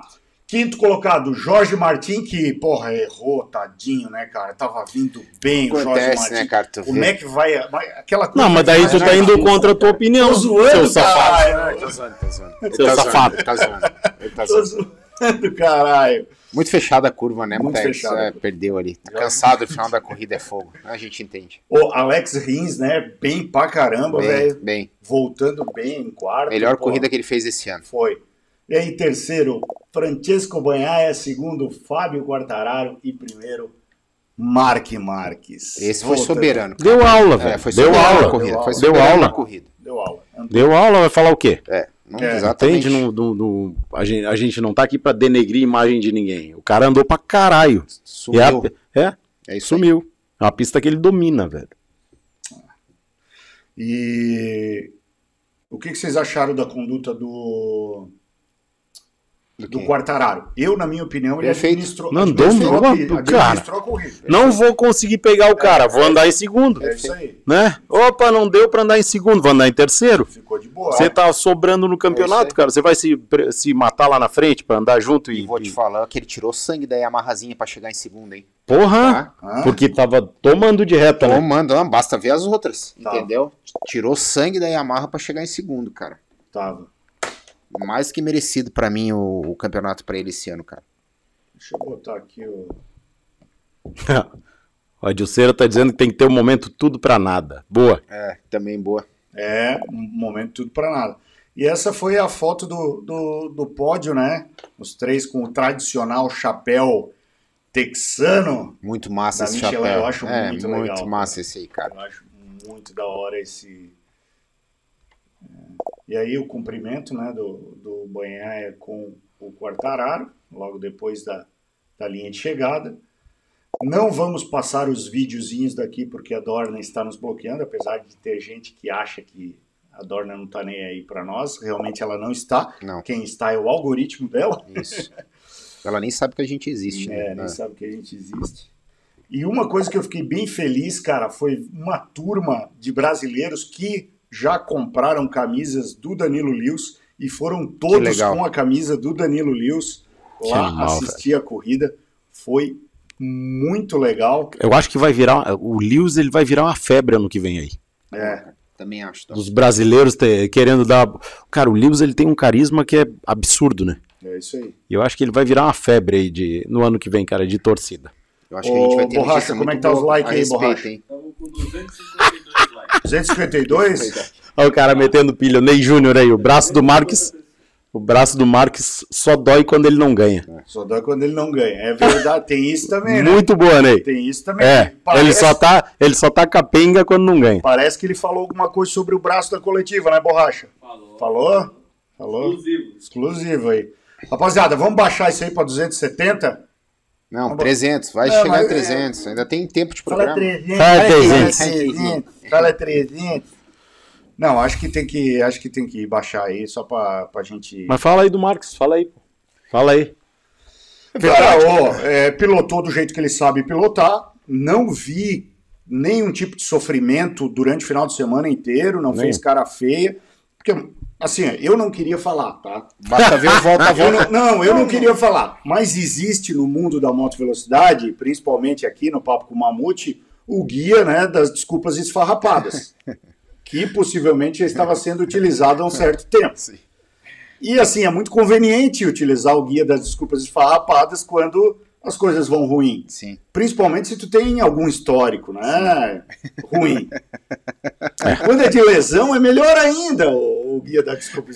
Quinto colocado, Jorge Martin, que, porra, errou, tadinho, né, cara? Tava vindo bem o Jorge Acontece, Martin. né, cara? Tu Como vê. é que vai. Aquela coisa Não, mas daí tu tá indo contra a tua opinião, Tô zoando, seu safado. caralho. Tá zoando, tá zoando. Seu tá zoando, safado. ele tá zoando. Ele tá Tô zoando. zoando, caralho. Muito fechada a curva, né, Muito fechada É, perdeu ali. Tá cansado, o final da corrida é fogo. A gente entende. O Alex Rins, né? Bem pra caramba, Bem, velho. bem. Voltando bem em quarto. Melhor pô. corrida que ele fez esse ano. Foi. E aí, terceiro, Francesco Banhaia. Segundo, Fábio Quartararo. E primeiro, Mark Marques. Esse foi soberano. cara. Deu aula, É, velho. foi Deu soberano aula. na corrida. Deu Foi aula. Deu aula. na corrida. Deu aula. Deu aula, vai falar o quê? É, não, É, exatamente. Entende? Não, não- não- a, gente, a gente não tá aqui pra denegrir a imagem de ninguém. O cara andou pra caralho. Sumiu. E a- é, É isso aí. sumiu. É uma pista que ele domina, velho. E o que, que vocês acharam da conduta do, Do do? Quartararo? Eu, na minha opinião, ele Perfeito. administrou, Não, andou administrou, mal, a- o administrou a corrida. Não vou conseguir pegar o cara, vou andar em segundo. É isso aí. Né? Opa, não deu pra andar em segundo, vou andar em terceiro. Ficou de boa. Você tá sobrando no É campeonato, aí. cara. Você vai se, se matar lá na frente pra andar junto e. E vou te falar que ele tirou sangue da Yamahazinha pra chegar em segundo, hein? Porra! Tá? Hã? Porque tava tomando de reta, né? Tomando, não, basta ver as outras, Tá. entendeu? Tirou sangue da Yamaha pra chegar em segundo, cara. Tava. Mais que merecido pra mim o, o campeonato pra ele esse ano, cara. Deixa eu botar aqui o. o Adilceira tá dizendo que tem que ter um momento tudo para nada. Boa. É, também boa. É, um momento tudo para nada. E essa foi a foto do, do, do, pódio, né? Os três com o tradicional chapéu texano. Muito massa esse Michelin, chapéu. Eu acho é, muito, muito legal. massa esse aí, cara. Eu acho muito da hora esse. E aí o cumprimento né, do, do Banhá é com o Quartararo, logo depois da, da linha de chegada. Não vamos passar os videozinhos daqui porque a Dorna está nos bloqueando, apesar de ter gente que acha que a Dorna não está nem aí para nós. Realmente ela não está. Não. Quem está é o algoritmo dela. Isso. Ela nem sabe que a gente existe, né? É, nem sabe que a gente existe. E uma coisa que eu fiquei bem feliz, cara, foi uma turma de brasileiros que já compraram camisas do Danilo Lewis e foram todos com a camisa do Danilo Lewis Que lá animal, assistir a corrida. Foi muito legal. Eu acho que vai virar. O Lewis ele vai virar uma febre ano que vem aí. É, Também acho. Tá? Dos brasileiros te- querendo dar. Cara, o Lewis ele tem um carisma que é absurdo, né? é isso aí. E eu acho que ele vai virar uma febre aí de, no ano que vem, cara, de torcida. Eu acho que a gente vai ter Ô, Borracha, como é que tá os likes aí, Borracha? Estamos com 252 likes. 252? Olha o cara metendo pilha, o Ney Júnior aí, o braço do Marques. O braço do Marques só dói quando ele não ganha. Só dá quando ele não ganha. É verdade, tem isso também, né? Muito boa, Ney. Tem isso também. É, Parece- ele só tá, ele só tá capenga quando não ganha. Parece que ele falou alguma coisa sobre o braço da coletiva, né, Borracha? Falou. Falou? Falou? Exclusivo. Exclusivo aí. Rapaziada, vamos baixar isso aí pra 270? Não, 300. Vai É, chegar a 300. Ainda tem tempo de Fala programa. 300. Fala Fala 300. 300. Fala 300. Não, acho que tem que, acho que tem que baixar aí só pra, pra gente... Mas fala aí do Marques, fala aí. pô. Fala aí. Cara, ó, é, pilotou do jeito que ele sabe pilotar. Não vi nenhum tipo de sofrimento durante o final de semana inteiro. Não Nem. fez cara feia. Porque, assim, eu não queria falar, tá? Basta ver o volta a Eu volta. não, não, eu não queria falar. Mas existe no mundo da moto velocidade, principalmente aqui no Papo com o Mamute, o guia né, das desculpas esfarrapadas. que possivelmente já estava sendo utilizado há um certo tempo. E assim, é muito conveniente utilizar o guia das desculpas esfarrapadas quando as coisas vão ruim. Sim. Principalmente se tu tem algum histórico, né? Ruim. Quando é de lesão, é melhor ainda o, guia da desculpa.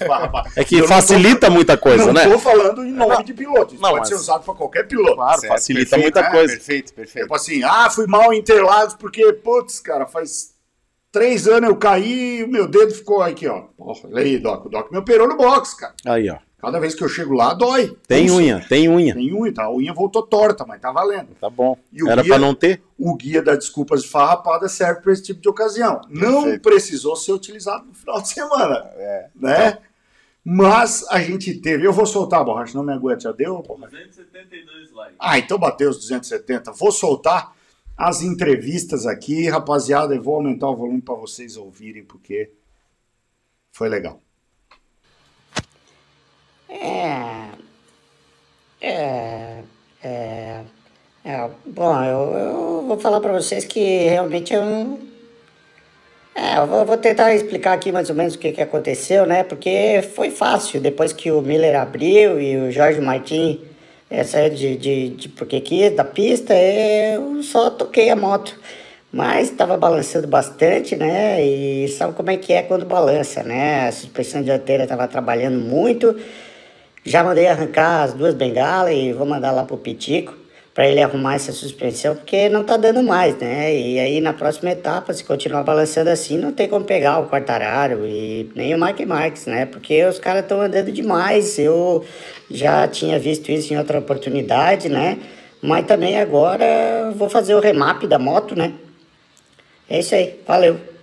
É que Eu não tô- facilita muita coisa, não né? estou falando em nome de piloto. Isso Não, pode mas- ser usado para qualquer piloto. Claro, Certo, facilita perfeito, muita né? coisa. Perfeito, perfeito. Tipo assim, ah, fui mal em Interlagos porque, putz, cara, faz três anos eu caí e o meu dedo ficou aqui, ó. Porra, olha aí, Doc. O Doc me operou no box, cara. Aí, ó. Cada vez que eu chego lá, dói. Tem Pulsa. unha, tem unha. Tem unha, tá? A unha voltou torta, mas tá valendo. Tá bom. E o Era guia- pra não ter? O guia da desculpas de farrapada serve para esse tipo de ocasião. Não Perfeito. precisou ser utilizado no final de semana. É. Né? Mas a gente teve. Eu vou soltar a borracha, não me aguento. Já deu, borracha? 272 likes. Ah, então bateu os 270. Vou soltar as entrevistas aqui, rapaziada. Eu vou aumentar o volume para vocês ouvirem, porque foi legal. É. É. É. é, bom, eu, eu vou falar pra vocês que realmente eu. É, eu vou, vou tentar explicar aqui mais ou menos o que, que aconteceu, né? Porque foi fácil. Depois que o Miller abriu e o Jorge Martin é, saiu de, de, de porque quis da pista, eu só toquei a moto. Mas estava balançando bastante, né? E sabe como é que é quando balança, né? A suspensão dianteira estava trabalhando muito. Já mandei arrancar as duas bengalas e vou mandar lá pro Pitico para ele arrumar essa suspensão, porque não tá dando mais, né? E aí na próxima etapa, se continuar balançando assim, não tem como pegar o Quartararo e nem o Mike Marques, né? Porque os caras estão andando demais. Eu já tinha visto isso em outra oportunidade, né? Mas também agora vou fazer o remap da moto, né? É isso aí, valeu.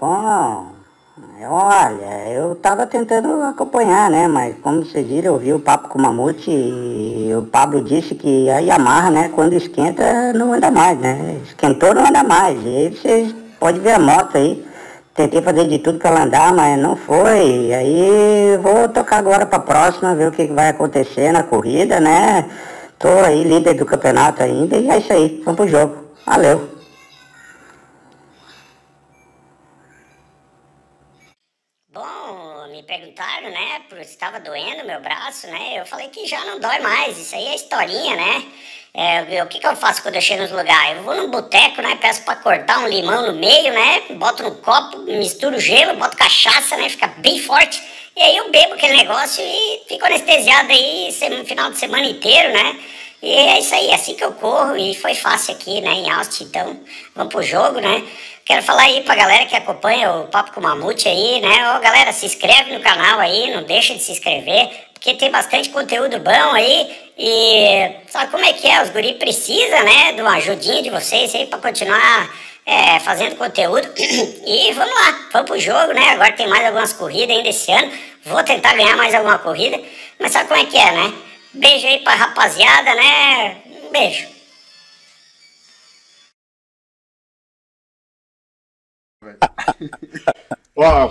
Bom, olha, eu tava tentando acompanhar, né? Mas como vocês viram, eu vi o papo com o Mamute e o Pablo disse que a Yamaha, né, quando esquenta, não anda mais, né? Esquentou, não anda mais. E aí vocês podem ver a moto aí. Tentei fazer de tudo pra ela andar, mas não foi. Aí vou tocar agora pra próxima, ver o que vai acontecer na corrida, né? Tô aí líder do campeonato ainda e é isso aí. Vamos pro jogo. Valeu. Estava doendo meu braço, né? Eu falei que já não dói mais, isso aí é historinha, né? É, o que, que eu faço quando eu chego nos lugares? Eu vou num boteco, né? Peço pra cortar um limão no meio, né? Boto no copo, misturo gelo, boto cachaça, né? Fica bem forte. E aí eu bebo aquele negócio e fico anestesiado aí no final de semana inteiro, né? E é isso aí, é assim que eu corro e foi fácil aqui, né, em Austin. Então, vamos pro jogo, né? Quero falar aí pra galera que acompanha o Papo com Mamute aí, né? Ô, galera, se inscreve no canal aí, não deixa de se inscrever, porque tem bastante conteúdo bom aí. E sabe como é que é? Os guri precisam, né, de uma ajudinha de vocês aí pra continuar é, fazendo conteúdo. E vamos lá, vamos pro jogo, né? Agora tem mais algumas corridas ainda esse ano. Vou tentar ganhar mais alguma corrida. Mas sabe como é que é, né? Beijo aí pra rapaziada, né? Um beijo. Ó,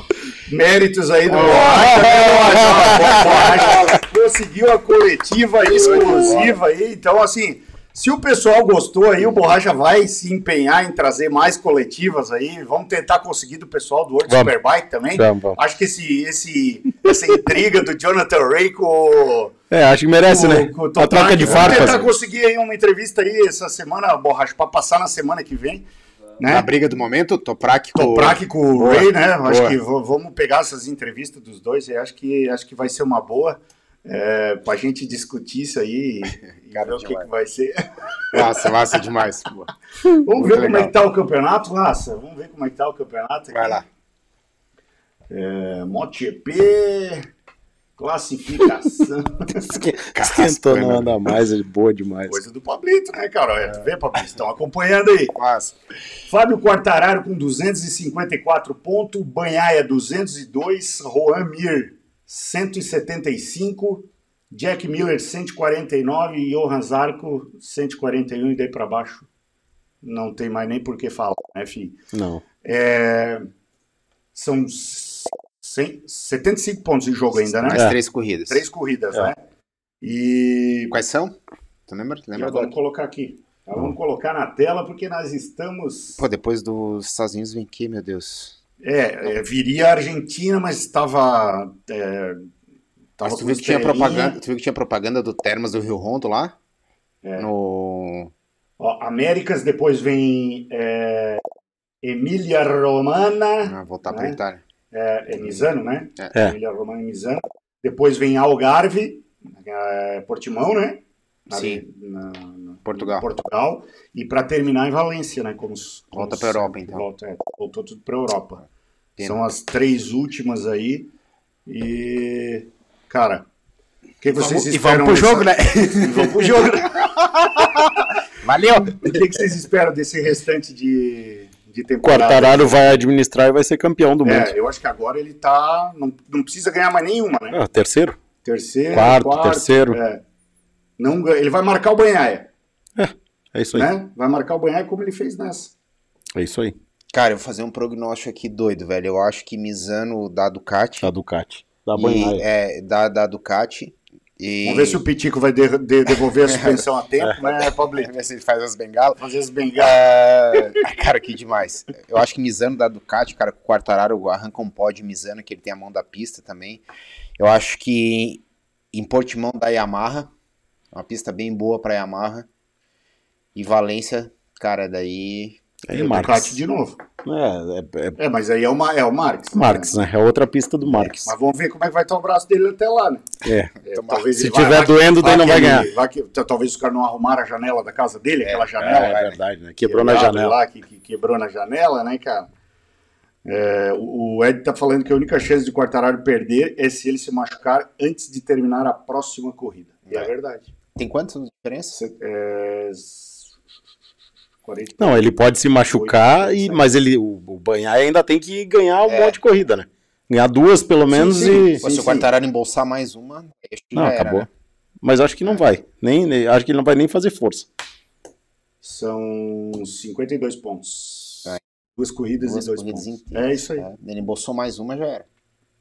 méritos aí do Borracha, né, Borracha conseguiu a coletiva exclusiva aí, então assim, se o pessoal gostou aí, o Borracha vai se empenhar em trazer mais coletivas aí. Vamos tentar conseguir do pessoal do World Vamos. Superbike também. Vamos, vamos. Acho que esse, esse, essa intriga do Jonathan Ray com, É, acho que merece, com- né? com A troca de Vamos farpas. tentar conseguir aí uma entrevista aí essa semana, Borracha, para passar na semana que vem. Na Né? briga do momento, Toprak com Toprak com o Boa, Ray, né? Acho boa. que v- vamos pegar essas entrevistas dos dois e acho que, acho que vai ser uma boa é, para a gente discutir isso aí e, ver o que, que vai ser. Massa, massa demais. pô. Vamos Muito ver como é legal. que tá o campeonato, Raça. Vamos ver como é que tá o campeonato. aqui. Vai lá. É, MotoGP, classificação. Esquentou, não anda mais, é boa demais. Coisa do Pablito, né, cara? É, tu vê, Pablito? Estão acompanhando aí. Massa. Fábio Quartararo com 254 pontos, Banhaia 202, Juan Mir 175, Jack Miller 149 e Johan Zarco 141 e daí para baixo não tem mais nem por que falar, né, filho? Não. É, são 100, 75 pontos em jogo ainda, né? Mais É. três corridas. Três corridas, É. né? E Quais são? Tu lembra? Lembra vamos agora? colocar aqui. Vamos colocar na tela porque nós estamos Pô, depois dos Estados Unidos vem aqui, meu Deus. É, é, viria a Argentina, mas estava. É, tava Mas tu viu que tinha propaganda, tu viu que tinha propaganda do Termas do Rio Rondo lá? É. No. Ó, Américas, depois vem é, Emília Romana, Ah, voltar pra Né? Itália. É, é Misano, né? É. Emília Romana e Misano. Depois vem Algarve, é, Portimão, né? Na- Sim. na- na- Portugal. Portugal. E para terminar em Valência, né? Como, como Volta pra Europa, então. Volta, é, voltou tudo para Europa. Pena. São as três últimas aí. E. Cara, o que vocês e esperam? vamos pro jogo, né? E vamos pro jogo, né? Valeu! O que, que vocês esperam desse restante de, de temporada? Quartararo vai administrar e vai ser campeão do mundo. É, eu acho que agora ele tá. Não, não precisa ganhar mais nenhuma, né? Ah, terceiro? Terceiro, Quarto, terceiro. É. Não, ele vai marcar o Banhaia, É isso aí. né? Vai marcar o Banhaia como ele fez nessa. É isso aí. Cara, eu vou fazer um prognóstico aqui doido, velho. Eu acho que Misano da Ducati. Da Ducati. Da banhaia. é, da, da Ducati. E... Vamos ver se o Pitico vai de- de- devolver a suspensão a tempo, né, Pablito? Ver se ele faz as bengalas. Fazer as bengalas. É, cara, que demais. Eu acho que Misano da Ducati, cara, com o Quartararo arranca um pódio Misano, que ele tem a mão da pista também. Eu acho que em Portimão da Yamaha, uma pista bem boa pra Yamaha. E Valência, cara, daí. Aí, Ducati Marques. de novo. É, é, é É, mas aí é o, Ma- é o Marques. Marques, né? É outra pista do Marques. Mas vamos ver como é que vai estar o braço dele até lá, né? É. É, talvez Se ele vai- tiver vai- doendo, daí não vai ele- ganhar. vai que- talvez os caras não arrumaram a janela da casa dele, aquela janela. É, né? verdade, né? Quebrou na janela. Lá, que, que quebrou na janela, né, cara? É, o o Ed tá falando que a única chance de Quartararo perder é se ele se machucar antes de terminar a próxima corrida. E é, É. verdade. Tem quantas diferenças? É... 40... Não, ele pode se machucar, Oito, e, sete. mas ele, o, o Banhaia ainda tem que ganhar um É. monte de corrida, né? Ganhar duas pelo menos sim. e. Pô, se sim. o Quartararo embolsar mais uma, Não, já era, acabou. né? Mas acho que não vai. Nem, nem- acho que ele não vai nem fazer força. São 52 pontos. É. Duas corridas Duas e dois corridas pontos. inteiras. É isso aí. É, ele embolsou mais uma, já era.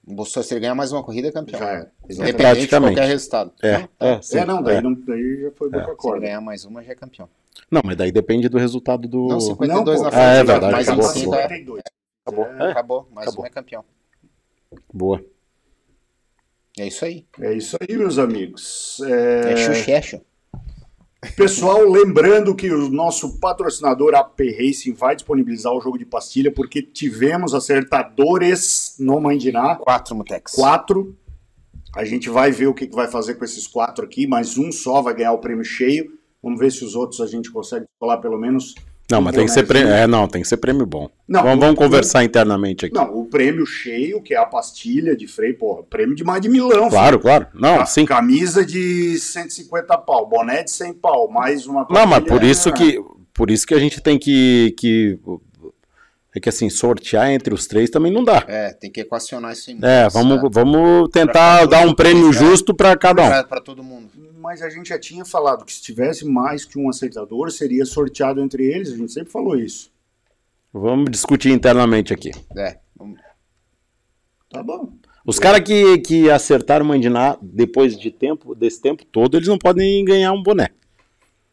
Embolsou, se ele ganhar mais uma corrida, é campeão. Já era. Independente de Praticamente. qualquer resultado. É, é, sim, é, não, daí, é. Não, daí já foi boa Se ele corda. ganhar mais uma, já é campeão. Não, mas daí depende do resultado do. Não, 52 pô, na Ah, é frente, verdade, mais acabou, um cinco, é. 52. Acabou. É. É, Acabou, mais Acabou. um é campeão. boa. É isso aí. É isso aí, meus amigos. É, É... xuxecho. Pessoal, lembrando que o nosso patrocinador AP Racing vai disponibilizar o jogo de pastilha, porque tivemos acertadores no Mandiná, Quatro Mutex. quatro. A gente vai ver o que que vai fazer com esses quatro aqui, mas um só vai ganhar o prêmio cheio. Vamos ver se os outros a gente consegue colar pelo menos. Não, mas tem que ser prêmio. É, não, tem que ser prêmio bom. Não, vamos, vamos conversar internamente aqui. Não, o prêmio cheio, que é a pastilha de freio, porra, prêmio de mais de milão. Claro, claro. Não, Ca- sim. Camisa de 150 pau, boné de 100 pau, mais uma Não, mas por isso que por isso que a gente tem que, que é que assim sortear entre os três também não dá. É, tem que equacionar isso aí. É, vamos, vamos tentar dar um prêmio justo para cada um. Pra todo mundo. Mas a gente já tinha falado que se tivesse mais que um acertador, seria sorteado entre eles, a gente sempre falou isso. Vamos discutir internamente aqui. É. Tá bom. Os caras que, que acertaram o Mandiná depois de tempo, desse tempo todo, eles não podem ganhar um boné.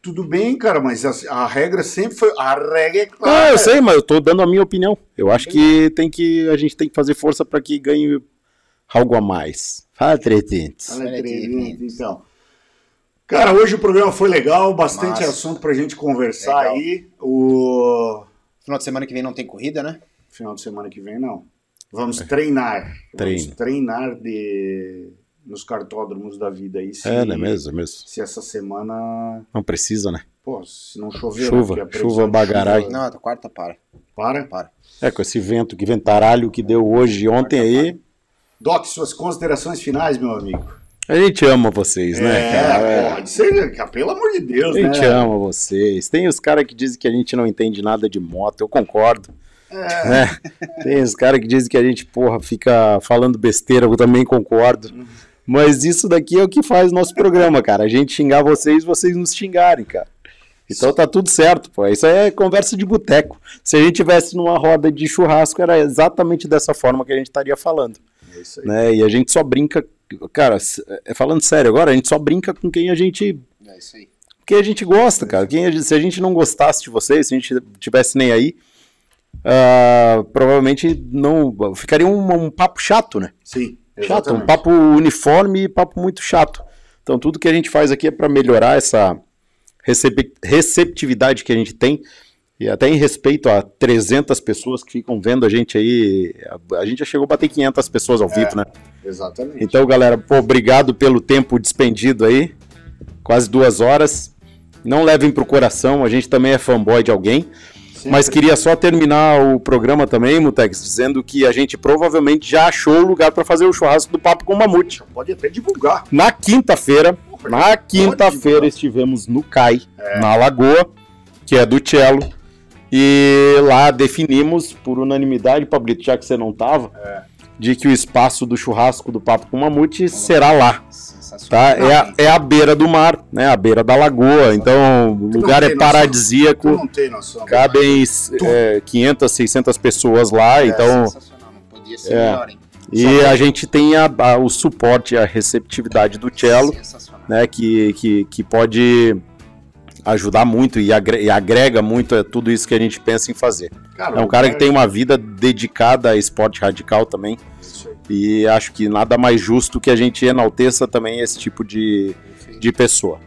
Tudo bem, cara, mas a, a regra sempre foi. A regra é Ah, clara. eu sei, mas eu tô dando a minha opinião. Eu acho que tem que a gente tem que fazer força para que ganhe algo a mais. Fala, Tretentes. Fala, Trevinho, então. Cara, hoje o programa foi legal, bastante Massa. assunto pra gente conversar Legal. aí. O Final de semana que vem não tem corrida, né? final de semana que vem, não. Vamos treinar. Treino. Vamos treinar de... nos cartódromos da vida aí. Se, É, não é mesmo, é mesmo. Se essa semana. Não precisa, né? Pô, se não chover. Chuva, né, chuva de bagarai. chuva- Não, a quarta para. Para. Para. É, com esse vento, que ventaralho que deu hoje e ontem aí, Doc, suas considerações finais, meu amigo. A gente ama vocês, né, cara? É, É. pode ser, cara, pelo amor de Deus, A gente né? ama vocês. Tem os caras que dizem que a gente não entende nada de moto, eu concordo. É. né? Tem os caras que dizem que a gente, porra, fica falando besteira, eu também concordo. Mas isso daqui é o que faz nosso programa, cara. A gente xingar vocês, vocês nos xingarem, cara. Então tá tudo certo, pô. Isso aí é conversa de boteco. Se a gente tivesse numa roda de churrasco, era exatamente dessa forma que a gente estaria falando. É. Né? E a gente só brinca. Cara, é, falando sério agora, a gente só brinca com quem a gente É isso aí. porque a gente gosta, cara. Quem a gente- se a gente não gostasse de vocês, se a gente tivesse nem aí, ah, provavelmente não ficaria um, um papo chato, né? Sim, Chato, um exatamente. papo uniforme e papo muito chato. Então tudo que a gente faz aqui é para melhorar essa recep- receptividade que a gente tem e até em respeito a 300 pessoas que ficam vendo a gente aí, a, a gente já chegou a bater 500 pessoas ao vivo, né? Exatamente. Então, galera, pô, obrigado pelo tempo despendido aí. Quase duas horas. Não levem pro coração, a gente também é fanboy de alguém. Mas queria só terminar o programa também, Mutex, dizendo que a gente provavelmente já achou o lugar para fazer o churrasco do Papo com o Mamute. Pode até divulgar. Na quinta-feira, na quinta-feira estivemos no CAI, na Lagoa, que é do Cello. E lá definimos, por unanimidade, Pablito, já que você não tava, de que o espaço do churrasco do Papo com Mamute será lá. Tá? É, a, é a beira do mar, né? A beira da lagoa. Então, o lugar é tem noção. Paradisíaco. não tem noção. Cabem é, 500, 600 pessoas lá. Então, Sensacional. Não podia ser É. melhor, hein? e a gente tem a- a- o suporte, a receptividade do cello, né? Que, que, que pode ajudar muito e agre- agrega muito a tudo isso que a gente pensa em fazer. Cara, É um cara que tem uma vida dedicada a esporte radical também. E acho que nada mais justo que a gente enalteça também esse tipo de, de pessoa.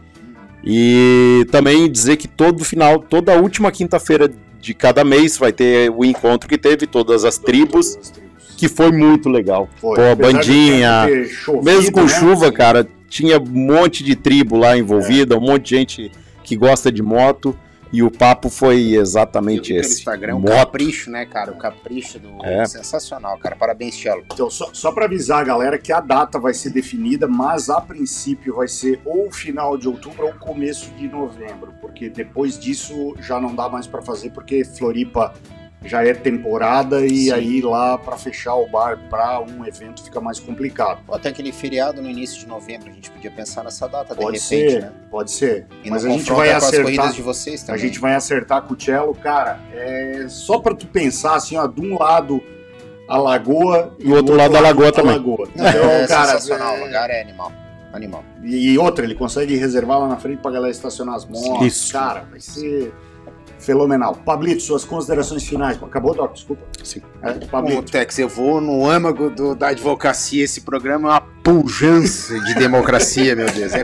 E também dizer que todo final, toda última quinta-feira de cada mês vai ter o encontro que teve todas as tribos, Todas as tribos. que foi muito legal. Foi. Pô, bandinha, chovido, mesmo com né? chuva, cara, tinha um monte de tribo lá envolvida, um monte de gente que gosta de moto. E o papo foi exatamente esse. Instagram, um Moto. capricho, né, cara? O capricho do. É. Sensacional, cara. Parabéns, Cello. Então, só, só para avisar a galera que a data vai ser definida, mas a princípio vai ser ou final de outubro ou começo de novembro, porque depois disso já não dá mais para fazer, porque Floripa já é temporada e Sim. aí lá para fechar o bar para um evento fica mais complicado. Pô, tem aquele feriado no início de novembro, a gente podia pensar nessa data, de Pode repente, ser, né? pode ser. E mas não a gente vai acertar. corridas de vocês A também. gente vai acertar com o Cello, cara, é só para tu pensar assim, ó, de um lado a lagoa E o outro lado da lagoa também. lagoa. Então, é cara, sensacional, é- o lugar é animal. Animal. E outra, ele consegue reservar lá na frente pra galera estacionar as motos. Isso. Cara, vai ser. Fenomenal. Pablito, suas considerações finais. Acabou, Doc? Desculpa. Sim. É, Pablito. Tex, eu vou no âmago do- da advocacia. Esse programa é uma pujança de democracia, meu Deus. É